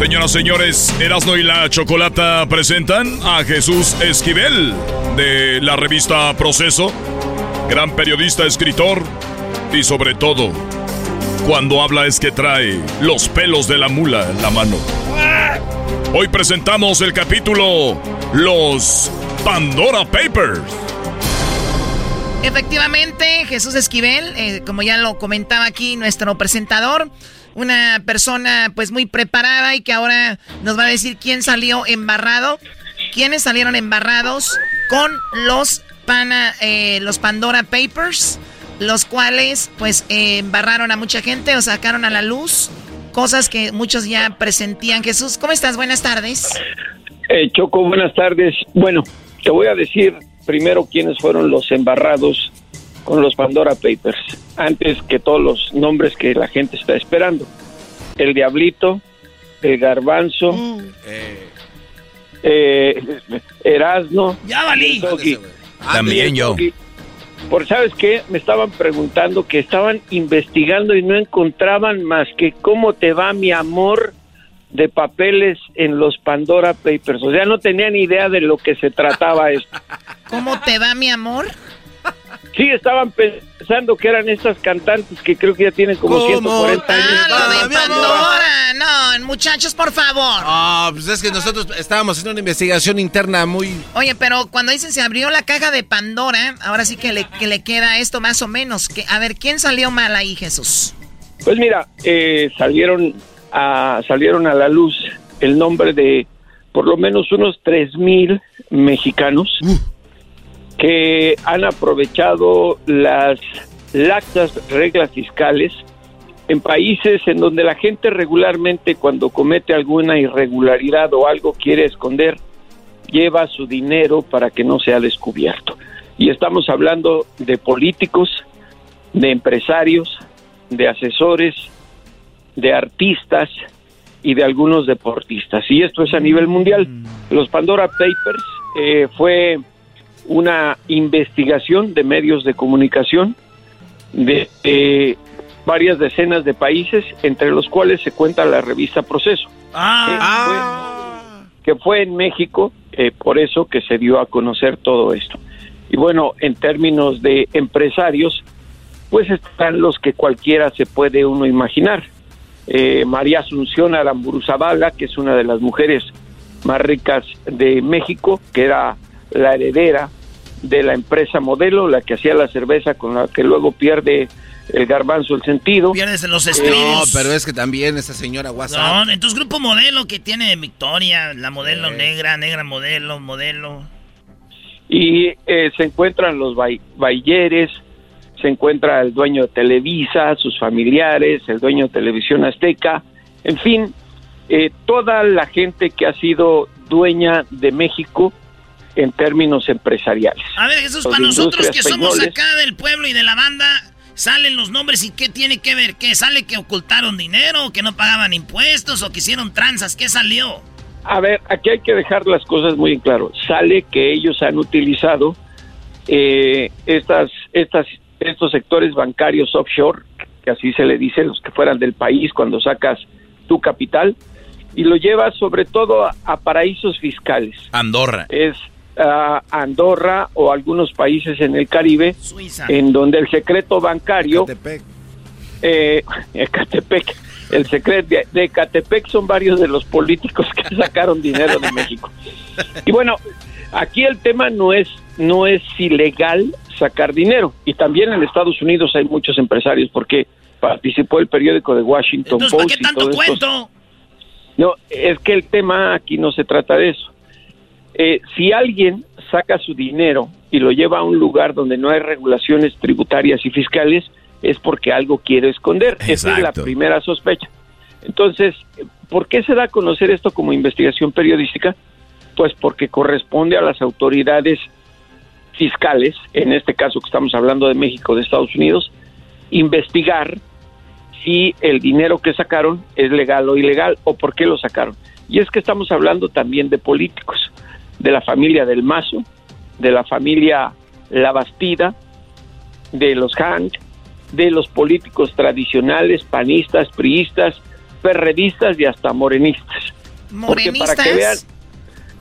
[SPEAKER 4] Señoras, señores, Erasno y la Chocolata presentan a Jesús Esquivel de la revista Proceso, gran periodista, escritor y sobre todo, cuando habla es que trae los pelos de la mula en la mano. Hoy presentamos el capítulo Los Pandora Papers.
[SPEAKER 10] Efectivamente, Jesús Esquivel, eh, como ya lo comentaba aquí nuestro presentador, una persona pues muy preparada y que ahora nos va a decir quién salió embarrado, quiénes salieron embarrados con los pana, eh, los Pandora Papers, los cuales pues eh, embarraron a mucha gente o sacaron a la luz cosas que muchos ya presentían. Jesús, ¿cómo estás? Buenas tardes.
[SPEAKER 24] Eh, Choco, buenas tardes. Bueno, te voy a decir primero quiénes fueron los embarrados con los Pandora Papers, antes que todos los nombres que la gente está esperando. El Diablito, el Garbanzo, eh, Erasno.
[SPEAKER 5] Ya valí.
[SPEAKER 24] Doggy.
[SPEAKER 8] También yo.
[SPEAKER 24] Por sabes qué, me estaban preguntando que estaban investigando y no encontraban más que cómo te va mi amor de papeles en los Pandora Papers. O sea, no tenían idea de lo que se trataba esto.
[SPEAKER 10] ¿Cómo te va, mi amor?
[SPEAKER 24] Sí, estaban pensando que eran estas cantantes que creo que ya tienen como 140 años.
[SPEAKER 10] Ah, lo de Pandora. No, muchachos, por favor.
[SPEAKER 7] Ah, pues es que nosotros estábamos haciendo una investigación interna muy...
[SPEAKER 10] Oye, pero cuando dicen se abrió la caja de Pandora, ahora sí que le, que le queda esto más o menos. Que, a ver, ¿quién salió mal ahí, Jesús?
[SPEAKER 24] Pues mira, eh, salieron a salieron a la luz el nombre de por lo menos unos 3000 mexicanos que han aprovechado las laxas reglas fiscales en países en donde la gente regularmente cuando comete alguna irregularidad o algo quiere esconder lleva su dinero para que no sea descubierto. Y estamos hablando de políticos, de empresarios, de asesores, de artistas y de algunos deportistas. Y esto es a nivel mundial. Los Pandora Papers eh, fue una investigación de medios de comunicación de, eh, varias decenas de países, entre los cuales se cuenta la revista Proceso.
[SPEAKER 5] Ah.
[SPEAKER 24] Que, fue, que fue en México, eh, por eso que se dio a conocer todo esto. Y bueno, en términos de empresarios, pues están los que cualquiera se puede uno imaginar. Eh, María Asunción Aramburuzabala, que es una de las mujeres más ricas de México, que era la heredera de la empresa Modelo, la que hacía la cerveza con la que luego pierde el garbanzo el sentido.
[SPEAKER 5] Pierdes en los
[SPEAKER 7] No,
[SPEAKER 5] estribos.
[SPEAKER 7] pero es que también esa señora WhatsApp.
[SPEAKER 5] No, entonces grupo modelo que tiene Victoria, la modelo negra, negra modelo, modelo.
[SPEAKER 24] y eh, se encuentran los bai- Bayeres, se encuentra el dueño de Televisa, sus familiares, el dueño de Televisión Azteca, en fin, eh, toda la gente que ha sido dueña de México en términos empresariales.
[SPEAKER 5] A ver, Jesús,
[SPEAKER 24] Los
[SPEAKER 5] para nosotros que somos acá del pueblo y de la banda, salen los nombres y qué tiene que ver, qué sale que ocultaron dinero, que no pagaban impuestos o que hicieron tranzas, ¿qué salió?
[SPEAKER 24] A ver, aquí hay que dejar las cosas muy en claro. Sale que ellos han utilizado eh, estas, estas, estos sectores bancarios offshore, que así se le dice, los que fueran del país cuando sacas tu capital, y lo llevas sobre todo a, a paraísos fiscales.
[SPEAKER 8] Andorra.
[SPEAKER 24] Es ah, Andorra o algunos países en el Caribe,
[SPEAKER 5] Suiza.
[SPEAKER 24] en donde el secreto bancario... Eh, Ecatepec. El secreto de, de Ecatepec son varios de los políticos que sacaron dinero de México. Y bueno, aquí el tema no es no es ilegal sacar dinero y también en Estados Unidos hay muchos empresarios porque participó el periódico de Washington
[SPEAKER 5] Entonces, ¿para
[SPEAKER 24] Post
[SPEAKER 5] qué
[SPEAKER 24] y
[SPEAKER 5] tanto cuento?
[SPEAKER 24] No, es que el tema aquí no se trata de eso. Eh, si alguien saca su dinero y lo lleva a un lugar donde no hay regulaciones tributarias y fiscales, es porque algo quiere esconder. Esa es la primera sospecha. Entonces, ¿por qué se da a conocer esto como investigación periodística? Pues porque corresponde a las autoridades fiscales, en este caso que estamos hablando de México, de Estados Unidos, investigar si el dinero que sacaron es legal o ilegal o por qué lo sacaron. Y es que estamos hablando también de políticos, de la familia del Mazo, de la familia La Bastida, de los Hank, de los políticos tradicionales, panistas, priistas, perredistas y hasta morenistas. Porque para que vean,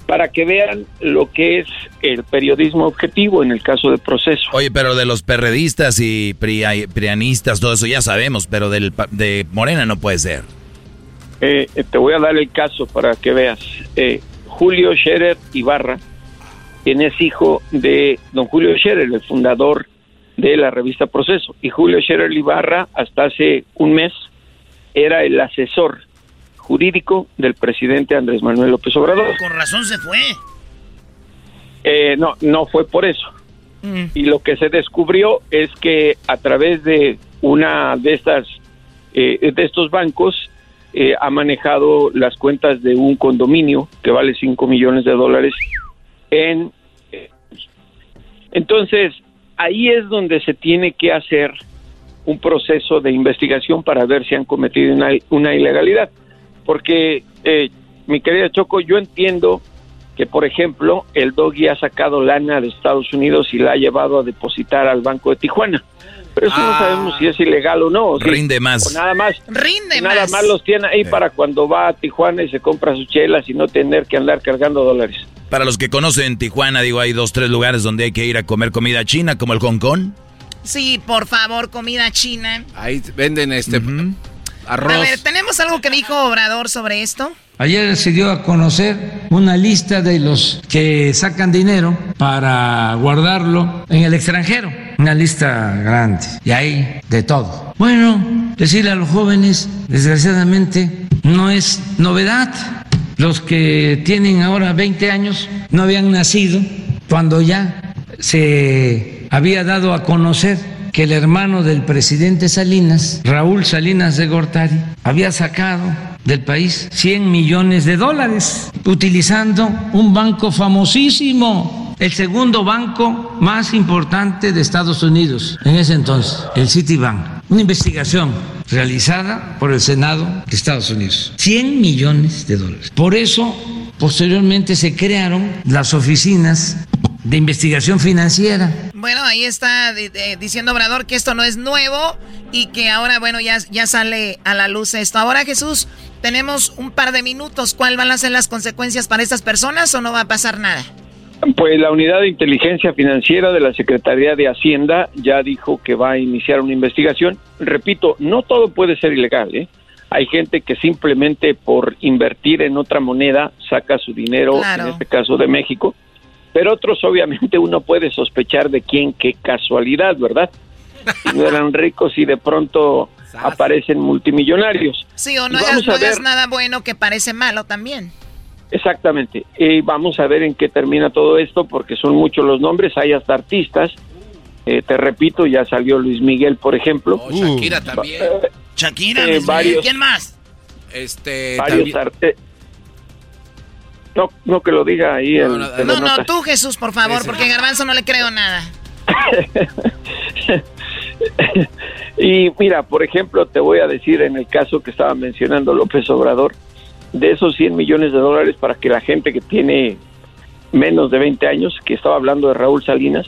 [SPEAKER 24] para que vean lo que es el periodismo objetivo en el caso de proceso.
[SPEAKER 8] Oye, pero de los perredistas y pri- prianistas, todo eso ya sabemos, pero del, pa- de Morena no puede ser.
[SPEAKER 24] Eh, eh, te voy a dar el caso para que veas. Eh, Julio Scherer Ibarra, quien es hijo de don Julio Scherer, el fundador de la revista Proceso. Y Julio Scherer Ibarra, hasta hace un mes, era el asesor jurídico del presidente Andrés Manuel López Obrador.
[SPEAKER 5] Con razón se fue.
[SPEAKER 24] Eh, no, no fue por eso. Y lo que se descubrió es que a través de una de estas, eh, de estos bancos, eh, ha manejado las cuentas de un condominio que vale 5 millones de dólares en... Entonces, ahí es donde se tiene que hacer un proceso de investigación para ver si han cometido una, una ilegalidad. Porque, eh, mi querida Choco, yo entiendo que, por ejemplo, el Doggy ha sacado lana de Estados Unidos y la ha llevado a depositar al Banco de Tijuana. Pero eso no sabemos si es ilegal o no.
[SPEAKER 8] Rinde más.
[SPEAKER 24] o nada más.
[SPEAKER 10] Rinde
[SPEAKER 24] nada
[SPEAKER 10] más.
[SPEAKER 24] más los tiene ahí para cuando va a Tijuana y se compra sus chelas y no tener que andar cargando dólares.
[SPEAKER 8] Para los que conocen Tijuana, digo, hay dos, tres lugares donde hay que ir a comer comida china, como el Hong Kong.
[SPEAKER 10] Sí, por favor, comida china.
[SPEAKER 7] Ahí venden este arroz.
[SPEAKER 10] A ver, ¿tenemos algo que dijo Obrador sobre esto?
[SPEAKER 25] Ayer se dio a conocer una lista de los que sacan dinero para guardarlo en el extranjero. Una lista grande. Y hay de todo. Bueno, decirle a los jóvenes, desgraciadamente, no es novedad. Los que tienen ahora 20 años no habían nacido cuando ya se había dado a conocer que el hermano del presidente Salinas, Raúl Salinas de Gortari, había sacado del país 100 millones de dólares utilizando un banco famosísimo, el segundo banco más importante de Estados Unidos en ese entonces, el Citibank. Una investigación realizada por el Senado de Estados Unidos. 100 millones de dólares. Por eso, posteriormente se crearon las oficinas de investigación financiera.
[SPEAKER 10] Bueno, ahí está diciendo Obrador que esto no es nuevo y que ahora, bueno, ya, ya sale a la luz esto. Ahora, Jesús, tenemos un par de minutos. ¿Cuál van a ser las consecuencias para estas personas o no va a pasar nada?
[SPEAKER 24] Pues la unidad de inteligencia financiera de la Secretaría de Hacienda ya dijo que va a iniciar una investigación. Repito, no todo puede ser ilegal, ¿eh? Hay gente que simplemente por invertir en otra moneda saca su dinero, en este caso de México, pero otros obviamente uno puede sospechar de quién, qué casualidad, ¿verdad? Si no eran ricos y de pronto aparecen multimillonarios.
[SPEAKER 10] Sí, o no, es, nada bueno que parece malo también.
[SPEAKER 24] Exactamente. Y vamos a ver en qué termina todo esto, porque son muchos los nombres, hay hasta artistas. Eh, te repito, ya salió Luis Miguel, por ejemplo.
[SPEAKER 7] Oh, Shakira también. Eh,
[SPEAKER 5] Shakira, eh, varios, ¿quién más?
[SPEAKER 7] Este,
[SPEAKER 24] varios no, no que lo diga ahí.
[SPEAKER 10] No, no, no, tú Jesús, por favor, porque Garbanzo no le creo nada.
[SPEAKER 24] y mira, por ejemplo, te voy a decir en el caso que estaba mencionando López Obrador, de esos 100 millones de dólares para que la gente que tiene menos de 20 años, que estaba hablando de Raúl Salinas,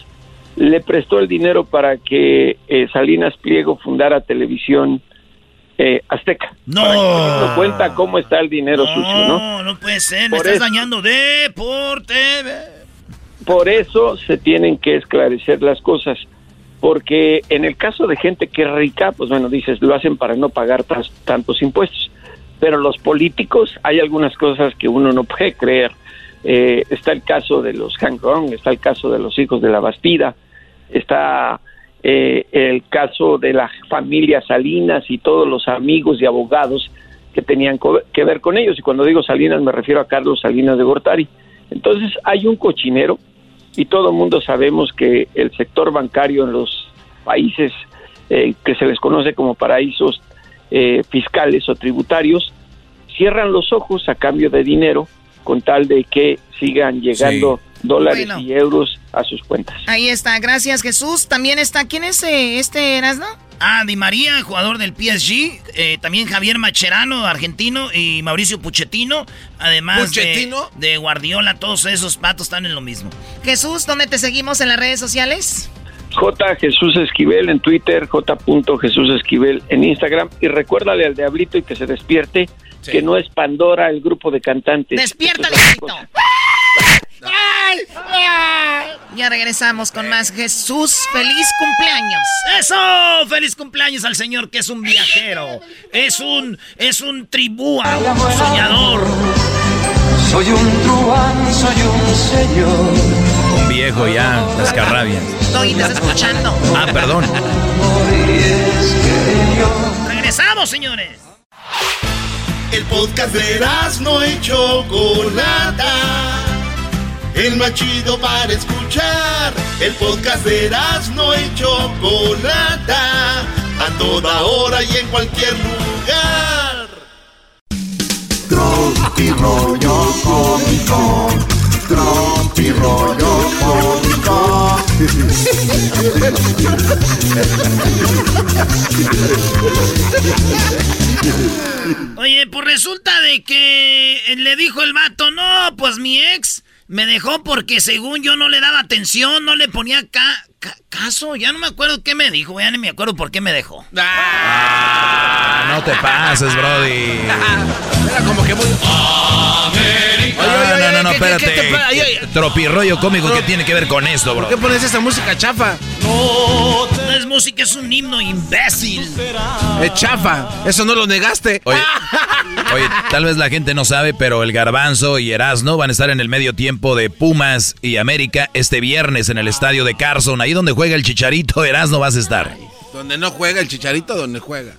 [SPEAKER 24] le prestó el dinero para que eh, Salinas Pliego fundara televisión eh, Azteca.
[SPEAKER 5] No.
[SPEAKER 24] cuenta cómo está el dinero sucio, ¿no?
[SPEAKER 5] No, no puede ser, me estás dañando Deporte.
[SPEAKER 24] Por eso se tienen que esclarecer las cosas, porque en el caso de gente que es rica, pues bueno, dices, lo hacen para no pagar tantos impuestos, pero los políticos, hay algunas cosas que uno no puede creer. Eh, está el caso de los Hank está el caso de los hijos de la Bastida, está eh, el caso de la familia Salinas y todos los amigos y abogados que tenían que ver con ellos. Y cuando digo Salinas me refiero a Carlos Salinas de Gortari. Entonces hay un cochinero y todo el mundo sabemos que el sector bancario en los países eh, que se les conoce como paraísos eh, fiscales o tributarios cierran los ojos a cambio de dinero con tal de que sigan llegando dólares y euros a sus cuentas.
[SPEAKER 10] Ahí está, gracias Jesús. También está, ¿quién es eh, este Erasno?
[SPEAKER 5] Ah, Di María, jugador del PSG. Eh, también Javier Macherano, argentino. Y Mauricio Puchetino. Además de, de, Guardiola, todos esos patos están en lo mismo.
[SPEAKER 10] Jesús, ¿dónde te seguimos en las redes sociales?
[SPEAKER 24] J. Jesús Esquivel en Twitter, J. Jesús Esquivel en Instagram. Y recuérdale al Diablito y que se despierte que no es Pandora el grupo de cantantes.
[SPEAKER 10] ¡Despierta, Ya regresamos con más Jesús. ¡Feliz cumpleaños!
[SPEAKER 5] ¡Eso! ¡Feliz cumpleaños al Señor que es un viajero! Es un, es un tribúa, un soñador.
[SPEAKER 26] Soy un truán, soy un señor.
[SPEAKER 8] Un viejo ya, las carrabias.
[SPEAKER 10] Estoy, estás escuchando.
[SPEAKER 8] Ah, perdón.
[SPEAKER 5] Regresamos, señores.
[SPEAKER 3] El podcast de no hecho Chocolata. El más chido para escuchar. El podcast de no hecho Chocolata. A toda hora y en cualquier lugar. Tropi rollo cómico. Tropi rollo cómico.
[SPEAKER 5] Oye, pues resulta de que le dijo el mato, no, pues mi ex me dejó porque según yo no le daba atención, no le ponía caso. Ya no me acuerdo qué me dijo, ya ni me acuerdo por qué me dejó.
[SPEAKER 8] Ah, no te pases, Brody.
[SPEAKER 7] Era como que muy...
[SPEAKER 8] Oye, no, no, no, espérate. Tropirroyo cómico que tiene que ver con esto, bro.
[SPEAKER 7] ¿Por qué pones esa música chafa?
[SPEAKER 5] No, no es música, es un himno imbécil.
[SPEAKER 7] Es chafa, eso no lo negaste.
[SPEAKER 8] Oye, oye, tal vez la gente no sabe, pero el Garbanzo y Erasno van a estar en el medio tiempo de Pumas y América este viernes en el estadio de Carson. Ahí donde juega el Chicharito, Erasno vas a estar.
[SPEAKER 7] Donde no juega el Chicharito, donde juega.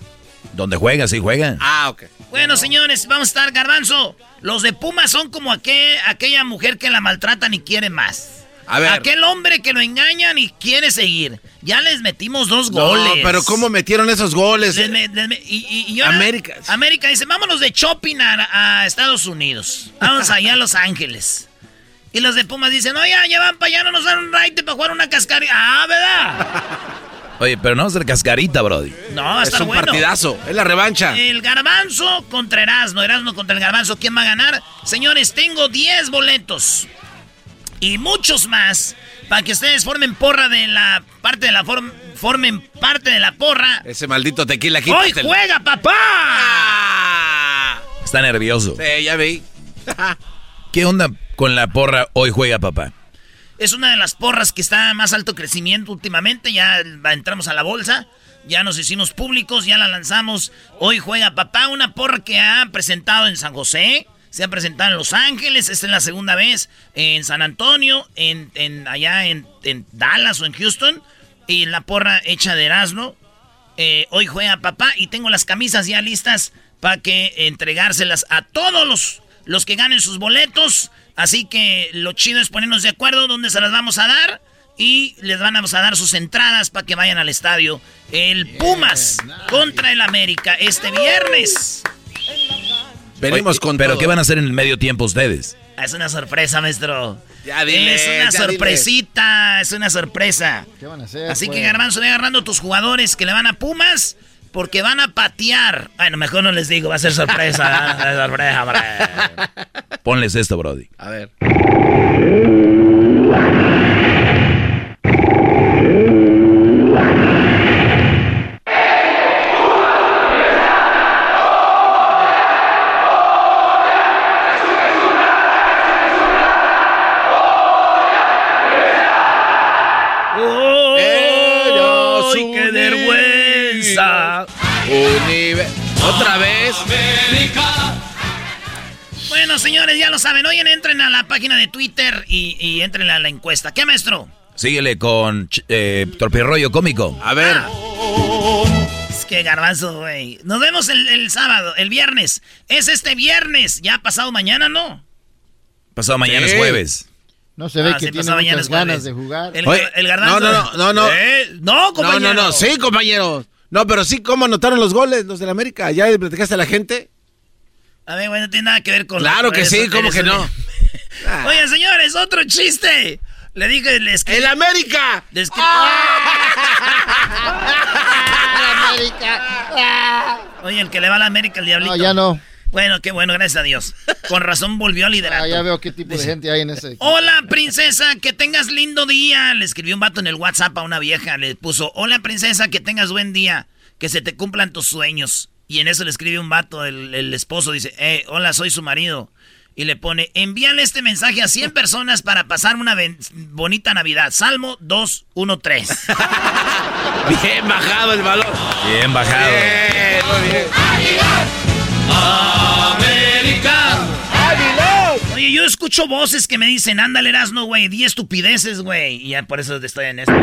[SPEAKER 8] Donde juega, sí juega.
[SPEAKER 7] Ah, ok.
[SPEAKER 5] Bueno, señores, vamos a estar, Garbanzo. Los de Pumas son como aquella mujer que la maltratan y quiere más. A ver. Aquel hombre que lo engañan y quiere seguir. Ya les metimos dos goles.
[SPEAKER 7] No, pero ¿cómo metieron esos goles?
[SPEAKER 5] y, América. América dice, vámonos de shopping a, Estados Unidos. Vamos allá a Los Ángeles. Y los de Pumas dicen, no, ya, ya van para allá, no nos dan un raite para jugar una cascarita. Ah, ¿verdad?
[SPEAKER 8] Oye, pero no va a ser cascarita, Brody.
[SPEAKER 5] No, va
[SPEAKER 7] es un partidazo. Es la revancha.
[SPEAKER 5] El garbanzo contra Erasmo. Erasmo contra el garbanzo. ¿Quién va a ganar? Señores, tengo 10 boletos. Y muchos más para que ustedes formen porra de la parte de la formen parte de la porra.
[SPEAKER 7] Ese maldito tequila aquí.
[SPEAKER 5] Hoy juega papá.
[SPEAKER 8] Está nervioso.
[SPEAKER 7] Sí, ya vi.
[SPEAKER 8] ¿Qué onda con la porra Hoy juega papá?
[SPEAKER 5] Es una de las porras que está más alto crecimiento últimamente. Ya entramos a la bolsa. Ya nos hicimos públicos, ya la lanzamos. Hoy juega papá, una porra que ha presentado en San José, se ha presentado en Los Ángeles, esta es la segunda vez, en San Antonio, en, allá en, Dallas o en Houston, y la porra hecha de Erasmo. Eh, hoy juega papá y tengo las camisas ya listas para que entregárselas a todos los, los que ganen sus boletos. Así que lo chido es ponernos de acuerdo dónde se las vamos a dar y les van a dar sus entradas para que vayan al estadio. El Pumas contra el América este viernes.
[SPEAKER 8] Venimos con Pero ¿qué van a hacer en el medio tiempo ustedes?
[SPEAKER 5] Es una sorpresa, maestro. es una sorpresita, es una sorpresa. ¿Qué van a hacer? Así que pues? Garbanzo, ve agarrando tus jugadores que le van a Pumas porque van a patear. Bueno, mejor no les digo, va a ser sorpresa. sorpresa,
[SPEAKER 8] Ponles esto, Brody.
[SPEAKER 7] A ver.
[SPEAKER 5] Bueno, señores, ya lo saben. Oye, entren a la página de Twitter y, entren a la encuesta. ¿Qué, maestro?
[SPEAKER 8] Síguele con eh, Torpirroyo Cómico.
[SPEAKER 7] A ver.
[SPEAKER 5] Es que garbanzo, güey. Nos vemos el, sábado, el viernes. Es este viernes. Ya ha pasado mañana, ¿no?
[SPEAKER 8] Pasado mañana es jueves.
[SPEAKER 16] No se ve ah, que tiene muchas ganas de jugar.
[SPEAKER 5] El, garbanzo.
[SPEAKER 7] No, no, no, no.
[SPEAKER 5] ¿Eh? No, compañero.
[SPEAKER 7] No, no, no. Sí, compañero. No, pero sí, ¿cómo anotaron los goles los del América? ¿Ya le platicaste a la gente?
[SPEAKER 5] A ver, bueno, no tiene nada que ver con...
[SPEAKER 7] Claro que sí, ¿cómo que no?
[SPEAKER 5] Oye, señores, otro chiste. Le dije, les
[SPEAKER 7] ¡El América!
[SPEAKER 5] Les ¡El
[SPEAKER 16] América!
[SPEAKER 5] Oye, el que le va a la América, el diablito.
[SPEAKER 16] No, ya no.
[SPEAKER 5] Bueno, qué bueno, gracias a Dios. Con razón volvió a liderar.
[SPEAKER 16] Ah, ya veo qué tipo de gente hay en ese.
[SPEAKER 5] Hola, princesa, que tengas lindo día. Le escribió un vato en el WhatsApp a una vieja. Le puso, hola, princesa, que tengas buen día. Que se te cumplan tus sueños. Y en eso le escribe un vato, el, esposo, dice, eh, hola, soy su marido. Y le pone, envíale este mensaje a 100 personas para pasar una bonita Navidad. Salmo 213.
[SPEAKER 7] bien bajado el valor.
[SPEAKER 8] Bien bajado.
[SPEAKER 7] Bien, muy bien.
[SPEAKER 5] América. Oye, yo escucho voces que me dicen, ándale, Erasno, güey, di estupideces, güey. Y ya por eso estoy en esto.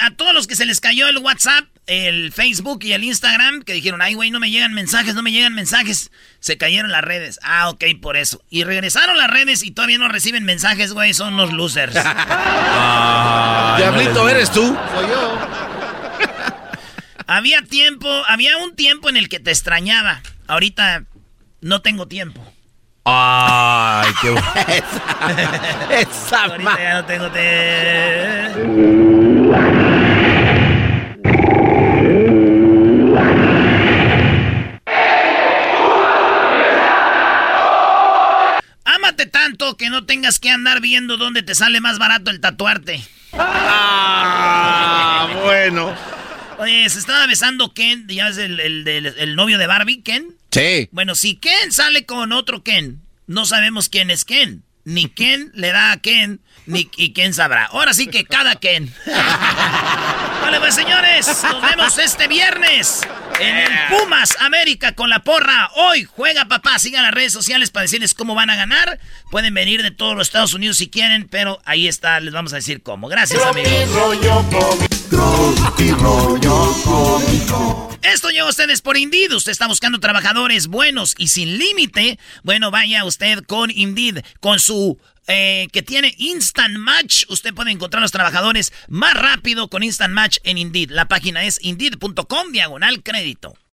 [SPEAKER 5] A todos los que se les cayó el WhatsApp, el Facebook y el Instagram, que dijeron, ay, güey, no me llegan mensajes, no me llegan mensajes. Se cayeron las redes. Ah, ok, por eso. Y regresaron las redes y todavía no reciben mensajes, güey, son unos losers.
[SPEAKER 7] Diablito, ¿eres tú?
[SPEAKER 16] Soy yo.
[SPEAKER 5] había tiempo, había un tiempo en el que te extrañaba. Ahorita no tengo tiempo.
[SPEAKER 8] Ay, qué bueno.
[SPEAKER 7] esa,
[SPEAKER 5] Ahorita ya no tengo tiempo. Que no tengas que andar viendo dónde te sale más barato el tatuarte.
[SPEAKER 7] Ah, bueno.
[SPEAKER 5] Oye, se estaba besando Ken, ya es el, el, novio de Barbie, Ken.
[SPEAKER 7] Sí.
[SPEAKER 5] Bueno, si Ken sale con otro Ken, no sabemos quién es Ken. Ni Ken le da a Ken, ni y Ken sabrá. Ahora sí que cada Ken. vale, pues señores, nos vemos este viernes en el Pumas América con la porra. Hoy juega papá. Sigan las redes sociales para decirles cómo van a ganar. Pueden venir de todos los Estados Unidos si quieren, pero ahí está, les vamos a decir cómo. Gracias, amigos. Esto llega a ustedes por Indeed. Usted está buscando trabajadores buenos y sin límite. Bueno, vaya usted con Indeed, con su eh, que tiene Instant Match. Usted puede encontrar a los trabajadores más rápido con Instant Match en Indeed. La página es indeed.com diagonal crédito.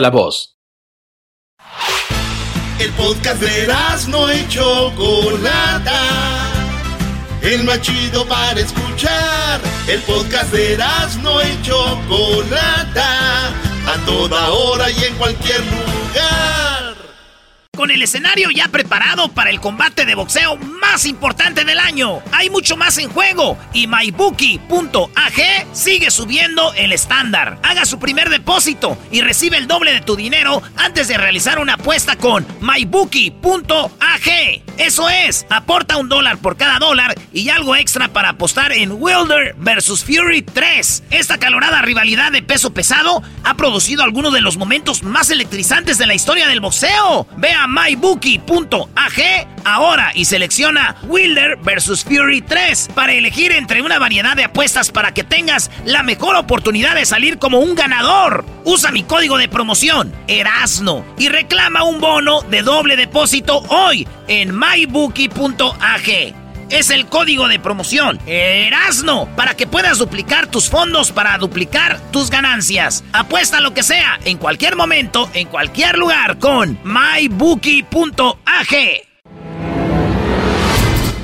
[SPEAKER 17] la voz.
[SPEAKER 3] El podcast de no y Chocolata. El más chido para escuchar. El podcast de no y Chocolata. A toda hora y en cualquier lugar
[SPEAKER 5] con el escenario ya preparado para el combate de boxeo más importante del año. Hay mucho más en juego y mybookie.ag sigue subiendo el estándar. Haga su primer depósito y recibe el doble de tu dinero antes de realizar una apuesta con mybookie.ag. Eso es, aporta un dólar por cada dólar y algo extra para apostar en Wilder vs Fury 3. Esta calorada rivalidad de peso pesado ha producido algunos de los momentos más electrizantes de la historia del boxeo. Vea mybookie.ag ahora y selecciona Wilder vs Fury 3 para elegir entre una variedad de apuestas para que tengas la mejor oportunidad de salir como un ganador. Usa mi código de promoción, Erasno, y reclama un bono de doble depósito hoy en mybookie.ag es el código de promoción Erasno para que puedas duplicar tus fondos para duplicar tus ganancias. Apuesta lo que sea, en cualquier momento, en cualquier lugar con mybookie.ag.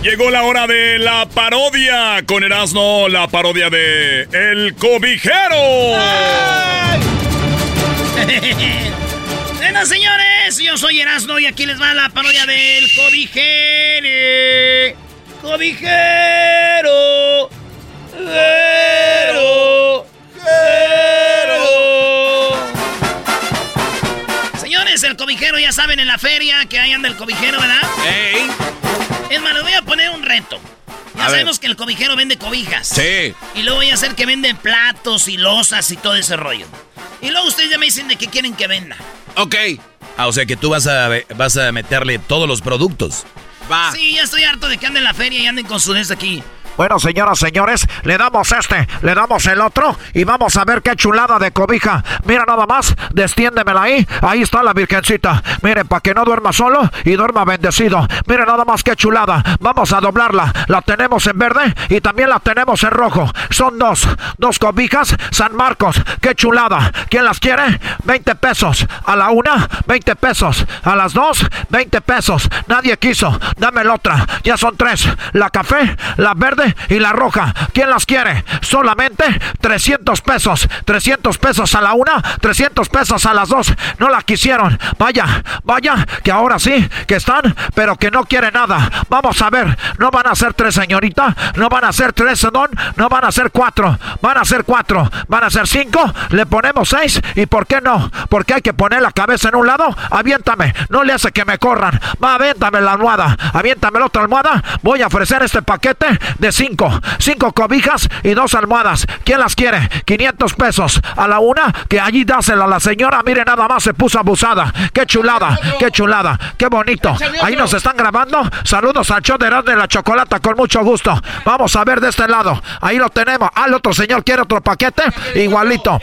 [SPEAKER 4] Llegó la hora de la parodia con Erasno, la parodia de El Cobijero.
[SPEAKER 5] bueno, señores, yo soy Erasno y aquí les va la parodia del Cobijero cobijero, cobijero, Señores, el cobijero ya saben en la feria que ahí anda el cobijero, ¿verdad? ¡Ey! Es más, les voy a poner un reto. Ya sabemos que el cobijero vende cobijas.
[SPEAKER 8] Sí.
[SPEAKER 5] Y luego voy a hacer que venden platos y losas y todo ese rollo. Y luego ustedes ya me dicen de qué quieren que venda.
[SPEAKER 8] Ok. Ah, o sea que tú vas a, vas a meterle todos los productos.
[SPEAKER 5] Sí, ya estoy harto de que anden en la feria y anden con su aquí.
[SPEAKER 27] Bueno, señoras, señores, le damos este, le damos el otro y vamos a ver qué chulada de cobija. Mira nada más, destiéndemela ahí. Ahí está la virgencita. Mire, para que no duerma solo y duerma bendecido. Mire nada más qué chulada. Vamos a doblarla. La tenemos en verde y también la tenemos en rojo. Son dos, dos cobijas San Marcos. Qué chulada. ¿Quién las quiere? 20 pesos. A la una, 20 pesos. A las dos, 20 pesos. Nadie quiso. Dame la otra. Ya son tres. La café, la verde y la roja. ¿Quién las quiere? Solamente 300 pesos. 300 pesos a la una, 300 pesos a las dos. No la quisieron. Vaya, vaya, que ahora sí, que están, pero que no quiere nada. Vamos a ver, no van a ser tres, señorita. No van a ser tres, don. No van a ser cuatro. Van a ser cuatro. Van a ser cinco. Le ponemos seis. ¿Y por qué no? Porque hay que poner la cabeza en un lado. Aviéntame. No le hace que me corran. Va, aviéntame la almohada. Aviéntame la otra almohada. Voy a ofrecer este paquete de cinco. Cinco cobijas y dos almohadas. ¿Quién las quiere? 500 pesos. A la una, que allí dásela a la señora. Mire, nada más se puso abusada. Qué chulada, qué chulada, qué bonito. Ahí nos están grabando. Saludos al show de de la Chocolata con mucho gusto. Vamos a ver de este lado. Ahí lo tenemos. Al otro señor quiere otro paquete. Igualito.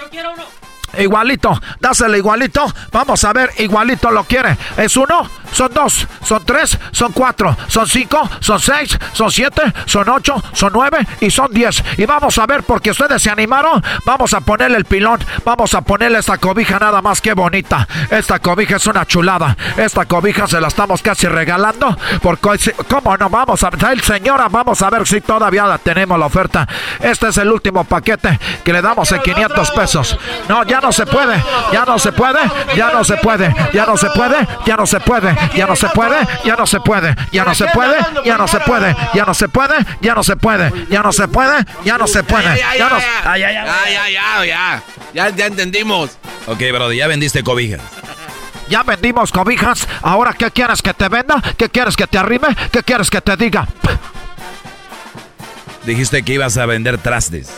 [SPEAKER 27] Igualito, dáselo igualito. Vamos a ver, igualito lo quiere. ¿Es uno? Son dos, son tres, son cuatro, son cinco, son seis, son siete, son ocho, son nueve y son diez. Y vamos a ver, porque ustedes se animaron, vamos a ponerle el pilón, vamos a ponerle esta cobija nada más que bonita. Esta cobija es una chulada. Esta cobija se la estamos casi regalando. Porque, ¿cómo no? Vamos a ver, señora, vamos a ver si todavía la tenemos la oferta. Este es el último paquete que le damos en 500 pesos. No, ya no se puede, ya no se puede, ya no se puede, ya no se puede, ya no se puede, ya no se puede, ya no se puede, ya no se puede, ya no se puede, ya no se puede, ya no se puede, ya no se puede, ya no se puede. Ya,
[SPEAKER 7] ya, ya, ya, ya, ya entendimos.
[SPEAKER 8] Ok, Brody, ya vendiste cobijas.
[SPEAKER 27] Ya vendimos cobijas, ahora ¿qué quieres que te venda? ¿Qué quieres que te arrime? ¿Qué quieres que te diga?
[SPEAKER 8] Dijiste que ibas a vender trastes.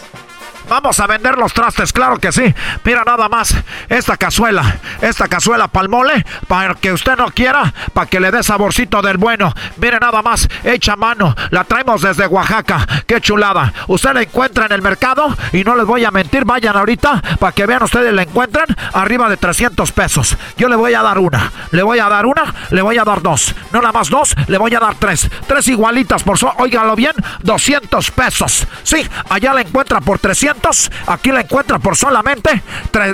[SPEAKER 27] Vamos a vender los trastes, claro que sí. Mira nada más, esta cazuela, esta cazuela palmole, para que usted no quiera, para que le dé saborcito del bueno. Mire nada más, hecha mano, la traemos desde Oaxaca, qué chulada. Usted la encuentra en el mercado y no les voy a mentir, vayan ahorita para que vean ustedes la encuentran arriba de 300 pesos. Yo le voy a dar una, le voy a dar una, le voy a dar dos. No nada más dos, le voy a dar tres. Tres igualitas por so, óigalo bien, 200 pesos. Sí, allá la encuentra por 300 Aquí la encuentra por solamente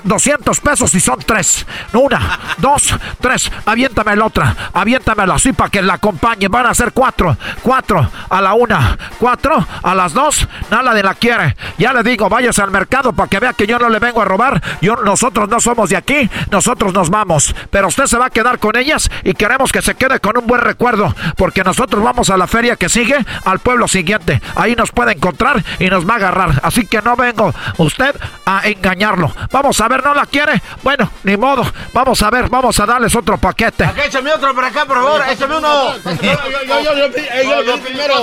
[SPEAKER 27] 200 pesos y son tres. Una, dos, tres. Aviéntame la otra. Aviéntamela así para que la acompañe. Van a ser cuatro. Cuatro a la una. Cuatro a las dos. Nada de la quiere. Ya le digo, váyase al mercado para que vea que yo no le vengo a robar. Yo, nosotros no somos de aquí. Nosotros nos vamos. Pero usted se va a quedar con ellas y queremos que se quede con un buen recuerdo. Porque nosotros vamos a la feria que sigue al pueblo siguiente. Ahí nos puede encontrar y nos va a agarrar. Así que no vengo usted a engañarlo. Vamos a ver, ¿no la quiere? Bueno, ni modo. Vamos a ver, vamos a darles otro paquete.
[SPEAKER 7] Acá, échame otro por acá, por favor. Échame uno. Yo, primero.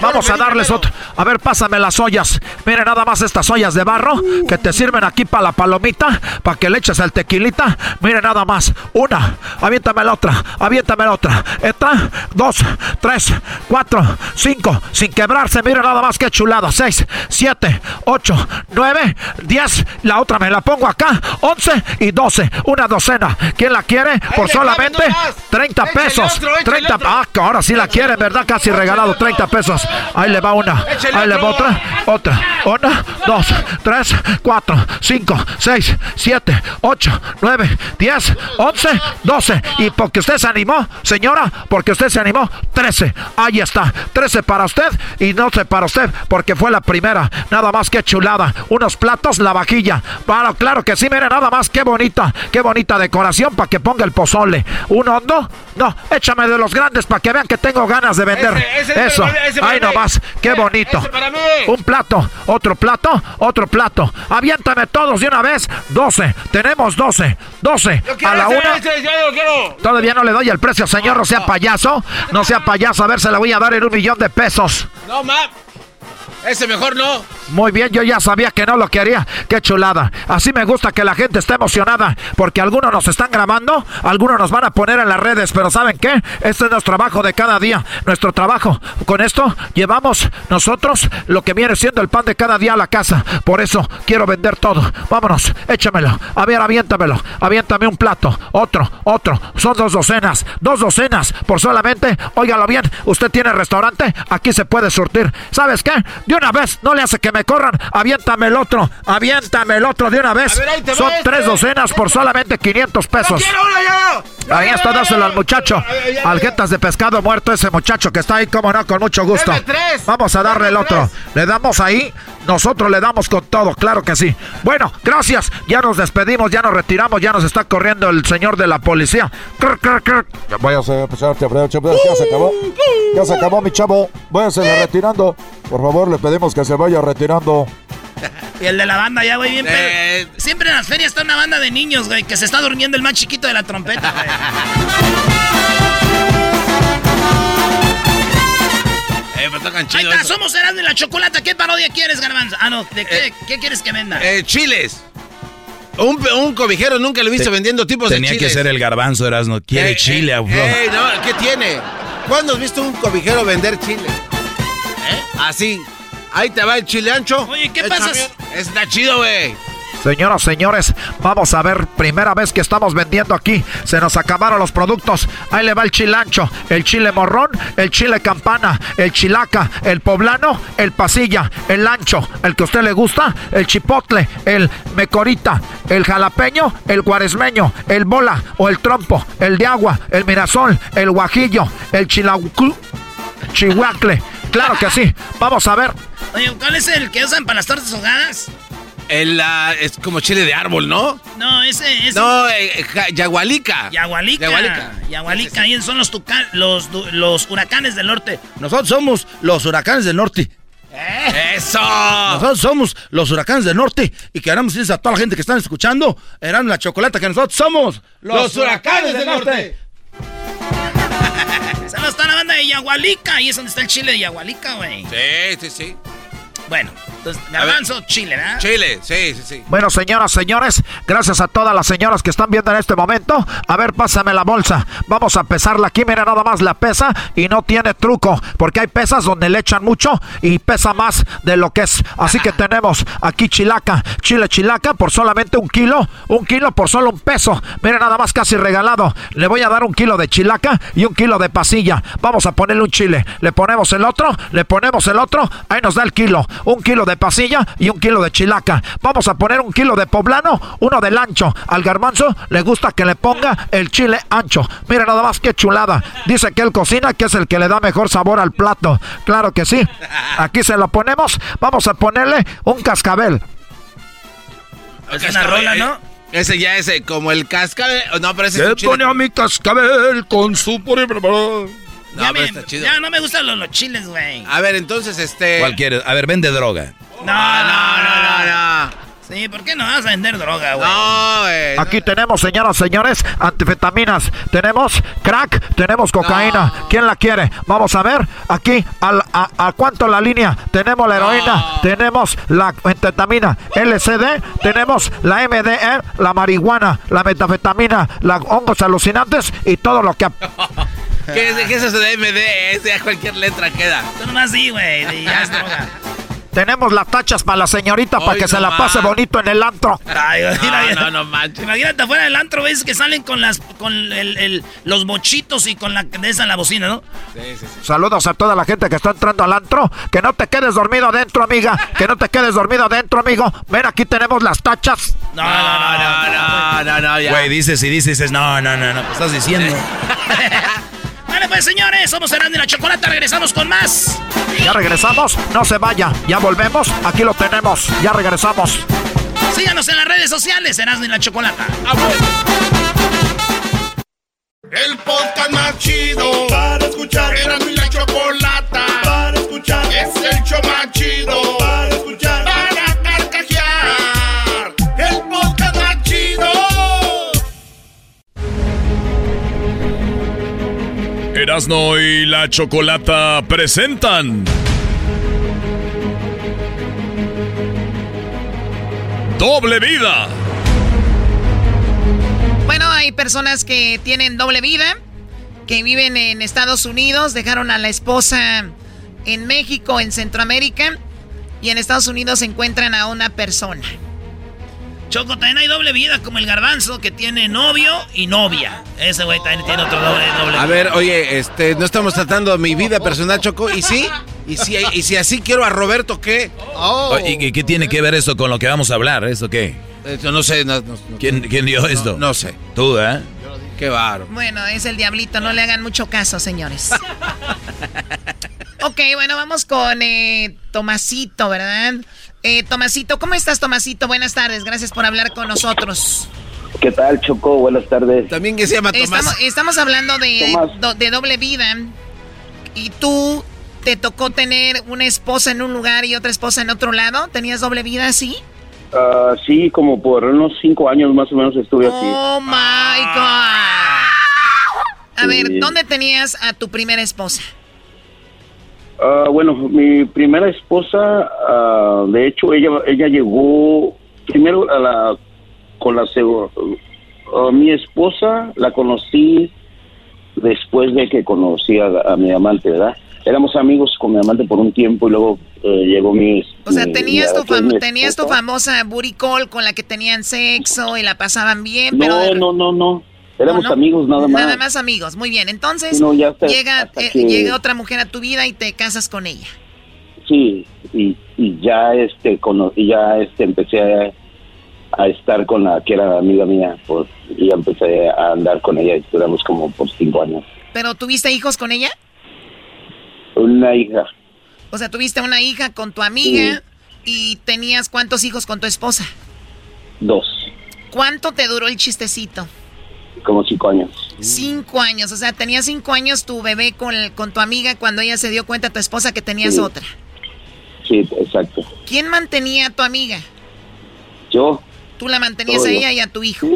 [SPEAKER 27] Vamos a darles otro. A ver, pásame las ollas. Mire nada más estas ollas de barro que te sirven aquí para la palomita, para que le eches el tequilita. Mire nada más. Una. Aviéntame la otra. Aviéntame la otra. Esta. Dos. Tres. Cuatro. Cinco. Sin quebrarse. Mire nada más que chulada. Seis. Siete. Ocho. 9, 10, la otra me la pongo acá, 11 y 12, una docena. ¿Quién la quiere? Por solamente 30 pesos. 30, ah, ahora sí la quiere, ¿verdad? Casi regalado 30 pesos. Ahí le va una, ahí le va otra, otra. Una, dos, tres, cuatro, cinco, seis, siete, ocho, nueve, diez, once, doce. Y porque usted se animó, señora, porque usted se animó, 13. Ahí está, 13 para usted y 12 para usted, porque fue la primera. Nada más que chulada unos platos, la vajilla. Bueno, claro que sí, mire nada más, qué bonita, qué bonita decoración para que ponga el pozole. ¿Un hondo? No, échame de los grandes para que vean que tengo ganas de vender. Eso, ahí nomás, qué bonito. Un plato, otro plato, otro plato. Aviéntame todos de una vez. 12, tenemos 12, 12 a la una. Todavía no le doy el precio, señor, no sea payaso. No sea payaso, a ver, se la voy a dar en un millón de pesos.
[SPEAKER 7] No, ma. Ese mejor no.
[SPEAKER 27] Muy bien, yo ya sabía que no lo quería. Qué chulada. Así me gusta que la gente esté emocionada. Porque algunos nos están grabando, algunos nos van a poner en las redes. Pero ¿saben qué? Este es nuestro trabajo de cada día. Nuestro trabajo. Con esto llevamos nosotros lo que viene siendo el pan de cada día a la casa. Por eso quiero vender todo. Vámonos, échamelo. A ver, aviéntamelo. Aviéntame un plato. Otro, otro. Son dos docenas. Dos docenas. Por solamente, óigalo bien, usted tiene restaurante, aquí se puede surtir. ¿Sabes qué? Una vez, no le hace que me corran. Aviéntame el otro, aviéntame el otro de una vez. Son tres este. docenas por solamente 500 pesos. Ahí está, dáselo al muchacho. Aljetas de pescado muerto, ese muchacho que está ahí, como no, con mucho gusto. Vamos a darle el otro. Le damos ahí, nosotros le damos con todo, claro que sí. Bueno, gracias. Ya nos despedimos, ya nos retiramos, ya nos está corriendo el señor de la policía.
[SPEAKER 28] Váyase, a ya se acabó. Ya se acabó, mi chavo. Váyase retirando. Por favor, le pedimos que se vaya retirando.
[SPEAKER 5] Y el de la banda ya, güey, bien eh. Siempre en las ferias está una banda de niños, güey, que se está durmiendo el más chiquito de la trompeta, güey.
[SPEAKER 7] Eh, pues Ahí
[SPEAKER 5] está, somos Erasmo y la Chocolata. ¿Qué parodia quieres, Garbanzo? Ah, no, ¿de qué, eh, qué quieres que venda?
[SPEAKER 7] Eh, chiles. Un, un, cobijero nunca lo he visto vendiendo tipos de
[SPEAKER 8] chiles. Tenía que ser el garbanzo, Erasmo. Quiere eh, chile,
[SPEAKER 7] eh, no, ¿qué tiene? ¿Cuándo has visto un cobijero vender chile? ¿Eh? Así. Ahí te va el chile ancho.
[SPEAKER 5] Oye, ¿qué pasa?
[SPEAKER 7] Está chido, güey.
[SPEAKER 27] Señoras, señores, vamos a ver, primera vez que estamos vendiendo aquí. Se nos acabaron los productos. Ahí le va el chilancho, el chile morrón, el chile campana, el chilaca, el poblano, el pasilla, el ancho, el que a usted le gusta, el chipotle, el mecorita, el jalapeño, el guaresmeño, el bola o el trompo, el de agua, el mirasol, el guajillo, el chilacu, chihuacle. Claro que sí. Vamos a ver.
[SPEAKER 5] Oye, ¿cuál es el que usan para las tortas ahogadas?
[SPEAKER 7] El, ah, es como chile de árbol, ¿no?
[SPEAKER 5] No, ese es.
[SPEAKER 7] No, eh, ja- yagualica.
[SPEAKER 5] Yagualica.
[SPEAKER 7] Yagualica.
[SPEAKER 5] Yagualica. Ahí son los, huracanes del norte.
[SPEAKER 29] Nosotros somos los huracanes del norte.
[SPEAKER 7] ¡Eso!
[SPEAKER 29] Nosotros somos los huracanes del norte y queremos decirles a toda la gente que están escuchando, eran la chocolata que nosotros somos
[SPEAKER 7] Los huracanes del norte.
[SPEAKER 5] Saludos está la banda de Yagualica. Ahí es donde está el chile de Yagualica, güey.
[SPEAKER 7] Sí, sí, sí.
[SPEAKER 5] Bueno, entonces, garbanzo, chile, ¿verdad?
[SPEAKER 7] Chile, sí, sí, sí.
[SPEAKER 27] Bueno, señoras, señores, gracias a todas las señoras que están viendo en este momento. A ver, pásame la bolsa. Vamos a pesarla aquí. Mira nada más la pesa y no tiene truco. Porque hay pesas donde le echan mucho y pesa más de lo que es. Así que tenemos aquí chilaca, chile chilaca por solamente un kilo. Un kilo por solo un peso. Mira nada más casi regalado. Le voy a dar un kilo de chilaca y un kilo de pasilla. Vamos a ponerle un chile. Le ponemos el otro, le ponemos el otro. Ahí nos da el kilo. Un kilo de pasilla y un kilo de chilaca. Vamos a poner un kilo de poblano, uno del ancho. Al garbanzo le gusta que le ponga el chile ancho. Mira nada más qué chulada. Dice que él cocina, que es el que le da mejor sabor al plato. Claro que sí. Aquí se lo ponemos. Vamos a ponerle un cascabel.
[SPEAKER 7] Es
[SPEAKER 5] una rola, ¿no?
[SPEAKER 7] eh, Ese ya es eh, como el cascabel. No, pero ese
[SPEAKER 29] pone a mi cascabel con su.
[SPEAKER 7] No,
[SPEAKER 5] ya, me-
[SPEAKER 7] está chido.
[SPEAKER 5] ya no me gustan los, los chiles, güey.
[SPEAKER 7] A ver, entonces, este.
[SPEAKER 8] ¿Cuál quieres? A ver, vende droga.
[SPEAKER 5] No, no, no, no, no. Sí, ¿por qué no vas a vender droga, güey?
[SPEAKER 7] No, güey.
[SPEAKER 27] Aquí tenemos, señoras, señores, antifetaminas. Tenemos crack, tenemos cocaína. ¿Quién la quiere? Vamos a ver. Aquí, al- a, a cuánto la línea? Tenemos la heroína, tenemos la anfetamina LCD, tenemos la MDE, la marihuana, la metafetamina, los hongos alucinantes y todo lo que...
[SPEAKER 7] ¿Qué es, qué es eso de MD? Ese a cualquier letra queda.
[SPEAKER 5] Tú nomás sí, güey, ya es droga.
[SPEAKER 27] Tenemos las tachas para la señorita para que se la pase bonito en el antro.
[SPEAKER 5] Ay, mira,
[SPEAKER 7] No, no, no manches.
[SPEAKER 5] Imagínate afuera del antro, ves que salen con las con el, el- los mochitos y con la de esa la bocina, ¿no?
[SPEAKER 7] Sí, sí, sí.
[SPEAKER 27] Saludos a toda la gente que está entrando al antro. Que no te quedes dormido adentro, amiga. Que no te quedes dormido adentro, amigo. Ven, aquí tenemos las tachas.
[SPEAKER 5] No, no, no, no.
[SPEAKER 7] No, no, no, ya.
[SPEAKER 8] Güey, dices y dices, dices, no, no, no, no. ¿Qué estás diciendo?
[SPEAKER 5] Vale, pues señores, somos Herando y la Chocolata, regresamos con más.
[SPEAKER 27] Ya regresamos. No se vaya. Ya volvemos. Aquí lo tenemos. Ya regresamos.
[SPEAKER 5] Síganos en las redes sociales, Erasmo y la Chocolata.
[SPEAKER 3] El podcast más chido para escuchar. Era mi la chocolata para escuchar. Es el show más chido
[SPEAKER 4] Erasno y la Chocolata presentan. Doble vida.
[SPEAKER 10] Bueno, hay personas que tienen doble vida, que viven en Estados Unidos, dejaron a la esposa en México, en Centroamérica, y en Estados Unidos encuentran a una persona.
[SPEAKER 5] Choco, también hay doble vida, como el garbanzo, que tiene novio y novia. Ese güey también tiene otro doble, doble
[SPEAKER 7] A ver, oye, este, no estamos tratando mi vida personal, Choco. ¿Y sí? ¿Y si, y si así quiero a Roberto, qué?
[SPEAKER 8] Oh, ¿Y, y qué tiene que ver esto con lo que vamos a hablar? ¿Esto qué?
[SPEAKER 7] Eso no sé. No, no- no-
[SPEAKER 8] ¿Quién, quién dio esto?
[SPEAKER 7] no sé.
[SPEAKER 8] Tú, ¿eh?
[SPEAKER 7] Qué baro.
[SPEAKER 10] Bueno, es el diablito, no le hagan mucho caso, señores. ok, bueno, vamos con eh, Tomasito, ¿verdad? Eh, Tomasito, ¿cómo estás, Tomasito? Buenas tardes, gracias por hablar con nosotros.
[SPEAKER 21] ¿Qué tal, Choco? Buenas tardes.
[SPEAKER 7] También que se llama Tomás.
[SPEAKER 10] Estamos, estamos hablando de,
[SPEAKER 21] Tomás.
[SPEAKER 10] do- de doble vida y tú te tocó tener una esposa en un lugar y otra esposa en otro lado. ¿Tenías doble vida así?
[SPEAKER 21] Ah, sí, como por unos cinco años más o menos estuve así.
[SPEAKER 10] Oh my God. A ver. ¿dónde tenías a tu primera esposa?
[SPEAKER 21] Ah, bueno, mi primera esposa, ah, de hecho, ella ella llegó primero a la con la segunda. mi esposa la conocí después de que conocí a, a mi amante, ¿verdad? Éramos amigos con mi amante por un tiempo y luego
[SPEAKER 30] eh, llegó mi...
[SPEAKER 10] O sea,
[SPEAKER 30] mi-
[SPEAKER 10] tenías
[SPEAKER 30] mi-
[SPEAKER 10] tu, fam-
[SPEAKER 30] mi
[SPEAKER 10] tenías tu
[SPEAKER 30] esposa.
[SPEAKER 10] famosa booty call con la que tenían sexo y la pasaban bien,
[SPEAKER 30] No,
[SPEAKER 10] pero...
[SPEAKER 30] no, no, no. Éramos
[SPEAKER 10] ¿No, no?
[SPEAKER 30] amigos nada más.
[SPEAKER 10] Nada más amigos, muy bien. Entonces,
[SPEAKER 30] No, ya hasta-
[SPEAKER 10] llega,
[SPEAKER 30] hasta
[SPEAKER 10] eh,
[SPEAKER 30] que-
[SPEAKER 10] llega otra mujer a tu vida y te casas con ella.
[SPEAKER 30] Sí, y, y ya este cono- y ya este empecé a, a estar con la que era amiga mía, pues y ya empecé a andar con ella y duramos como por cinco años.
[SPEAKER 10] ¿Pero tuviste hijos con ella?
[SPEAKER 30] Una hija,
[SPEAKER 10] O sea, tuviste una hija con tu amiga y tenías cuántos hijos con tu esposa.
[SPEAKER 30] dos,
[SPEAKER 10] ¿Cuánto te duró el chistecito?
[SPEAKER 30] Como cinco años.
[SPEAKER 10] Cinco años, o sea, tenías cinco años tu bebé con, con tu amiga cuando ella se dio cuenta, tu esposa, que tenías
[SPEAKER 30] Sí.
[SPEAKER 10] otra.
[SPEAKER 30] Sí, exacto.
[SPEAKER 10] ¿Quién mantenía a tu amiga?
[SPEAKER 30] Yo,
[SPEAKER 10] Tú la mantenías
[SPEAKER 30] Todo
[SPEAKER 10] a
[SPEAKER 30] yo.
[SPEAKER 10] ella y a tu hijo.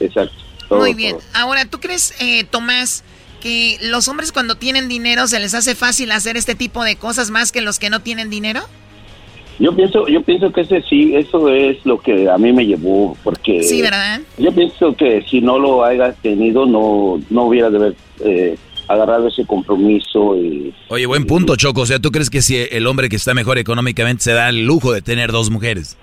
[SPEAKER 30] exacto. todo,
[SPEAKER 10] Muy bien.
[SPEAKER 30] todo.
[SPEAKER 10] Ahora, ¿tú crees, eh, Tomás, que los hombres cuando tienen dinero se les hace fácil hacer este tipo de cosas más que los que no tienen dinero?
[SPEAKER 30] Yo pienso, yo pienso que ese sí, eso es lo que a mí me llevó, porque
[SPEAKER 10] Sí, ¿verdad?
[SPEAKER 30] yo pienso que si no lo hayas tenido, no, no hubiera de haber eh, agarrado ese compromiso y
[SPEAKER 8] Oye, buen punto, Choco. O sea, ¿tú crees que si el hombre que está mejor económicamente se da el lujo de tener dos mujeres?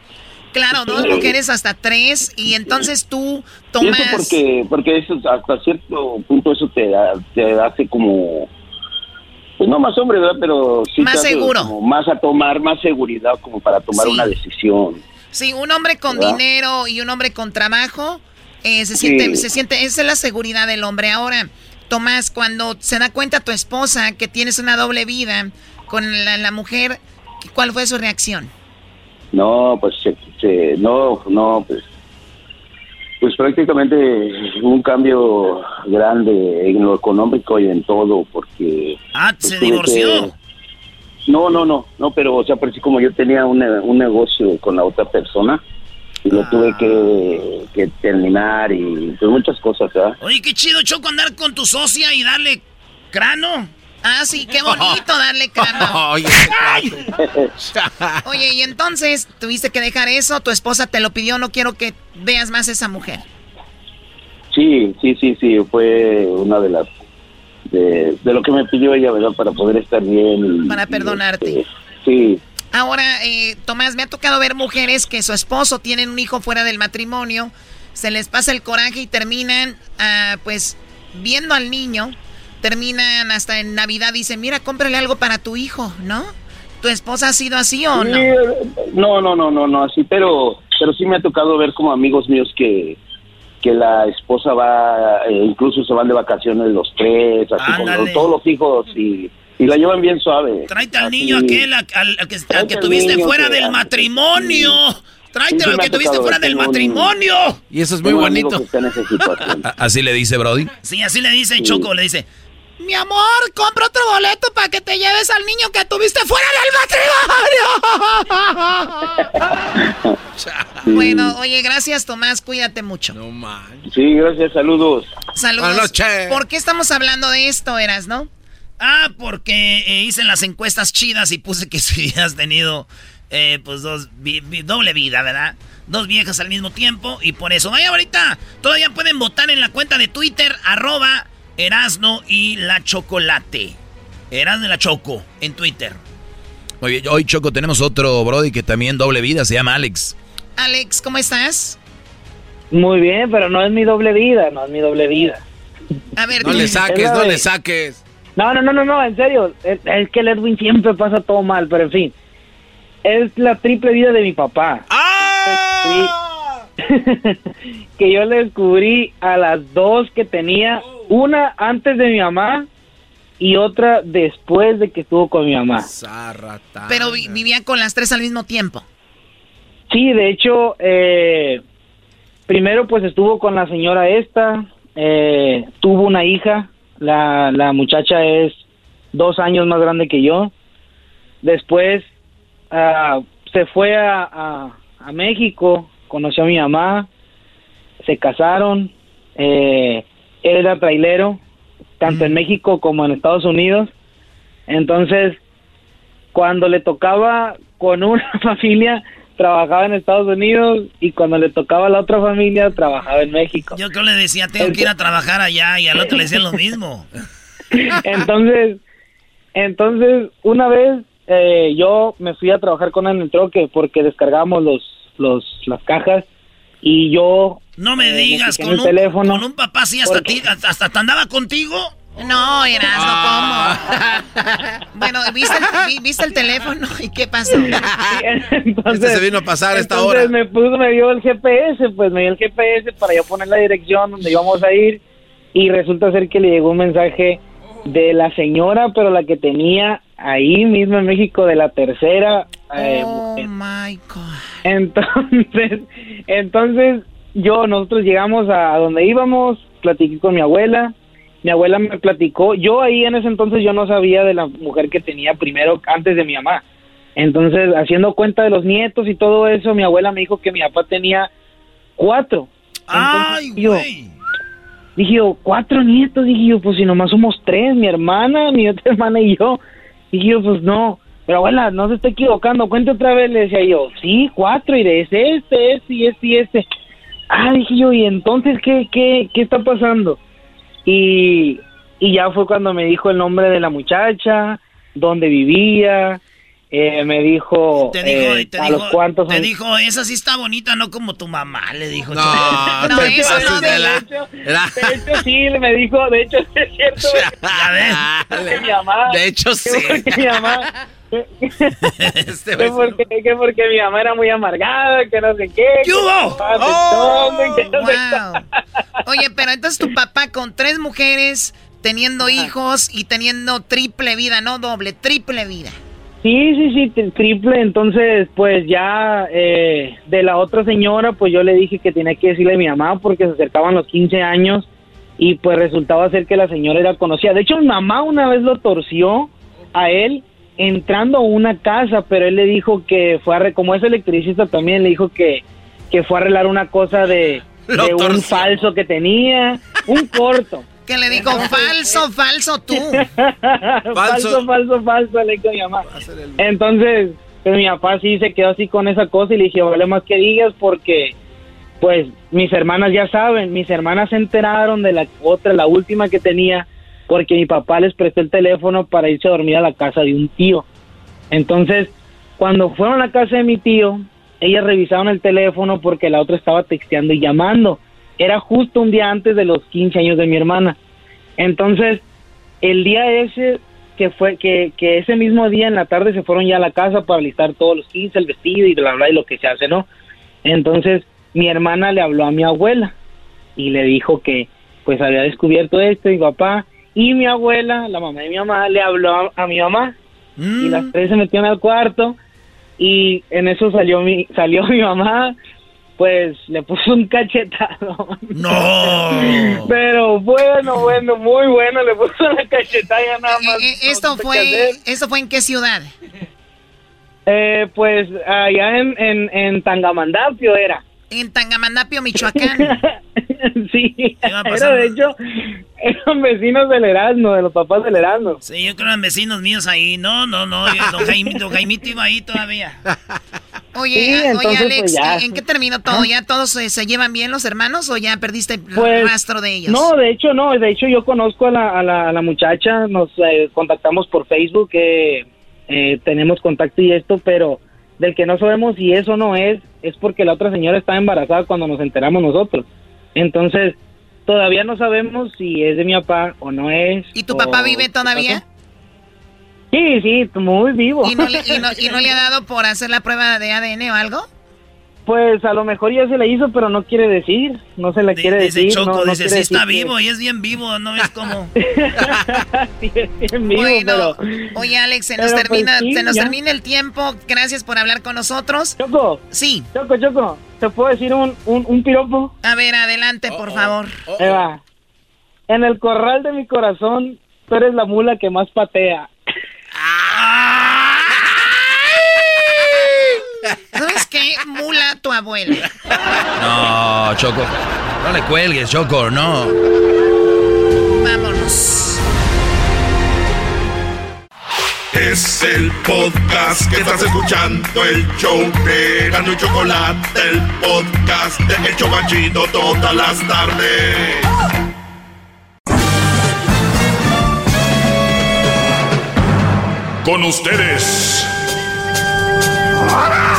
[SPEAKER 10] Claro, dos
[SPEAKER 30] Sí.
[SPEAKER 10] mujeres hasta tres, y entonces tú,
[SPEAKER 30] Y
[SPEAKER 10] Tomás...
[SPEAKER 30] eso porque, porque eso hasta cierto punto eso te, te hace como, pues no más hombre, ¿verdad? Pero sí
[SPEAKER 10] Más seguro.
[SPEAKER 30] como más a tomar, más seguridad como para tomar
[SPEAKER 10] Sí.
[SPEAKER 30] una decisión.
[SPEAKER 10] Sí, un hombre con
[SPEAKER 30] ¿Verdad?
[SPEAKER 10] dinero y un hombre con trabajo, eh, se
[SPEAKER 30] Sí.
[SPEAKER 10] siente, se siente, esa es la seguridad del hombre. Ahora, Tomás, cuando se da cuenta tu esposa que tienes una doble vida con la, la mujer, ¿cuál fue su reacción?
[SPEAKER 30] No, pues se- se- no, no, pues, pues prácticamente un cambio grande en lo económico y en todo, porque
[SPEAKER 5] Ah,
[SPEAKER 30] pues,
[SPEAKER 5] se divorció.
[SPEAKER 30] que- No, no, no, no, pero o sea, por como yo tenía un, un negocio con la otra persona y lo tuve que, que terminar y pues muchas cosas, ¿verdad?
[SPEAKER 5] Oye, qué chido, Choco, andar con tu socia y darle crano.
[SPEAKER 10] Ah, sí, qué bonito darle crano.
[SPEAKER 5] Oye,
[SPEAKER 10] Oye, y entonces tuviste que dejar eso, tu esposa te lo pidió, no quiero que veas más a esa mujer.
[SPEAKER 30] Sí, sí, sí, sí, fue una de las de, de lo que me pidió ella, ¿verdad? Para poder estar bien. y-
[SPEAKER 10] Para
[SPEAKER 30] y,
[SPEAKER 10] perdonarte.
[SPEAKER 30] este, sí,
[SPEAKER 10] Ahora, eh, Tomás, me ha tocado ver mujeres que su esposo tienen un hijo fuera del matrimonio, se les pasa el coraje y terminan, ah, pues, viendo al niño, terminan hasta en Navidad, dicen, mira, cómprale algo para tu hijo, ¿no? ¿Tu esposa ha sido así o no?
[SPEAKER 30] No, no, no, no, no, así, pero, pero sí me ha tocado ver como amigos míos que, que la esposa va, eh, incluso se van de vacaciones los tres, así con
[SPEAKER 5] Ándale.
[SPEAKER 30] los- todos los hijos y, y la llevan bien suave.
[SPEAKER 5] Tráete al
[SPEAKER 30] Así.
[SPEAKER 5] niño aquel al, al- al que, al tuviste fuera
[SPEAKER 30] que-
[SPEAKER 5] del matrimonio. Tráete
[SPEAKER 30] Sí,
[SPEAKER 5] al que tuviste fuera del matrimonio.
[SPEAKER 7] Y eso es
[SPEAKER 30] situación.
[SPEAKER 8] A- ¿Así le dice Brody?
[SPEAKER 5] Sí, así le dice Choco, le dice.
[SPEAKER 10] Mi amor, compra otro boleto para que te lleves al niño que tuviste fuera del matrimonio. Bueno, oye, gracias Tomás, cuídate mucho. No
[SPEAKER 30] Sí, gracias, saludos.
[SPEAKER 10] Saludos.
[SPEAKER 5] Buenas noches.
[SPEAKER 10] ¿Por qué estamos hablando de esto, Eras, no?
[SPEAKER 5] Ah, porque eh, hice las encuestas chidas y puse que si has tenido, eh, pues, dos, vi- vi- doble vida, ¿verdad? Dos viejas al mismo tiempo y por eso. Vaya, ahorita todavía pueden votar en la cuenta de Twitter, arroba Erasno y la Chocolate. Erasno y la Choco en Twitter.
[SPEAKER 8] Muy bien, hoy Choco tenemos otro Brody que también doble vida, se llama Alex.
[SPEAKER 10] Alex, ¿cómo estás?
[SPEAKER 31] Muy bien, pero no es mi doble vida, no es mi doble vida.
[SPEAKER 10] A ver,
[SPEAKER 7] No le saques, no le saques.
[SPEAKER 31] No, no, no, no, no, en serio. Es, es que el Edwin siempre pasa todo mal, pero en fin. Es la triple vida de mi papá. Sí. que yo le descubrí a las dos que tenía, una antes de mi mamá y otra después de que estuvo con mi mamá.
[SPEAKER 10] Pero vi- vivían con las tres al mismo tiempo.
[SPEAKER 31] Sí, de hecho, eh, primero pues estuvo con la señora esta, eh, tuvo una hija, la, la muchacha es dos años más grande que yo. Después ah, se fue a, a, a México, conoció a mi mamá, se casaron, eh, era trailero, tanto en México como en Estados Unidos. Entonces, cuando le tocaba con una familia, trabajaba en Estados Unidos y cuando le tocaba a la otra familia, trabajaba en México.
[SPEAKER 5] Yo creo le decía, tengo que ir a trabajar allá y al otro le decía lo mismo.
[SPEAKER 31] Entonces, entonces una vez eh, yo me fui a trabajar con él en el troque porque descargamos los, los, las cajas y yo...
[SPEAKER 5] No me
[SPEAKER 31] eh,
[SPEAKER 5] digas,
[SPEAKER 31] en
[SPEAKER 5] con
[SPEAKER 31] el
[SPEAKER 5] un,
[SPEAKER 31] teléfono.
[SPEAKER 5] con un papá así hasta, ti, hasta te andaba contigo.
[SPEAKER 10] No, Erasmo,
[SPEAKER 5] Ah.
[SPEAKER 10] ¿cómo? bueno, ¿viste el, vi- ¿viste el teléfono? ¿Y qué pasó?
[SPEAKER 31] Entonces,
[SPEAKER 7] Este se vino a pasar a esta
[SPEAKER 31] entonces
[SPEAKER 7] hora.
[SPEAKER 31] me puso, me dio el GPS, pues me dio el GPS para yo poner la dirección donde íbamos a ir y resulta ser que le llegó un mensaje de la señora, pero la que tenía ahí mismo en México de la tercera. Eh,
[SPEAKER 10] Oh
[SPEAKER 31] mujer.
[SPEAKER 10] my God.
[SPEAKER 31] Entonces, entonces yo, nosotros llegamos a donde íbamos, platiqué con mi abuela, mi abuela me platicó, yo ahí en ese entonces yo no sabía de la mujer que tenía primero antes de mi mamá. Entonces, haciendo cuenta de los nietos y todo eso, mi abuela me dijo que mi papá tenía cuatro.
[SPEAKER 5] Ay,
[SPEAKER 31] yo, Dije yo, cuatro nietos, dije yo, pues si nomás somos tres, mi hermana, mi otra hermana y yo. Dije yo, pues no. Pero abuela, no se está equivocando, cuente otra vez, le decía yo, sí, cuatro, y de ese, este, este y este y este. Ah, dije yo, ¿y entonces qué, qué, qué está pasando? Y, y ya fue cuando me dijo el nombre de la muchacha, dónde vivía, eh, me dijo,
[SPEAKER 5] Te dijo,
[SPEAKER 31] eh,
[SPEAKER 5] te
[SPEAKER 31] a
[SPEAKER 5] dijo,
[SPEAKER 31] los cuantos
[SPEAKER 5] te
[SPEAKER 31] años-
[SPEAKER 5] dijo, esa sí está bonita, no como tu mamá, le dijo.
[SPEAKER 7] No, no,
[SPEAKER 31] De
[SPEAKER 7] eso
[SPEAKER 31] hecho,
[SPEAKER 7] no de la-
[SPEAKER 31] de hecho, sí, me dijo, de hecho, es cierto. mi mamá,
[SPEAKER 7] De hecho, sí.
[SPEAKER 31] porque mi mamá,
[SPEAKER 7] Este
[SPEAKER 31] que porque, que porque mi mamá era muy amargada, que no sé qué.
[SPEAKER 5] ¿Qué hubo?
[SPEAKER 31] que
[SPEAKER 10] Oh,
[SPEAKER 31] que no
[SPEAKER 10] wow. Oye, pero entonces tu papá con tres mujeres, teniendo hijos y teniendo triple vida, no doble, triple vida.
[SPEAKER 31] Sí, sí, sí, tri- triple. Entonces, pues ya eh, de la otra señora, pues yo le dije que tenía que decirle a mi mamá porque se acercaban los 15 años y pues resultaba ser que la señora era conocida. De hecho, mi mamá una vez lo torció a él entrando a una casa, pero él le dijo que fue a, como es electricista también, le dijo que, que fue a arreglar una cosa de, un falso que tenía, un corto.
[SPEAKER 10] Que le dijo, falso, falso tú.
[SPEAKER 31] falso, falso, falso, le dijo mi mamá. Entonces, pues, mi papá sí se quedó así con esa cosa y le dije, vale más que digas porque, pues, mis hermanas ya saben, mis hermanas se enteraron de la otra, la última que tenía, porque mi papá les prestó el teléfono para irse a dormir a la casa de un tío. Entonces, cuando fueron a la casa de mi tío, ellas revisaron el teléfono porque la otra estaba texteando y llamando. Era justo un día antes de los 15 años de mi hermana. Entonces, el día ese que fue que, ese mismo día en la tarde se fueron ya a la casa para listar todos los 15, el vestido y bla bla y lo que se hace, ¿no? Entonces, mi hermana le habló a mi abuela y le dijo que pues había descubierto esto, mi papá y mi abuela, la mamá de mi mamá, le habló a, a mi mamá y las tres se metieron al cuarto y en eso salió mi salió mi mamá pues le puso un cachetado.
[SPEAKER 5] No.
[SPEAKER 31] Pero bueno, bueno, muy bueno, le puso una cachetada nada más.
[SPEAKER 10] Eh, eh, esto
[SPEAKER 31] no
[SPEAKER 10] fue. ¿Esto fue en qué ciudad?
[SPEAKER 31] Eh, pues allá en, en, en Tangamandapio era.
[SPEAKER 10] En Tangamandapio, Michoacán.
[SPEAKER 31] sí, era de hecho, eran vecinos del Erasmo, de los papás del Erasmo.
[SPEAKER 5] Sí, yo creo que eran vecinos míos ahí. No, no, no. Don, Jaime, don Jaimito iba ahí todavía.
[SPEAKER 10] Oye,
[SPEAKER 31] Sí,
[SPEAKER 10] ah, oye
[SPEAKER 31] entonces,
[SPEAKER 10] Alex,
[SPEAKER 31] pues, ya.
[SPEAKER 10] ¿en- ¿en qué terminó todo? ¿Ya todos eh, se llevan bien los hermanos o ya perdiste el
[SPEAKER 31] Pues,
[SPEAKER 10] rastro de ellos?
[SPEAKER 31] No, de hecho no, de hecho yo conozco a la, a la, a la muchacha, nos eh, contactamos por Facebook, eh, eh, tenemos contacto y esto, pero del que no sabemos si eso no es, es porque la otra señora estaba embarazada cuando nos enteramos nosotros. Entonces, todavía no sabemos si es de mi papá o no es.
[SPEAKER 10] ¿Y tu papá vive
[SPEAKER 31] ¿qué
[SPEAKER 10] todavía?
[SPEAKER 31] Sí, sí, muy vivo.
[SPEAKER 10] ¿Y no, le, y, no, y no le ha dado por hacer la prueba de ADN o algo?
[SPEAKER 31] Pues a lo mejor ya se la hizo, pero no quiere decir, no se la quiere
[SPEAKER 5] Dice
[SPEAKER 31] decir.
[SPEAKER 5] Choco,
[SPEAKER 31] no, no
[SPEAKER 5] dice,
[SPEAKER 31] quiere
[SPEAKER 5] sí está
[SPEAKER 31] decir
[SPEAKER 5] vivo y es bien vivo, ¿no ves cómo?
[SPEAKER 31] bien vivo,
[SPEAKER 10] Bueno,
[SPEAKER 31] pero-
[SPEAKER 10] oye Alex, se nos, termina,
[SPEAKER 31] pues, sí,
[SPEAKER 10] se nos
[SPEAKER 31] ya.
[SPEAKER 10] termina el tiempo. Gracias por hablar con nosotros.
[SPEAKER 31] Choco.
[SPEAKER 10] Sí.
[SPEAKER 31] Choco, Choco, ¿te puedo decir un, un, un piropo?
[SPEAKER 10] A ver, adelante, por favor.
[SPEAKER 31] Ahí va. En el corral de mi corazón, tú eres la mula que más patea.
[SPEAKER 10] ¿Sabes Mula tu abuela.
[SPEAKER 8] No, Choco. No le cuelgues, Choco, no.
[SPEAKER 10] Vámonos.
[SPEAKER 3] Es el podcast que estás escuchando, el show de Gano y Chocolate, el podcast de El Chocachito todas las tardes.
[SPEAKER 4] con ustedes. El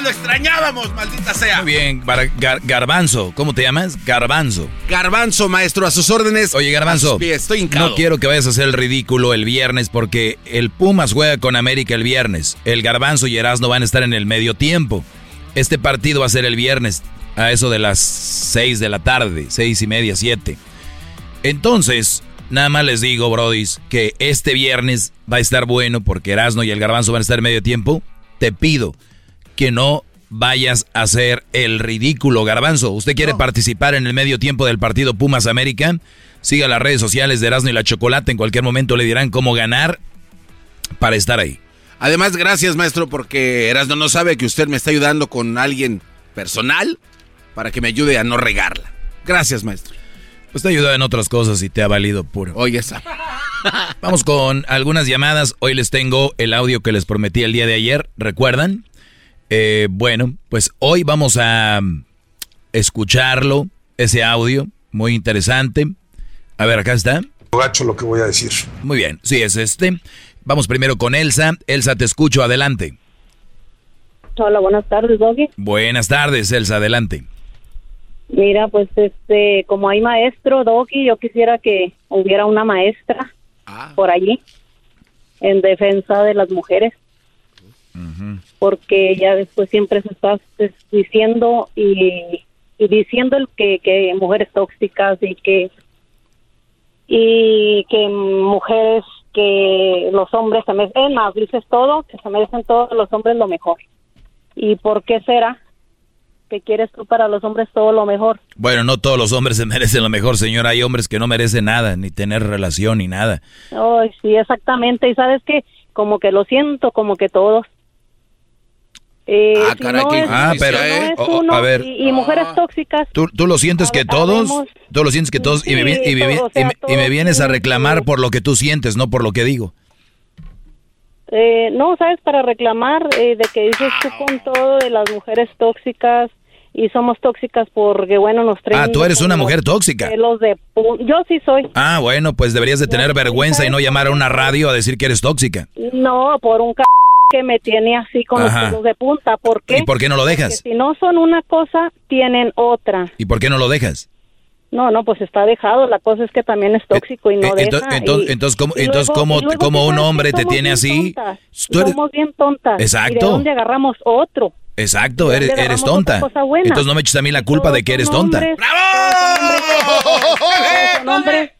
[SPEAKER 7] Ya lo extrañábamos, maldita sea.
[SPEAKER 8] Muy bien, Gar- Garbanzo, ¿cómo te llamas? Garbanzo.
[SPEAKER 7] Garbanzo, maestro, a sus órdenes.
[SPEAKER 8] Oye, Garbanzo,
[SPEAKER 7] estoy hincado.
[SPEAKER 8] no quiero que vayas a hacer el ridículo el viernes porque el Pumas juega con América el viernes. El Garbanzo y Erasmo van a estar en el medio tiempo. Este partido va a ser el viernes a eso de las 6 de la tarde, seis y media, 7. Entonces, nada más les digo, brodis, que este viernes va a estar bueno porque Erasmo y el Garbanzo van a estar en medio tiempo. Te pido que no vayas a hacer el ridículo, Garbanzo. ¿Usted quiere participar en el medio tiempo del partido Pumas América? Siga las redes sociales de Erasmo y la Chocolate. En cualquier momento le dirán cómo ganar para estar ahí.
[SPEAKER 7] Además, gracias, maestro, porque Erasmo no sabe que usted me está ayudando con alguien personal para que me ayude a no regarla. Gracias, maestro.
[SPEAKER 8] Pues te ayuda en otras cosas y te ha valido puro.
[SPEAKER 7] Oye, esa.
[SPEAKER 8] Vamos con algunas llamadas. Hoy les tengo el audio que les prometí el día de ayer. ¿Recuerdan? Eh, bueno, pues hoy vamos a mm, escucharlo, ese audio, muy interesante. A ver, acá está.
[SPEAKER 32] Gacho lo que voy a decir.
[SPEAKER 8] Muy bien, sí, es este. Vamos primero con Elsa. Elsa, te escucho, adelante.
[SPEAKER 33] Hola, buenas tardes, Doggy.
[SPEAKER 8] Buenas tardes, Elsa, adelante.
[SPEAKER 33] Mira, pues este, como hay maestro, Doggy, yo quisiera que hubiera una maestra por allí en defensa de las mujeres, porque ya después siempre se está diciendo y, y diciendo el que, que mujeres tóxicas y que y que mujeres que los hombres se merecen, más, dices todo, que se merecen todos los hombres lo mejor. ¿Y por qué será? que quieres tú para los hombres todo lo mejor.
[SPEAKER 8] Bueno, no todos los hombres se merecen lo mejor, señora. Hay hombres que no merecen nada, ni tener relación, ni nada.
[SPEAKER 33] Ay, sí, exactamente. Y sabes que como que lo siento, como que todos. Eh,
[SPEAKER 8] Ah,
[SPEAKER 33] si
[SPEAKER 8] caray,
[SPEAKER 33] no es-
[SPEAKER 8] Ah,
[SPEAKER 33] si
[SPEAKER 8] pero-
[SPEAKER 33] no es uno,
[SPEAKER 8] a ver.
[SPEAKER 33] Y, y mujeres tóxicas.
[SPEAKER 8] ¿Tú, tú lo sientes que todos? ¿Tú lo sientes que todos? y, me, y, me
[SPEAKER 33] Sí, o sea,
[SPEAKER 8] y me- y me vienes a reclamar por lo que tú sientes, no por lo que digo.
[SPEAKER 33] Eh, no, sabes, para reclamar eh, de que dices tú con todo de las mujeres tóxicas y somos tóxicas porque, bueno, nos traen...
[SPEAKER 8] Ah, tú eres una mujer tóxica.
[SPEAKER 33] pelos de Yo sí soy.
[SPEAKER 8] Ah, bueno, pues deberías de tener vergüenza y no llamar a una radio a decir que eres tóxica.
[SPEAKER 33] No, por un c que me tiene así con los
[SPEAKER 8] Ajá.
[SPEAKER 33] pelos de punta. ¿Por qué?
[SPEAKER 8] ¿Y por qué no lo
[SPEAKER 33] Porque
[SPEAKER 8] dejas?
[SPEAKER 33] si no son una cosa, tienen otra.
[SPEAKER 8] ¿Y por qué no lo dejas?
[SPEAKER 33] No, no, pues está dejado. La cosa es que también es tóxico y no
[SPEAKER 8] Eh, ento-
[SPEAKER 33] deja.
[SPEAKER 8] entonces-
[SPEAKER 33] y-
[SPEAKER 8] entonces, ¿cómo- entonces, cómo- cómo un hombre te tiene así?
[SPEAKER 33] tontas. Somos bien tontas.
[SPEAKER 8] Exacto.
[SPEAKER 33] ¿Y de dónde agarramos otro?
[SPEAKER 8] Exacto,
[SPEAKER 33] ¿De
[SPEAKER 8] eres, eres tonta. Entonces no me eches a mí la culpa de que eres tonta.
[SPEAKER 33] Hombres, hombres.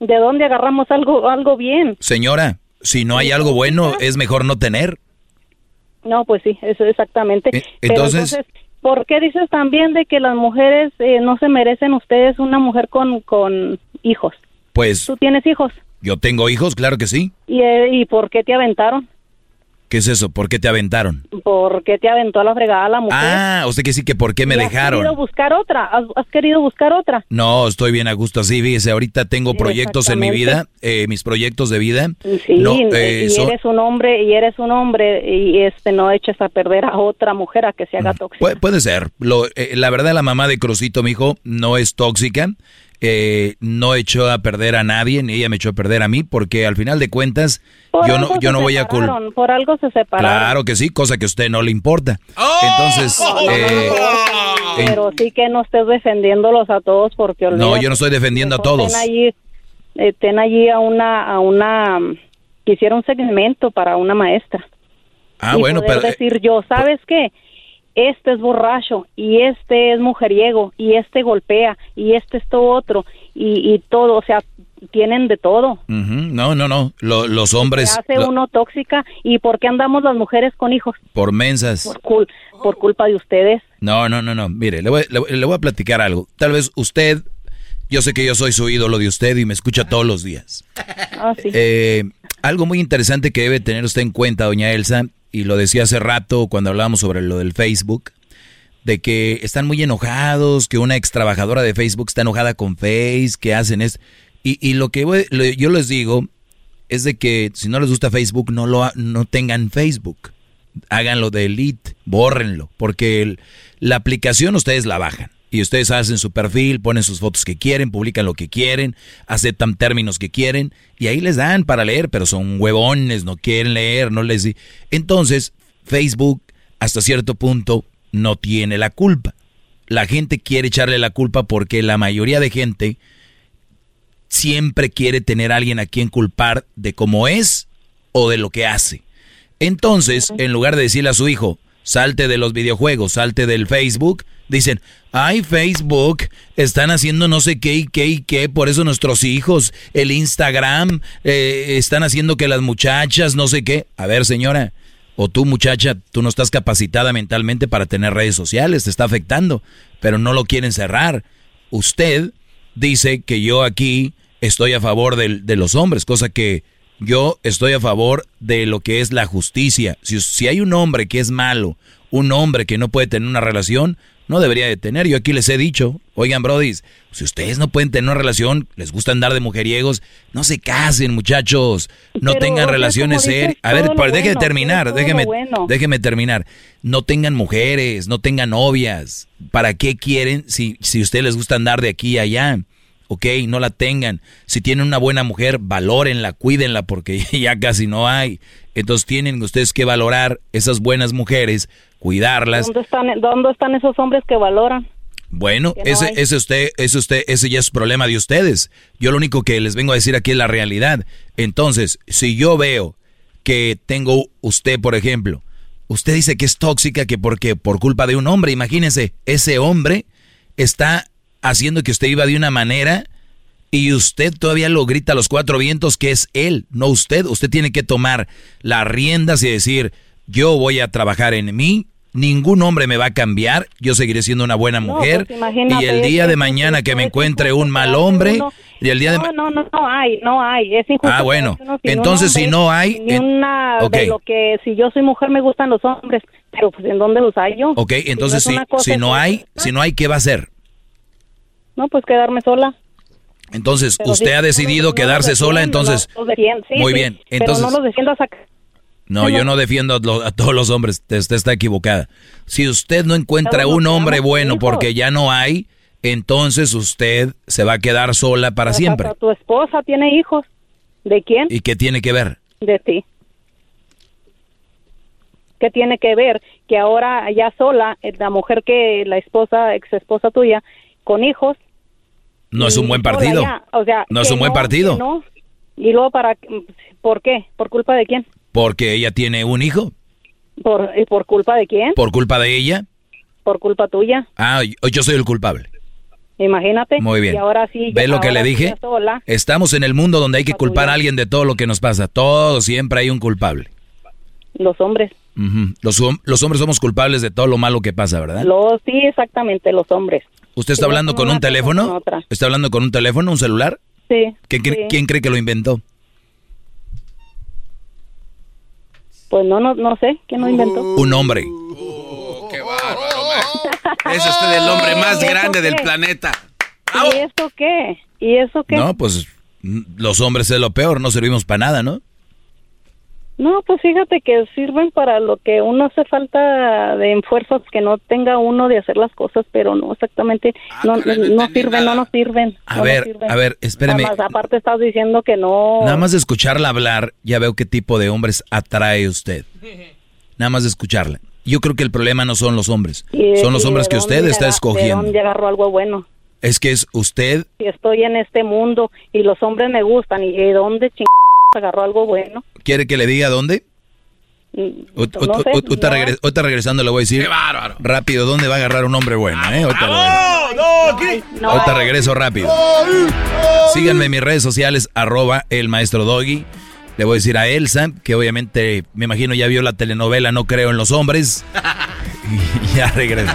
[SPEAKER 33] ¿De dónde agarramos algo algo bien?
[SPEAKER 8] Señora, si no hay algo bueno, es mejor no tener.
[SPEAKER 33] No, pues sí, eso exactamente. Pero
[SPEAKER 8] entonces-
[SPEAKER 33] ¿por qué dices también de que las mujeres eh, no se merecen ustedes una mujer con, con hijos?
[SPEAKER 8] Pues
[SPEAKER 33] ¿Tú tienes hijos?
[SPEAKER 8] yo tengo hijos, claro que sí.
[SPEAKER 33] ¿Y, eh, ¿y por qué te aventaron?
[SPEAKER 8] ¿Qué es eso? ¿Por qué te aventaron?
[SPEAKER 33] ¿Por qué te aventó a la fregada la mujer?
[SPEAKER 8] Ah, usted que sí que por qué me
[SPEAKER 33] ¿Y ¿Has
[SPEAKER 8] dejaron.
[SPEAKER 33] querido buscar otra? ¿Has, has querido buscar otra?
[SPEAKER 8] No, estoy bien a gusto así, fíjese, ahorita tengo proyectos en mi vida, eh, mis proyectos de vida.
[SPEAKER 33] Sí,
[SPEAKER 8] no, eh,
[SPEAKER 33] y
[SPEAKER 8] son-
[SPEAKER 33] eres un hombre, y eres un hombre, y este no eches a perder a otra mujer a que se haga tóxica.
[SPEAKER 8] Puede, puede ser. Lo, eh, la verdad, la mamá de Crucito, mi hijo, no es tóxica. Eh, no echó a perder a nadie, ni ella me echó a perder a mí, porque al final de cuentas,
[SPEAKER 33] Por
[SPEAKER 8] yo no, yo
[SPEAKER 33] se
[SPEAKER 8] no voy a culpar.
[SPEAKER 33] Por algo se separaron.
[SPEAKER 8] Claro que sí, cosa que a usted no le importa. Entonces,
[SPEAKER 33] No, no, no,
[SPEAKER 8] eh,
[SPEAKER 33] no, pero sí que no estés defendiéndolos a todos porque
[SPEAKER 8] no, yo no estoy defendiendo a todos.
[SPEAKER 33] Ten allí, eh, ten allí a una, a una, quisiera un segmento para una maestra.
[SPEAKER 8] Ah,
[SPEAKER 33] y
[SPEAKER 8] bueno,
[SPEAKER 33] poder
[SPEAKER 8] pero... eh,
[SPEAKER 33] decir yo, ¿sabes qué? Este es borracho y este es mujeriego y este golpea y este esto otro y, y todo, o sea, tienen de todo.
[SPEAKER 8] no, no, no. Lo- los
[SPEAKER 33] Se
[SPEAKER 8] hombres
[SPEAKER 33] hace
[SPEAKER 8] lo-
[SPEAKER 33] uno tóxica y ¿por qué andamos las mujeres con hijos?
[SPEAKER 8] por mensas.
[SPEAKER 33] Por, cul- por culpa de ustedes.
[SPEAKER 8] No, no, no, no. Mire, le voy, le voy- le voy a platicar algo. Tal vez usted, yo sé que yo soy su ídolo de usted y me escucha todos los días.
[SPEAKER 33] Ah, sí.
[SPEAKER 8] Eh, algo muy interesante que debe tener usted en cuenta, doña Elsa, y lo decía hace rato cuando hablábamos sobre lo del Facebook. de que están muy enojados, que una ex trabajadora de Facebook está enojada con Face, que hacen es... Y, y lo que yo les digo es de que si no les gusta Facebook, no, lo, no tengan Facebook. Háganlo de Elite, bórrenlo, porque la aplicación ustedes la bajan. Y ustedes hacen su perfil, ponen sus fotos que quieren, publican lo que quieren, aceptan términos que quieren, y ahí les dan para leer, pero son huevones, no quieren leer, no les... Entonces, Facebook, hasta cierto punto, no tiene la culpa. La gente quiere echarle la culpa porque la mayoría de gente siempre quiere tener a alguien a quien culpar de cómo es o de lo que hace. Entonces, en lugar de decirle a su hijo, salte de los videojuegos, salte del Facebook, dicen, ay Facebook, están haciendo no sé qué y qué y qué, por eso nuestros hijos, el Instagram, eh, están haciendo que las muchachas, no sé qué. A ver señora, o tú muchacha, tú no estás capacitada mentalmente para tener redes sociales, te está afectando, pero no lo quieren cerrar. Usted dice que yo aquí estoy a favor de, los hombres, cosa que yo estoy a favor de lo que es la justicia. Si, si hay un hombre que es malo, un hombre que no puede tener una relación, no debería de tener. Yo aquí les he dicho, oigan, brodis, si ustedes no pueden tener una relación, les gusta andar de mujeriegos, no se casen, muchachos, no tengan relaciones serias. A ver, pues, déjeme terminar, déjeme, déjeme terminar. No tengan mujeres, no tengan novias. ¿Para qué quieren si, si ustedes les gusta andar de aquí a allá? Ok, no la tengan. Si tienen una buena mujer, valórenla, cuídenla, porque ya casi no hay. Entonces tienen ustedes que valorar esas buenas mujeres, cuidarlas.
[SPEAKER 33] ¿Dónde están, dónde están esos hombres que valoran?
[SPEAKER 8] Bueno, ese, ese usted, ese usted, ese ya es problema de ustedes. Yo lo único que les vengo a decir aquí es la realidad. Entonces, si yo veo que tengo usted, por ejemplo, usted dice que es tóxica, que porque por culpa de un hombre, imagínense, ese hombre está haciendo que usted iba de una manera y usted todavía lo grita a los cuatro vientos que es él, no usted. Usted tiene que tomar las riendas y decir, yo voy a trabajar en mí, ningún hombre me va a cambiar, yo seguiré siendo una buena mujer pues y el día de mañana que me encuentre un mal hombre y el día de
[SPEAKER 33] no, no, no, no hay, no hay, es injusto.
[SPEAKER 8] Ah, bueno, entonces si no hay,
[SPEAKER 33] ni una de lo que si yo soy mujer me gustan los hombres, pero pues en dónde los hay yo.
[SPEAKER 8] Ok, entonces si, si no hay, si no hay, ¿qué va a hacer?
[SPEAKER 33] No, pues quedarme sola.
[SPEAKER 8] Entonces, usted ha decidido quedarse sola, entonces... muy bien, entonces...
[SPEAKER 33] no los defiendo a
[SPEAKER 8] No, yo no defiendo a, todos los hombres, usted está equivocada. Si usted no encuentra un hombre bueno porque ya no hay, entonces usted se va a quedar sola para siempre.
[SPEAKER 33] Tu esposa tiene hijos. ¿De quién?
[SPEAKER 8] ¿Y qué tiene que ver?
[SPEAKER 33] De ti. ¿Qué tiene que ver que ahora ya sola, la mujer que la esposa, ex esposa tuya, con hijos,
[SPEAKER 8] no es un buen partido.
[SPEAKER 33] o sea,
[SPEAKER 8] no es un buen partido.
[SPEAKER 33] No. Y luego, para, ¿por qué? ¿Por culpa de quién?
[SPEAKER 8] Porque ella tiene un hijo.
[SPEAKER 33] ¿Por, ¿Por culpa de quién?
[SPEAKER 8] ¿Por culpa de ella?
[SPEAKER 33] Por culpa tuya.
[SPEAKER 8] Ah, yo soy el culpable.
[SPEAKER 33] Imagínate.
[SPEAKER 8] Muy bien.
[SPEAKER 33] Y ahora sí.
[SPEAKER 8] ¿Ve lo que le dije? Estamos en el mundo donde hay que culpar a alguien de todo lo que nos pasa. Todo, siempre hay un culpable.
[SPEAKER 33] Los hombres.
[SPEAKER 8] los, los, hombres somos culpables de todo lo malo que pasa, ¿verdad?
[SPEAKER 33] Los, sí, exactamente, los hombres.
[SPEAKER 8] ¿Usted está hablando con un teléfono? ¿Está hablando con un teléfono, un celular?
[SPEAKER 33] Sí,
[SPEAKER 8] ¿Quién cree que lo inventó?
[SPEAKER 33] Pues no, no, no sé. ¿Quién lo inventó?
[SPEAKER 8] Un hombre.
[SPEAKER 7] ¡Qué bárbaro, Es usted el hombre más grande del planeta.
[SPEAKER 33] ¿Y eso qué? ¿Y eso qué?
[SPEAKER 8] No, pues los hombres es lo peor, no servimos para nada, ¿no?
[SPEAKER 33] No, pues fíjate que sirven para lo que uno hace falta de esfuerzos que no tenga uno de hacer las cosas, pero no exactamente, ah, no, no, sirven, no nos sirven.
[SPEAKER 8] A ver, a ver, espéreme.
[SPEAKER 33] aparte estás diciendo que no.
[SPEAKER 8] Nada más de escucharla hablar, ya veo qué tipo de hombres atrae usted. Nada más de escucharla. Yo creo que el problema no son los hombres, son los hombres que usted está escogiendo.
[SPEAKER 33] ¿De dónde agarró algo bueno?
[SPEAKER 8] Es que es usted.
[SPEAKER 33] Si estoy en este mundo y los hombres me gustan, ¿y de dónde ching agarró algo bueno.
[SPEAKER 8] ¿Quiere que le diga dónde? Ahorita no regresando le voy a decir
[SPEAKER 7] Qué bárbaro.
[SPEAKER 8] rápido dónde va a agarrar un hombre bueno. ¿eh? Ahorita, regreso rápido. Síganme en mis redes sociales, arroba el maestro Doggy. Le voy a decir a Elsa, que obviamente me imagino ya vio la telenovela No creo en los hombres. y ya regreso.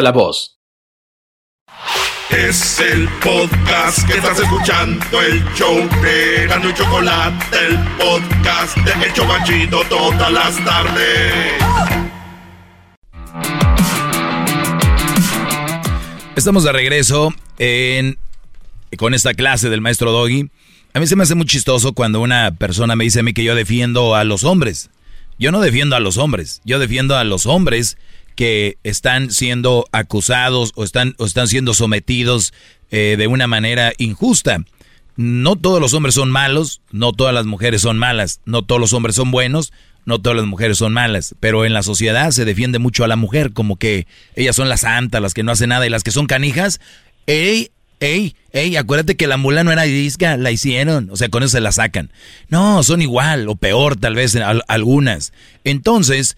[SPEAKER 17] la voz.
[SPEAKER 3] Es el podcast que estás escuchando, el show de Gano y Chocolate, el podcast de El Chobachito todas las tardes.
[SPEAKER 8] Estamos de regreso en, con esta clase del maestro Doggy. A mí se me hace muy chistoso cuando una persona me dice a mí que yo defiendo a los hombres. Yo no defiendo a los hombres, yo defiendo a los hombres que están siendo acusados o están, o están siendo sometidos eh, de una manera injusta. No todos los hombres son malos, no todas las mujeres son malas, no todos los hombres son buenos, no todas las mujeres son malas, pero en la sociedad se defiende mucho a la mujer, como que ellas son las santas, las que no hacen nada, y las que son canijas, ey, ey, ey, acuérdate que la mula no era disca, la hicieron, o sea, con eso se la sacan. No, son igual, o peor tal vez algunas. Entonces,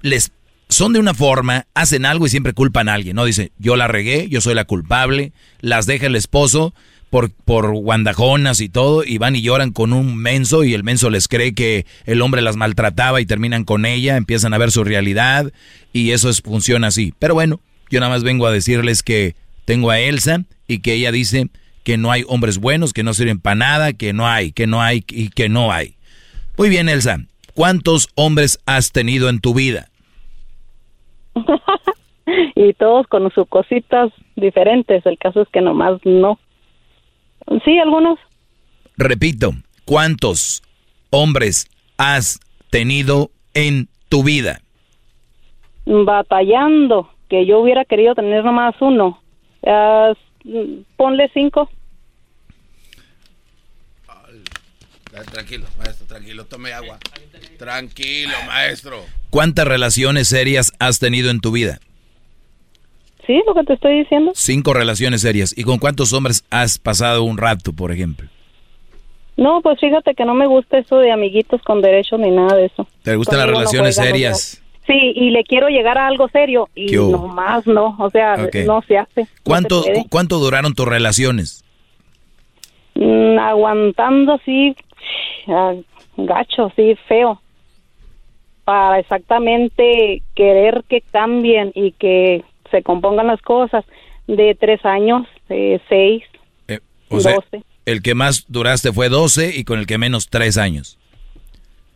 [SPEAKER 8] les son de una forma, hacen algo y siempre culpan a alguien, ¿no? Dice, yo la regué, yo soy la culpable, las deja el esposo por, por guandajonas y todo, y van y lloran con un menso y el menso les cree que el hombre las maltrataba y terminan con ella, empiezan a ver su realidad y eso es, funciona así. Pero bueno, yo nada más vengo a decirles que tengo a Elsa y que ella dice que no hay hombres buenos, que no sirven para nada, que no hay, que no hay y que no hay. Muy bien, Elsa, ¿cuántos hombres has tenido en tu vida?
[SPEAKER 33] y todos con sus cositas diferentes. El caso es que nomás no. Sí, algunos.
[SPEAKER 8] Repito, ¿cuántos hombres has tenido en tu vida?
[SPEAKER 33] Batallando, que yo hubiera querido tener nomás uno. ponle cinco.
[SPEAKER 7] Tranquilo, maestro, tranquilo, tome agua. Tranquilo, maestro.
[SPEAKER 8] ¿Cuántas relaciones serias has tenido en tu vida?
[SPEAKER 33] Sí, lo que te estoy diciendo.
[SPEAKER 8] Cinco relaciones serias. ¿Y con cuántos hombres has pasado un rato, por ejemplo?
[SPEAKER 33] No, pues fíjate que no me gusta eso de amiguitos con derechos ni nada de eso.
[SPEAKER 8] ¿Te gustan las relaciones serias?
[SPEAKER 33] Sí, y le quiero llegar a algo serio y no más no, o sea, no se hace.
[SPEAKER 8] ¿Cuánto, ¿Cuánto duraron tus relaciones?
[SPEAKER 33] Mm, aguantando así, ah, gacho, sí, feo para exactamente querer que cambien y que se compongan las cosas de tres años, seis,
[SPEAKER 8] eh, doce. el que más duraste fue doce y con el que menos tres años.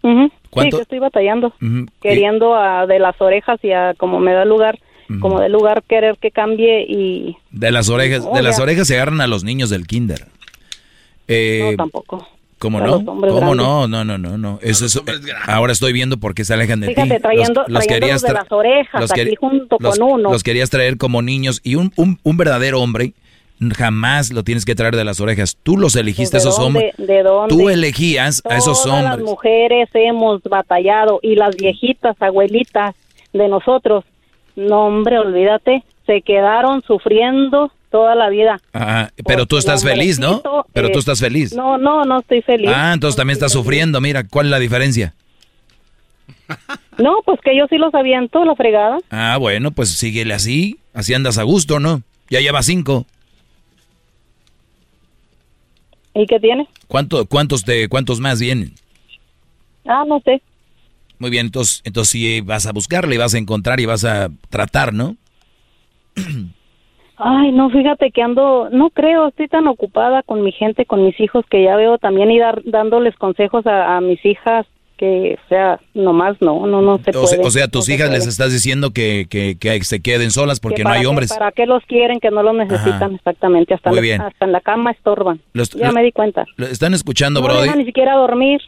[SPEAKER 33] Sí, que estoy batallando, queriendo a, de las orejas y a como me da lugar, como de lugar querer que cambie y...
[SPEAKER 8] De las orejas, de las orejas se agarran a los niños del kinder.
[SPEAKER 33] Eh, no, tampoco.
[SPEAKER 8] ¿Cómo no? ¿Cómo no? No, no, no, no. Eso es, ahora estoy viendo por qué se alejan de
[SPEAKER 33] Fíjate,
[SPEAKER 8] ti.
[SPEAKER 33] Trayendo, los, querías de las orejas los aquí junto con uno.
[SPEAKER 8] Los querías traer como niños y un, un, un, verdadero hombre jamás lo tienes que traer de las orejas. Tú los elegiste a esos hombres.
[SPEAKER 33] ¿De dónde?
[SPEAKER 8] Tú elegías a esos hombres.
[SPEAKER 33] las mujeres hemos batallado y las viejitas, abuelitas de nosotros, no hombre, olvídate, se quedaron sufriendo toda la vida.
[SPEAKER 8] Ah, pero tú estás feliz, ¿no? Pero tú eh, estás feliz.
[SPEAKER 33] No, no, no estoy feliz.
[SPEAKER 8] Ah, entonces también estás sufriendo. Mira, ¿cuál es la diferencia?
[SPEAKER 33] No, pues que yo sí los aviento, la fregada.
[SPEAKER 8] Ah, bueno, pues síguele así. Así andas a gusto, ¿no? Ya lleva cinco.
[SPEAKER 33] ¿Y qué tiene?
[SPEAKER 8] ¿Cuánto, cuántos, de, ¿Cuántos más vienen?
[SPEAKER 33] Ah, no sé.
[SPEAKER 8] Muy bien, entonces, entonces sí vas a buscarle y vas a encontrar y vas a tratar, ¿no?
[SPEAKER 33] Ay, no, fíjate que ando, no creo, estoy tan ocupada con mi gente, con mis hijos, que ya veo también ir dándoles consejos a, mis hijas que, o sea, nomás no, no, no se
[SPEAKER 8] O sea,
[SPEAKER 33] puede.
[SPEAKER 8] o sea, tus
[SPEAKER 33] no se
[SPEAKER 8] hijas les estás diciendo que, que, que se queden solas porque
[SPEAKER 33] Que
[SPEAKER 8] no hay
[SPEAKER 33] qué-
[SPEAKER 8] hombres.
[SPEAKER 33] ¿Para qué los quieren? Que no los necesitan
[SPEAKER 8] Ajá.
[SPEAKER 33] exactamente. Hasta,
[SPEAKER 8] Muy bien.
[SPEAKER 33] hasta en la cama estorban.
[SPEAKER 8] Los-
[SPEAKER 33] ya me di cuenta.
[SPEAKER 8] Lo- ¿Están escuchando,
[SPEAKER 33] no
[SPEAKER 8] Brody?
[SPEAKER 33] dejan ni siquiera dormir.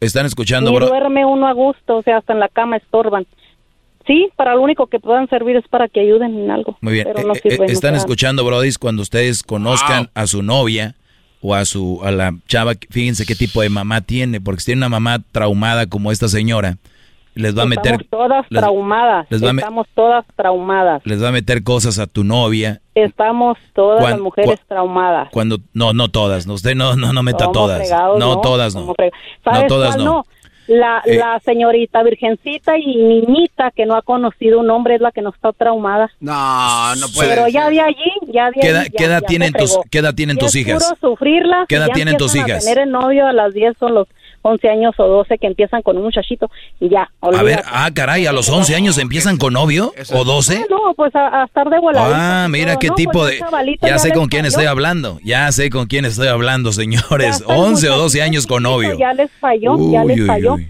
[SPEAKER 8] ¿Están escuchando, Brody?
[SPEAKER 33] duerme uno a gusto, o sea, hasta en la cama estorban. Sí, para lo único que puedan servir es para que ayuden en algo.
[SPEAKER 8] Muy bien.
[SPEAKER 33] Pero no
[SPEAKER 8] Eh, eh,
[SPEAKER 33] sirven,
[SPEAKER 8] están escuchando, Brody, cuando ustedes conozcan a su novia o a su a la chava, fíjense qué tipo de mamá tiene, porque si tiene una mamá traumada como esta señora, les va a meter
[SPEAKER 33] Estamos todas
[SPEAKER 8] les-
[SPEAKER 33] traumadas.
[SPEAKER 8] les va me-
[SPEAKER 33] Estamos todas traumadas.
[SPEAKER 8] les va a meter cosas a tu novia
[SPEAKER 33] Estamos todas las mujeres
[SPEAKER 8] cua-
[SPEAKER 33] traumadas.
[SPEAKER 8] cuando no no todas, no usted no no no meta todas.
[SPEAKER 33] fregados,
[SPEAKER 8] no, todas no.
[SPEAKER 33] Somos freg- ¿Sabes
[SPEAKER 8] No todas
[SPEAKER 33] cuál
[SPEAKER 8] no.
[SPEAKER 33] La,
[SPEAKER 8] Eh.
[SPEAKER 33] la señorita virgencita y niñita que no ha conocido un hombre es la que no está traumada.
[SPEAKER 7] No, no puede.
[SPEAKER 33] Pero ya de allí, ya de
[SPEAKER 8] ¿Qué edad,
[SPEAKER 33] allí,
[SPEAKER 8] qué
[SPEAKER 33] ya-
[SPEAKER 8] edad
[SPEAKER 33] ya
[SPEAKER 8] tienen tus qué edad tienen tus hijas?
[SPEAKER 33] sufrirlas.
[SPEAKER 8] ¿Qué edad tienen tus hijas?
[SPEAKER 33] A tener el novio a las 10 o los 11 años o 12 que empiezan con un muchachito y ya.
[SPEAKER 8] A ver,
[SPEAKER 33] olvídate.
[SPEAKER 8] ah, caray, a los 11 años empiezan con novio o 12?
[SPEAKER 33] No, pues a, a estar de voladita.
[SPEAKER 8] Ah, mira
[SPEAKER 33] No,
[SPEAKER 8] qué
[SPEAKER 33] no,
[SPEAKER 8] tipo
[SPEAKER 33] pues,
[SPEAKER 8] de...
[SPEAKER 33] chavalito
[SPEAKER 8] Ya sé
[SPEAKER 33] les
[SPEAKER 8] con quién estoy hablando. Ya sé con quién estoy hablando, señores.
[SPEAKER 33] Ya está el
[SPEAKER 8] 11 o 12
[SPEAKER 33] muchachito
[SPEAKER 8] años con novio.
[SPEAKER 33] Ya les falló, ya
[SPEAKER 8] Uy,
[SPEAKER 33] les
[SPEAKER 8] uy,
[SPEAKER 33] falló.
[SPEAKER 8] uy.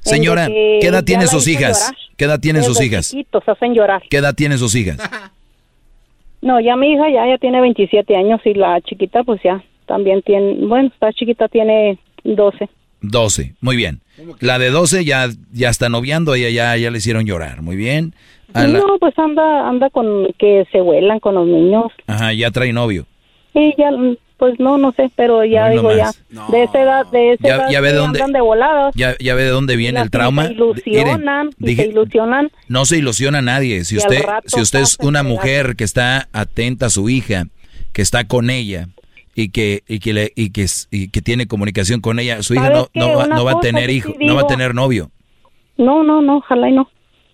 [SPEAKER 8] Señora,
[SPEAKER 33] En de que
[SPEAKER 8] ¿qué edad
[SPEAKER 33] ya
[SPEAKER 8] tienen sus hijas?
[SPEAKER 33] llorar.
[SPEAKER 8] ¿Qué edad tienen sus hijas?
[SPEAKER 33] chiquitos hacen llorar.
[SPEAKER 8] ¿Qué edad tienen sus hijas?
[SPEAKER 33] No, ya mi hija ya, ya tiene 27 años y la chiquita pues ya también tiene, bueno, esta chiquita tiene 12.
[SPEAKER 8] 12. Muy bien. La de 12 ya, ya está noviando, ella ya, ya le hicieron llorar. Muy bien. A la-
[SPEAKER 33] No, pues anda anda con que se vuelan con los niños.
[SPEAKER 8] Ajá, ya trae novio.
[SPEAKER 33] Y ya, pues no, no sé, pero ya digo
[SPEAKER 8] nomás.
[SPEAKER 33] ya, de esa edad, de esa
[SPEAKER 8] Ya-
[SPEAKER 33] edad
[SPEAKER 8] ya ve de dónde-
[SPEAKER 33] andan de voladas.
[SPEAKER 8] Ya, ya ve de dónde viene
[SPEAKER 33] Las
[SPEAKER 8] el trauma.
[SPEAKER 33] Se ilusionan,
[SPEAKER 8] Miren,
[SPEAKER 33] y
[SPEAKER 8] dije-
[SPEAKER 33] se ilusionan.
[SPEAKER 8] No se ilusiona a nadie. Si usted, si usted es una mujer que está atenta a su hija, que está con ella y que y que le, y que y que tiene comunicación con ella, su hija
[SPEAKER 33] ¿Sabes
[SPEAKER 8] no, va, no va a tener hijo, no va a tener novio.
[SPEAKER 33] No, no, no, ojalá y no.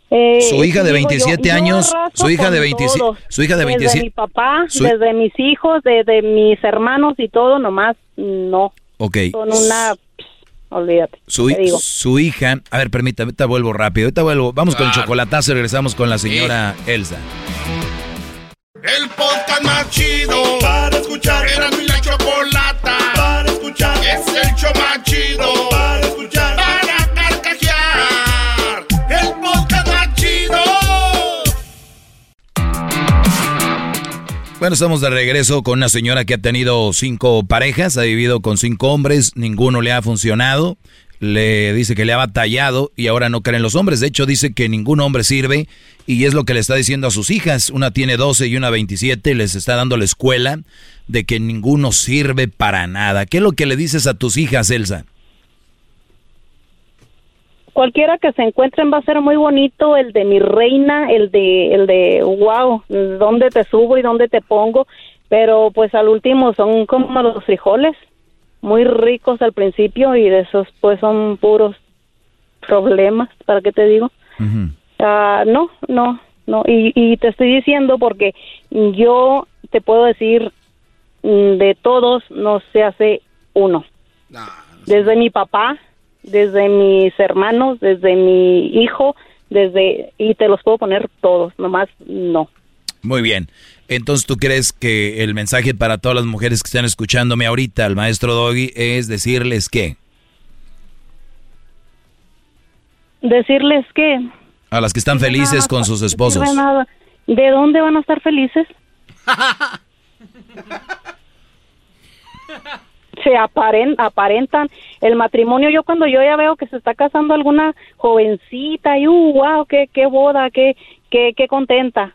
[SPEAKER 33] Eh,
[SPEAKER 8] Su hija de
[SPEAKER 33] digo yo,
[SPEAKER 8] 27
[SPEAKER 33] yo
[SPEAKER 8] años, su hija de
[SPEAKER 33] con
[SPEAKER 8] 27
[SPEAKER 33] todos.
[SPEAKER 8] su hija de
[SPEAKER 33] Desde
[SPEAKER 8] 27
[SPEAKER 33] mi papá,
[SPEAKER 8] su-
[SPEAKER 33] desde mis hijos, desde mis hermanos y todo, nomás no.
[SPEAKER 8] Ok.
[SPEAKER 33] Son una... pss, olvídate.
[SPEAKER 8] Su,
[SPEAKER 33] digo.
[SPEAKER 8] su hija, a ver, permítame, ahorita vuelvo rápido, ahorita vuelvo, vamos con el chocolatazo y regresamos con la señora Elsa.
[SPEAKER 3] El podcast más chido para escuchar. Era mi la. Es el show más chido para escuchar. Para carcajear. El podcast más chido.
[SPEAKER 8] Bueno, estamos de regreso con una señora que ha tenido cinco parejas, ha vivido con cinco hombres, ninguno le ha funcionado, le dice que le ha batallado y ahora no creen los hombres. De hecho, dice que ningún hombre sirve y es lo que le está diciendo a sus hijas. Una tiene 12 y una 27, les está dando la escuela de que ninguno sirve para nada. ¿Qué es lo que le dices a tus hijas, Elsa?
[SPEAKER 33] Cualquiera que se encuentren va a ser muy bonito, el de mi reina, el de, el de, wow, dónde te subo y dónde te pongo, pero pues al último son como los frijoles, muy ricos al principio y de esos pues son puros problemas, ¿para qué te digo? Ah, no, no, no, y, y te estoy diciendo porque yo te puedo decir, mm, de todos no se hace uno. Desde mi papá, desde mis hermanos, desde mi hijo, desde, y te los puedo poner todos, nomás no.
[SPEAKER 8] Muy bien. Entonces, ¿tú crees que el mensaje para todas las mujeres que están escuchándome ahorita, al maestro Doggy, es decirles que
[SPEAKER 33] Decirles que...
[SPEAKER 8] a las que están felices con sus esposos?
[SPEAKER 33] no sirve nada. ¿De dónde van a estar felices? se aparen, aparentan el matrimonio. Yo cuando yo ya veo que se está casando alguna jovencita y uh, wow, qué, qué boda, qué, qué, qué contenta.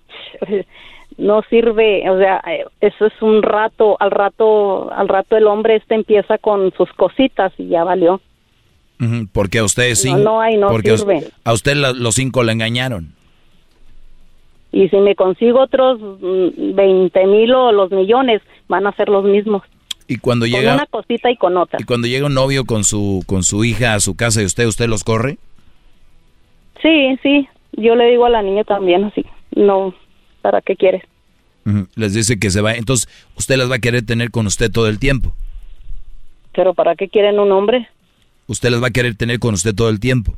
[SPEAKER 33] No sirve, o sea, eh, eso es un rato, al rato, al rato el hombre este empieza con sus cositas y ya valió.
[SPEAKER 8] Porque a ustedes sí.
[SPEAKER 33] No, no hay, no
[SPEAKER 8] porque
[SPEAKER 33] sirve.
[SPEAKER 8] a usted la- los cinco le engañaron.
[SPEAKER 33] Y si me consigo otros mm, 20 mil o los millones, van a ser los mismos.
[SPEAKER 8] Y cuando
[SPEAKER 33] Con
[SPEAKER 8] llega
[SPEAKER 33] una cosita y con otra.
[SPEAKER 8] y cuando llega un novio con su con su hija a su casa y usted usted los corre.
[SPEAKER 33] Sí, sí, yo le digo a la niña también así. No, ¿para qué quieres?
[SPEAKER 8] Les dice que se va, entonces usted las va a querer tener con usted todo el tiempo.
[SPEAKER 33] Pero ¿para qué quieren un hombre?
[SPEAKER 8] Usted las va a querer tener con usted todo el tiempo.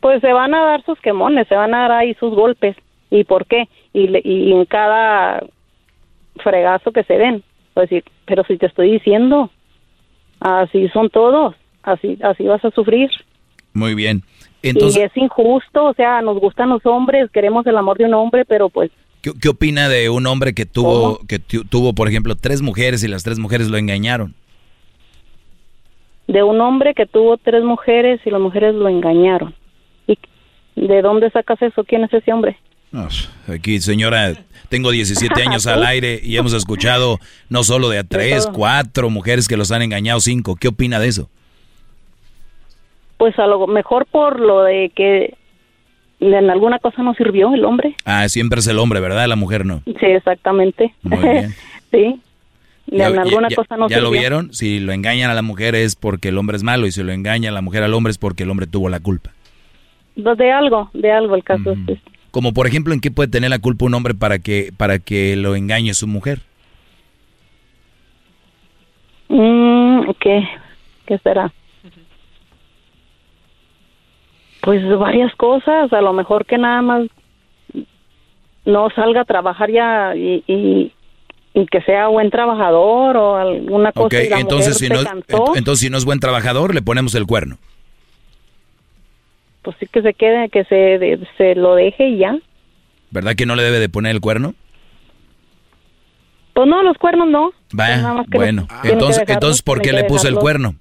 [SPEAKER 33] Pues se van a dar sus quemones, se van a dar ahí sus golpes. ¿Y por qué? Y, le- y en cada fregazo que se den. Pues pero si te estoy diciendo, así son todos, así, así vas a sufrir.
[SPEAKER 8] Muy bien.
[SPEAKER 33] Entonces, y es injusto, o sea, nos gustan los hombres, queremos el amor de un hombre, pero pues...
[SPEAKER 8] ¿Qué, qué opina de un hombre que tuvo, que tuvo, por ejemplo, tres mujeres y las tres mujeres lo engañaron?
[SPEAKER 33] De un hombre que tuvo tres mujeres y las mujeres lo engañaron. ¿Y de dónde sacas eso? ¿Quién es ese hombre?
[SPEAKER 8] aquí, señora, tengo 17 años al aire y hemos escuchado no solo de a tres, cuatro mujeres que los han engañado, cinco. ¿Qué opina de eso?
[SPEAKER 33] Pues a lo mejor por lo de que en alguna cosa no sirvió el hombre.
[SPEAKER 8] Ah, siempre es el hombre, ¿verdad? La mujer no.
[SPEAKER 33] Sí, exactamente. Muy bien. sí. en alguna cosa no
[SPEAKER 8] ¿Ya lo vieron? Si lo engañan a la mujer es porque el hombre es malo y si lo engaña a la mujer al hombre es porque el hombre tuvo la culpa.
[SPEAKER 33] Pues de algo, de algo el caso es
[SPEAKER 8] Como por ejemplo, ¿en qué puede tener la culpa un hombre para que, para que lo engañe su mujer?
[SPEAKER 33] Mm, ¿Qué? ¿Qué será? Pues varias cosas, a lo mejor que nada más no salga a trabajar ya y, y, que sea buen trabajador o alguna cosa.
[SPEAKER 8] Ok, entonces, si no, entonces si no es buen trabajador, le ponemos el cuerno.
[SPEAKER 33] Pues sí que se quede, que se, se lo deje y ya.
[SPEAKER 8] ¿Verdad que no le debe de poner el cuerno?
[SPEAKER 33] Pues no, los cuernos no.
[SPEAKER 8] Bueno. entonces, entonces ¿por qué le puso el cuerno?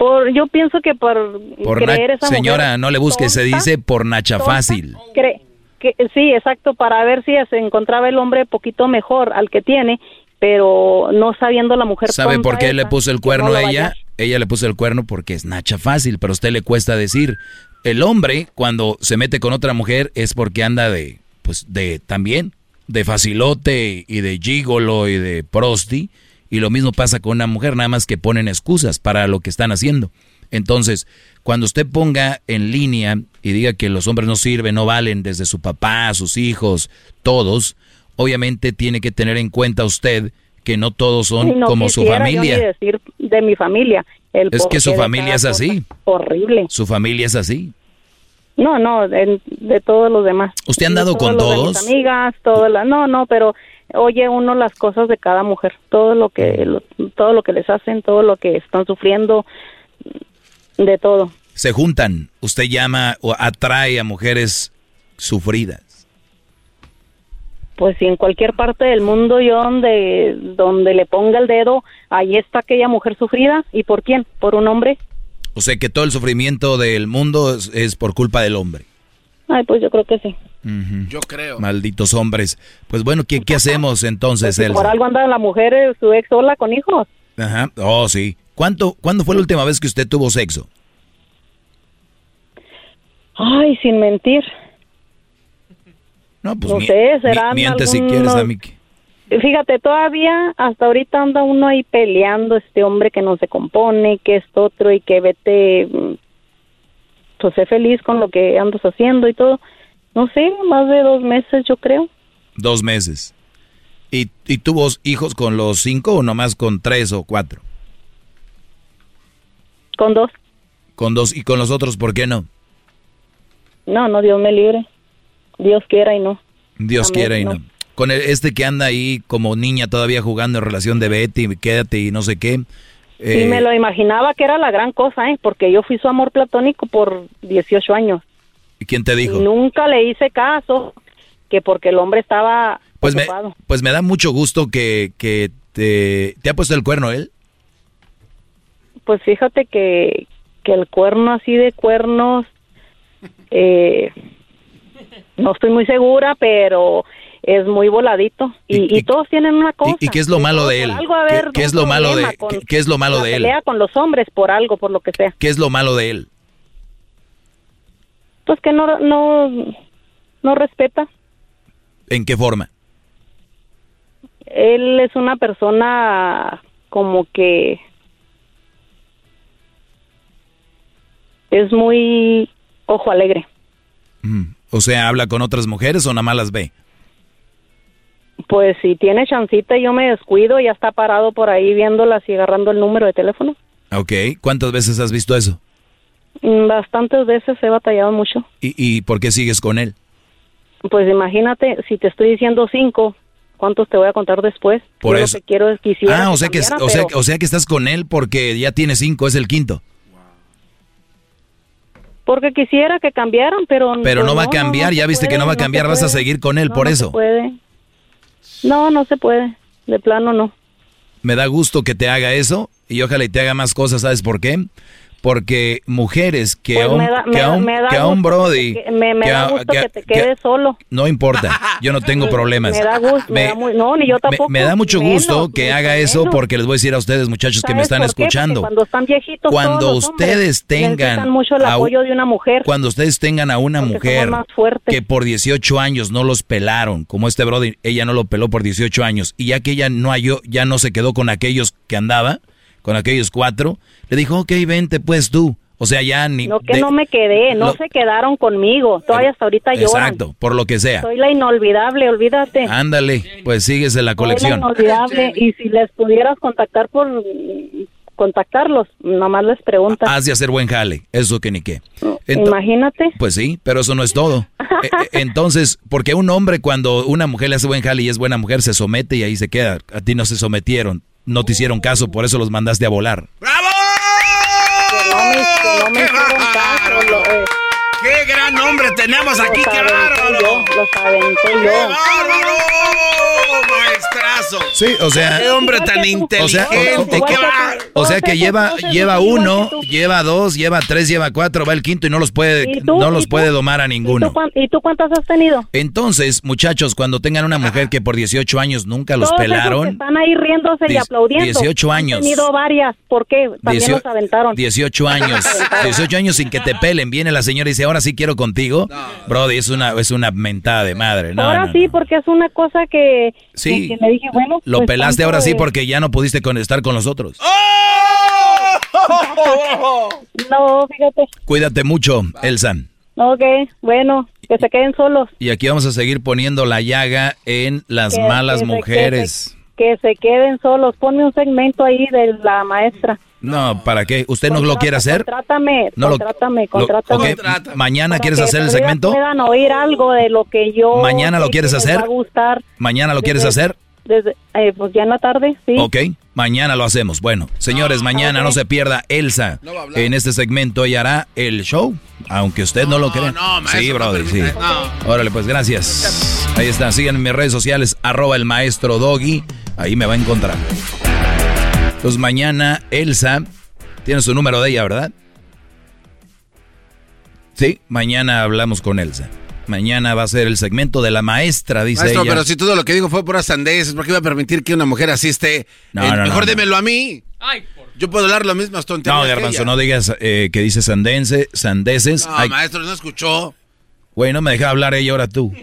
[SPEAKER 33] Por, yo pienso que por, creer esa
[SPEAKER 8] Señora, no le busque, se dice por Nacha fácil.
[SPEAKER 33] que, sí, exacto, para ver si se encontraba el hombre poquito mejor al que tiene, pero no sabiendo la mujer.
[SPEAKER 8] ¿Sabe por qué le puso el cuerno a ella? Ella le puso el cuerno porque es Nacha fácil, pero a usted le cuesta decir. El hombre, cuando se mete con otra mujer, es porque anda de, pues, de también, de facilote y de gigolo y de prosti y lo mismo pasa con una mujer, nada más que ponen excusas para lo que están haciendo. Entonces, cuando usted ponga en línea y diga que los hombres no sirven, no valen, desde su papá, sus hijos, todos, obviamente tiene que tener en cuenta usted que no todos son como su familia.
[SPEAKER 33] Yo decir de mi familia.
[SPEAKER 8] es que su familia es así.
[SPEAKER 33] Horrible.
[SPEAKER 8] Su familia es así.
[SPEAKER 33] No, no, de, todos los demás.
[SPEAKER 8] ¿Usted ha andado con todos?
[SPEAKER 33] amigas, todas las, no, no, pero oye uno las cosas de cada mujer, todo lo que todo lo que les hacen, todo lo que están sufriendo, de todo.
[SPEAKER 8] Se juntan, usted llama o atrae a mujeres sufridas.
[SPEAKER 33] Pues si en cualquier parte del mundo yo donde donde le ponga el dedo, ahí está aquella mujer sufrida y por quién? ¿Por un hombre?
[SPEAKER 8] O sea que todo el sufrimiento del mundo es por culpa del hombre.
[SPEAKER 33] Ay, pues yo creo que sí.
[SPEAKER 7] Yo creo.
[SPEAKER 8] Malditos hombres. Pues bueno, ¿qué, qué hacemos entonces, pues,
[SPEAKER 33] Por algo anda la mujer, eh, su ex sola con hijos.
[SPEAKER 8] Ajá. Oh, sí. ¿Cuánto, ¿Cuándo fue la última vez que usted tuvo sexo?
[SPEAKER 33] Ay, sin mentir.
[SPEAKER 8] No, pues no sé, será miente si quieres, a mí.
[SPEAKER 33] Fíjate, todavía hasta ahorita anda uno ahí peleando, este hombre que no se compone, que es otro y que vete mm, pues sé feliz con lo que andas haciendo y todo. No sé, más de dos meses yo creo.
[SPEAKER 8] Dos meses. ¿Y, y tuvo hijos con los cinco o nomás con tres o cuatro?
[SPEAKER 33] Con dos.
[SPEAKER 8] Con dos. ¿Y con los otros por qué no?
[SPEAKER 33] No, no, Dios me libre. Dios quiera y no.
[SPEAKER 8] Dios quiera y no. Con este que anda ahí como niña todavía jugando en relación de Betty, quédate y no sé qué.
[SPEAKER 33] Y me eh, lo imaginaba que era la gran cosa, ¿eh? Porque yo fui su amor platónico por 18 años.
[SPEAKER 8] ¿Y quién te dijo?
[SPEAKER 33] nunca le hice caso, que porque el hombre estaba
[SPEAKER 8] pues Me, pues me da mucho gusto que, que te, te ha puesto el cuerno él.
[SPEAKER 33] Pues fíjate que, que el cuerno así de cuernos, eh, no estoy muy segura, pero es muy voladito y, todos tienen una cosa.
[SPEAKER 8] ¿Y, qué es lo malo de él? ¿Qué, es lo malo de qué, es lo malo de él?
[SPEAKER 33] Pelea con los hombres por algo, por lo que sea.
[SPEAKER 8] ¿Qué es lo malo de él?
[SPEAKER 33] Pues que no no no respeta.
[SPEAKER 8] ¿En qué forma?
[SPEAKER 33] Él es una persona como que es muy ojo alegre.
[SPEAKER 8] Mm, o sea, habla con otras mujeres o nada más las ve.
[SPEAKER 33] Pues si tiene chancita y yo me descuido, ya está parado por ahí viéndolas y agarrando el número de teléfono.
[SPEAKER 8] Ok, ¿cuántas veces has visto eso?
[SPEAKER 33] Mm, bastantes veces he batallado mucho.
[SPEAKER 8] ¿Y, y por qué sigues con él?
[SPEAKER 33] Pues imagínate, si te estoy diciendo cinco, ¿cuántos te voy a contar después?
[SPEAKER 8] Por eso.
[SPEAKER 33] quiero
[SPEAKER 8] Ah, o sea, que, o, sea, o sea que estás con él porque ya tiene cinco, es el quinto.
[SPEAKER 33] Porque quisiera que cambiaran, pero...
[SPEAKER 8] Pero
[SPEAKER 33] pues
[SPEAKER 8] no va a cambiar,
[SPEAKER 33] no
[SPEAKER 8] ya viste que no va a cambiar, vas a seguir con él por eso.
[SPEAKER 33] puede. No, no se puede. De plano no.
[SPEAKER 8] Me da gusto que te haga eso y ojalá y te haga más cosas, ¿sabes por qué? Porque mujeres que
[SPEAKER 33] Pues
[SPEAKER 8] a un,
[SPEAKER 33] da-
[SPEAKER 8] que a un- que a un brody...
[SPEAKER 33] que- me, me
[SPEAKER 8] que
[SPEAKER 33] da gusto
[SPEAKER 8] que-
[SPEAKER 33] que, te
[SPEAKER 8] que-
[SPEAKER 33] quedes solo.
[SPEAKER 8] No importa, yo no tengo problemas.
[SPEAKER 33] Me da gusto, me,
[SPEAKER 8] Me-
[SPEAKER 33] da no, ni yo tampoco.
[SPEAKER 8] me da mucho
[SPEAKER 33] menos,
[SPEAKER 8] gusto que
[SPEAKER 33] mucho
[SPEAKER 8] haga eso
[SPEAKER 33] menos.
[SPEAKER 8] porque les voy a decir a ustedes, muchachos que me
[SPEAKER 33] ¿Sabes
[SPEAKER 8] están escuchando.
[SPEAKER 33] Cuando están viejitos
[SPEAKER 8] Cuando
[SPEAKER 33] todos
[SPEAKER 8] ustedes tengan
[SPEAKER 33] necesitan mucho el apoyo de una mujer.
[SPEAKER 8] Cuando ustedes tengan a una mujer que por 18 años no los pelaron, como este brother, ella no lo peló por 18 años, y ya que ella no halló, ya no se quedó con aquellos que andaba, con aquellos cuatro, le dijo, ok, vente pues tú. O sea, ya ni...
[SPEAKER 33] No que
[SPEAKER 8] de-
[SPEAKER 33] no me quedé, no
[SPEAKER 8] lo-
[SPEAKER 33] se quedaron conmigo. Todavía hasta ahorita lloran.
[SPEAKER 8] Exacto, por lo que sea.
[SPEAKER 33] Soy la inolvidable, olvídate.
[SPEAKER 8] Ándale, pues síguese la
[SPEAKER 33] Soy la
[SPEAKER 8] colección.
[SPEAKER 33] inolvidable. Y si les pudieras contactar por contactarlos, nomás les preguntas.
[SPEAKER 8] Has de hacer buen jale, eso que ni qué.
[SPEAKER 33] Imagínate.
[SPEAKER 8] Pues sí, pero eso no es todo. E- e- Entonces, porque un hombre cuando una mujer le hace buen jale y es buena mujer, se somete y ahí se queda. A ti no se sometieron, no te hicieron caso, por eso los mandaste a volar.
[SPEAKER 33] Que no me, que no me hicieron caso. Lo, eh,
[SPEAKER 7] ¡Qué gran hombre tenemos aquí!
[SPEAKER 33] los
[SPEAKER 7] ¡Qué bárbaro!
[SPEAKER 33] yo, los aventé
[SPEAKER 7] ¡Qué
[SPEAKER 33] yo.
[SPEAKER 7] ¡Maestrazo!
[SPEAKER 8] Sí, o sea,
[SPEAKER 7] ¡Qué hombre tan
[SPEAKER 8] o sea,
[SPEAKER 7] inteligente!
[SPEAKER 8] o- o-
[SPEAKER 7] ¡Qué bárbaro!
[SPEAKER 8] O sea que lleva, lleva uno, lleva dos, lleva tres, lleva cuatro, va el quinto y no los puede, no los puede domar a
[SPEAKER 33] ¿Y tú,
[SPEAKER 8] ninguno.
[SPEAKER 33] ¿Y tú cuántas has tenido?
[SPEAKER 8] Entonces, muchachos, cuando tengan una mujer que por 18 años nunca los
[SPEAKER 33] Todos esos que
[SPEAKER 8] pelaron,
[SPEAKER 33] están ahí riéndose y aplaudiendo.
[SPEAKER 8] 18 años.
[SPEAKER 33] Han tenido varias. ¿Por qué? También
[SPEAKER 8] Diecio-
[SPEAKER 33] los aventaron.
[SPEAKER 8] 18 años, 18 años sin que te pelen, viene la señora y dice, ahora sí quiero contigo. Brody, es una, es una mentada de madre. No,
[SPEAKER 33] ahora
[SPEAKER 8] no,
[SPEAKER 33] sí, porque es una cosa que,
[SPEAKER 8] Sí.
[SPEAKER 33] que, que me dije, bueno.
[SPEAKER 8] Lo
[SPEAKER 33] pues,
[SPEAKER 8] pelaste
[SPEAKER 33] tanto
[SPEAKER 8] ahora sí porque ya no pudiste con- estar con los otros.
[SPEAKER 33] No, fíjate.
[SPEAKER 8] Cuídate mucho, Elsa.
[SPEAKER 33] Ok, bueno, que se queden solos.
[SPEAKER 8] Y aquí vamos a seguir poniendo la llaga en las
[SPEAKER 33] Que-
[SPEAKER 8] malas
[SPEAKER 33] que se-
[SPEAKER 8] mujeres.
[SPEAKER 33] Que se queden solos. Ponme un segmento ahí de la maestra.
[SPEAKER 8] No, ¿para qué? ¿Usted no lo quiere hacer?
[SPEAKER 33] Contrátame,
[SPEAKER 8] No lo-
[SPEAKER 33] contrátame,
[SPEAKER 8] Lo-
[SPEAKER 33] contrátame.
[SPEAKER 8] ok, ¿Mañana
[SPEAKER 33] Para
[SPEAKER 8] quieres hacer el segmento?
[SPEAKER 33] Puedan oír algo de lo que yo.
[SPEAKER 8] ¿Mañana lo quieres hacer?
[SPEAKER 33] va a gustar.
[SPEAKER 8] ¿Mañana lo quieres hacer?
[SPEAKER 33] Desde, eh, pues ya en la tarde, sí.
[SPEAKER 8] Ok, mañana lo hacemos. Bueno, señores, mañana no se pierda Elsa. En este segmento ella hará el show, aunque usted no, lo crea.
[SPEAKER 7] no, maestro,
[SPEAKER 8] sí,
[SPEAKER 7] no
[SPEAKER 8] brother, sí.
[SPEAKER 7] no.
[SPEAKER 8] Órale, pues gracias. Ahí está, sigan en mis redes sociales, arroba el maestro Doggy. Ahí me va a encontrar. Pues mañana Elsa, tiene su número de ella, ¿verdad? Sí, mañana hablamos con Elsa. Mañana va a ser el segmento de la maestra, dice
[SPEAKER 7] Maestro,
[SPEAKER 8] ella.
[SPEAKER 7] pero si todo lo que digo fue pura sandeces, ¿por qué iba a permitir que una mujer así esté?
[SPEAKER 8] No,
[SPEAKER 7] Eh,
[SPEAKER 8] no,
[SPEAKER 7] mejor
[SPEAKER 8] no,
[SPEAKER 7] démelo a mí. Yo puedo hablar las mismas tonterías.
[SPEAKER 8] No, Garbanzo, no digas eh, que dice sandense, sandeces.
[SPEAKER 7] No,
[SPEAKER 8] Hay-
[SPEAKER 7] maestro, no escuchó.
[SPEAKER 8] Güey, no me deja hablar ella ahora tú.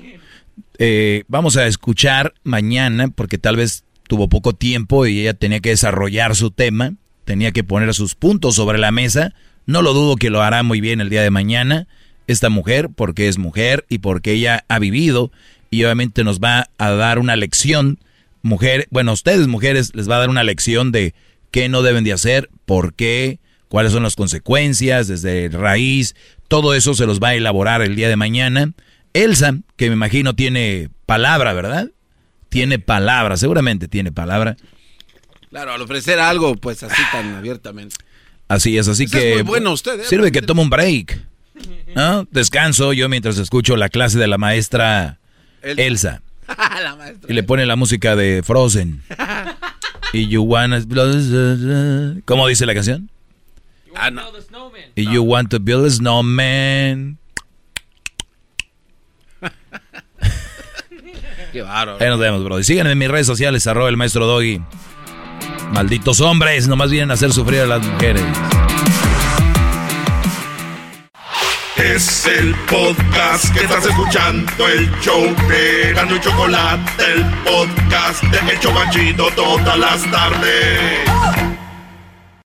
[SPEAKER 8] Eh, vamos a escuchar mañana, porque tal vez tuvo poco tiempo y ella tenía que desarrollar su tema, tenía que poner sus puntos sobre la mesa. No lo dudo que lo hará muy bien el día de mañana esta mujer, porque es mujer y porque ella ha vivido y obviamente nos va a dar una lección. Mujer, bueno, ustedes mujeres les va a dar una lección de qué no deben de hacer, por qué, cuáles son las consecuencias desde raíz, todo eso se los va a elaborar el día de mañana. Elsa, que me imagino tiene palabra, ¿verdad? Tiene palabra, seguramente tiene palabra.
[SPEAKER 7] Claro, al ofrecer algo, pues así tan abiertamente.
[SPEAKER 8] Así es, así
[SPEAKER 7] Ese es
[SPEAKER 8] que
[SPEAKER 7] muy bueno usted, ¿eh?
[SPEAKER 8] sirve que tome un break. ¿no? Descanso yo mientras escucho la clase de la maestra
[SPEAKER 7] El-
[SPEAKER 8] Elsa.
[SPEAKER 7] La maestra.
[SPEAKER 8] Y le pone la música de Frozen. y you wanna... ¿Cómo dice la canción?
[SPEAKER 7] Ah, no.
[SPEAKER 8] Y you want to build a snowman.
[SPEAKER 7] Qué bárbaro.
[SPEAKER 8] Ahí nos vemos, bro. Y síganme en mis redes sociales, arroba el maestro Doggy. Malditos hombres, nomás vienen a hacer sufrir a las mujeres.
[SPEAKER 3] Es el podcast que estás escuchando, el show de Gano y Chocolate, el podcast de El Chobachito todas las tardes.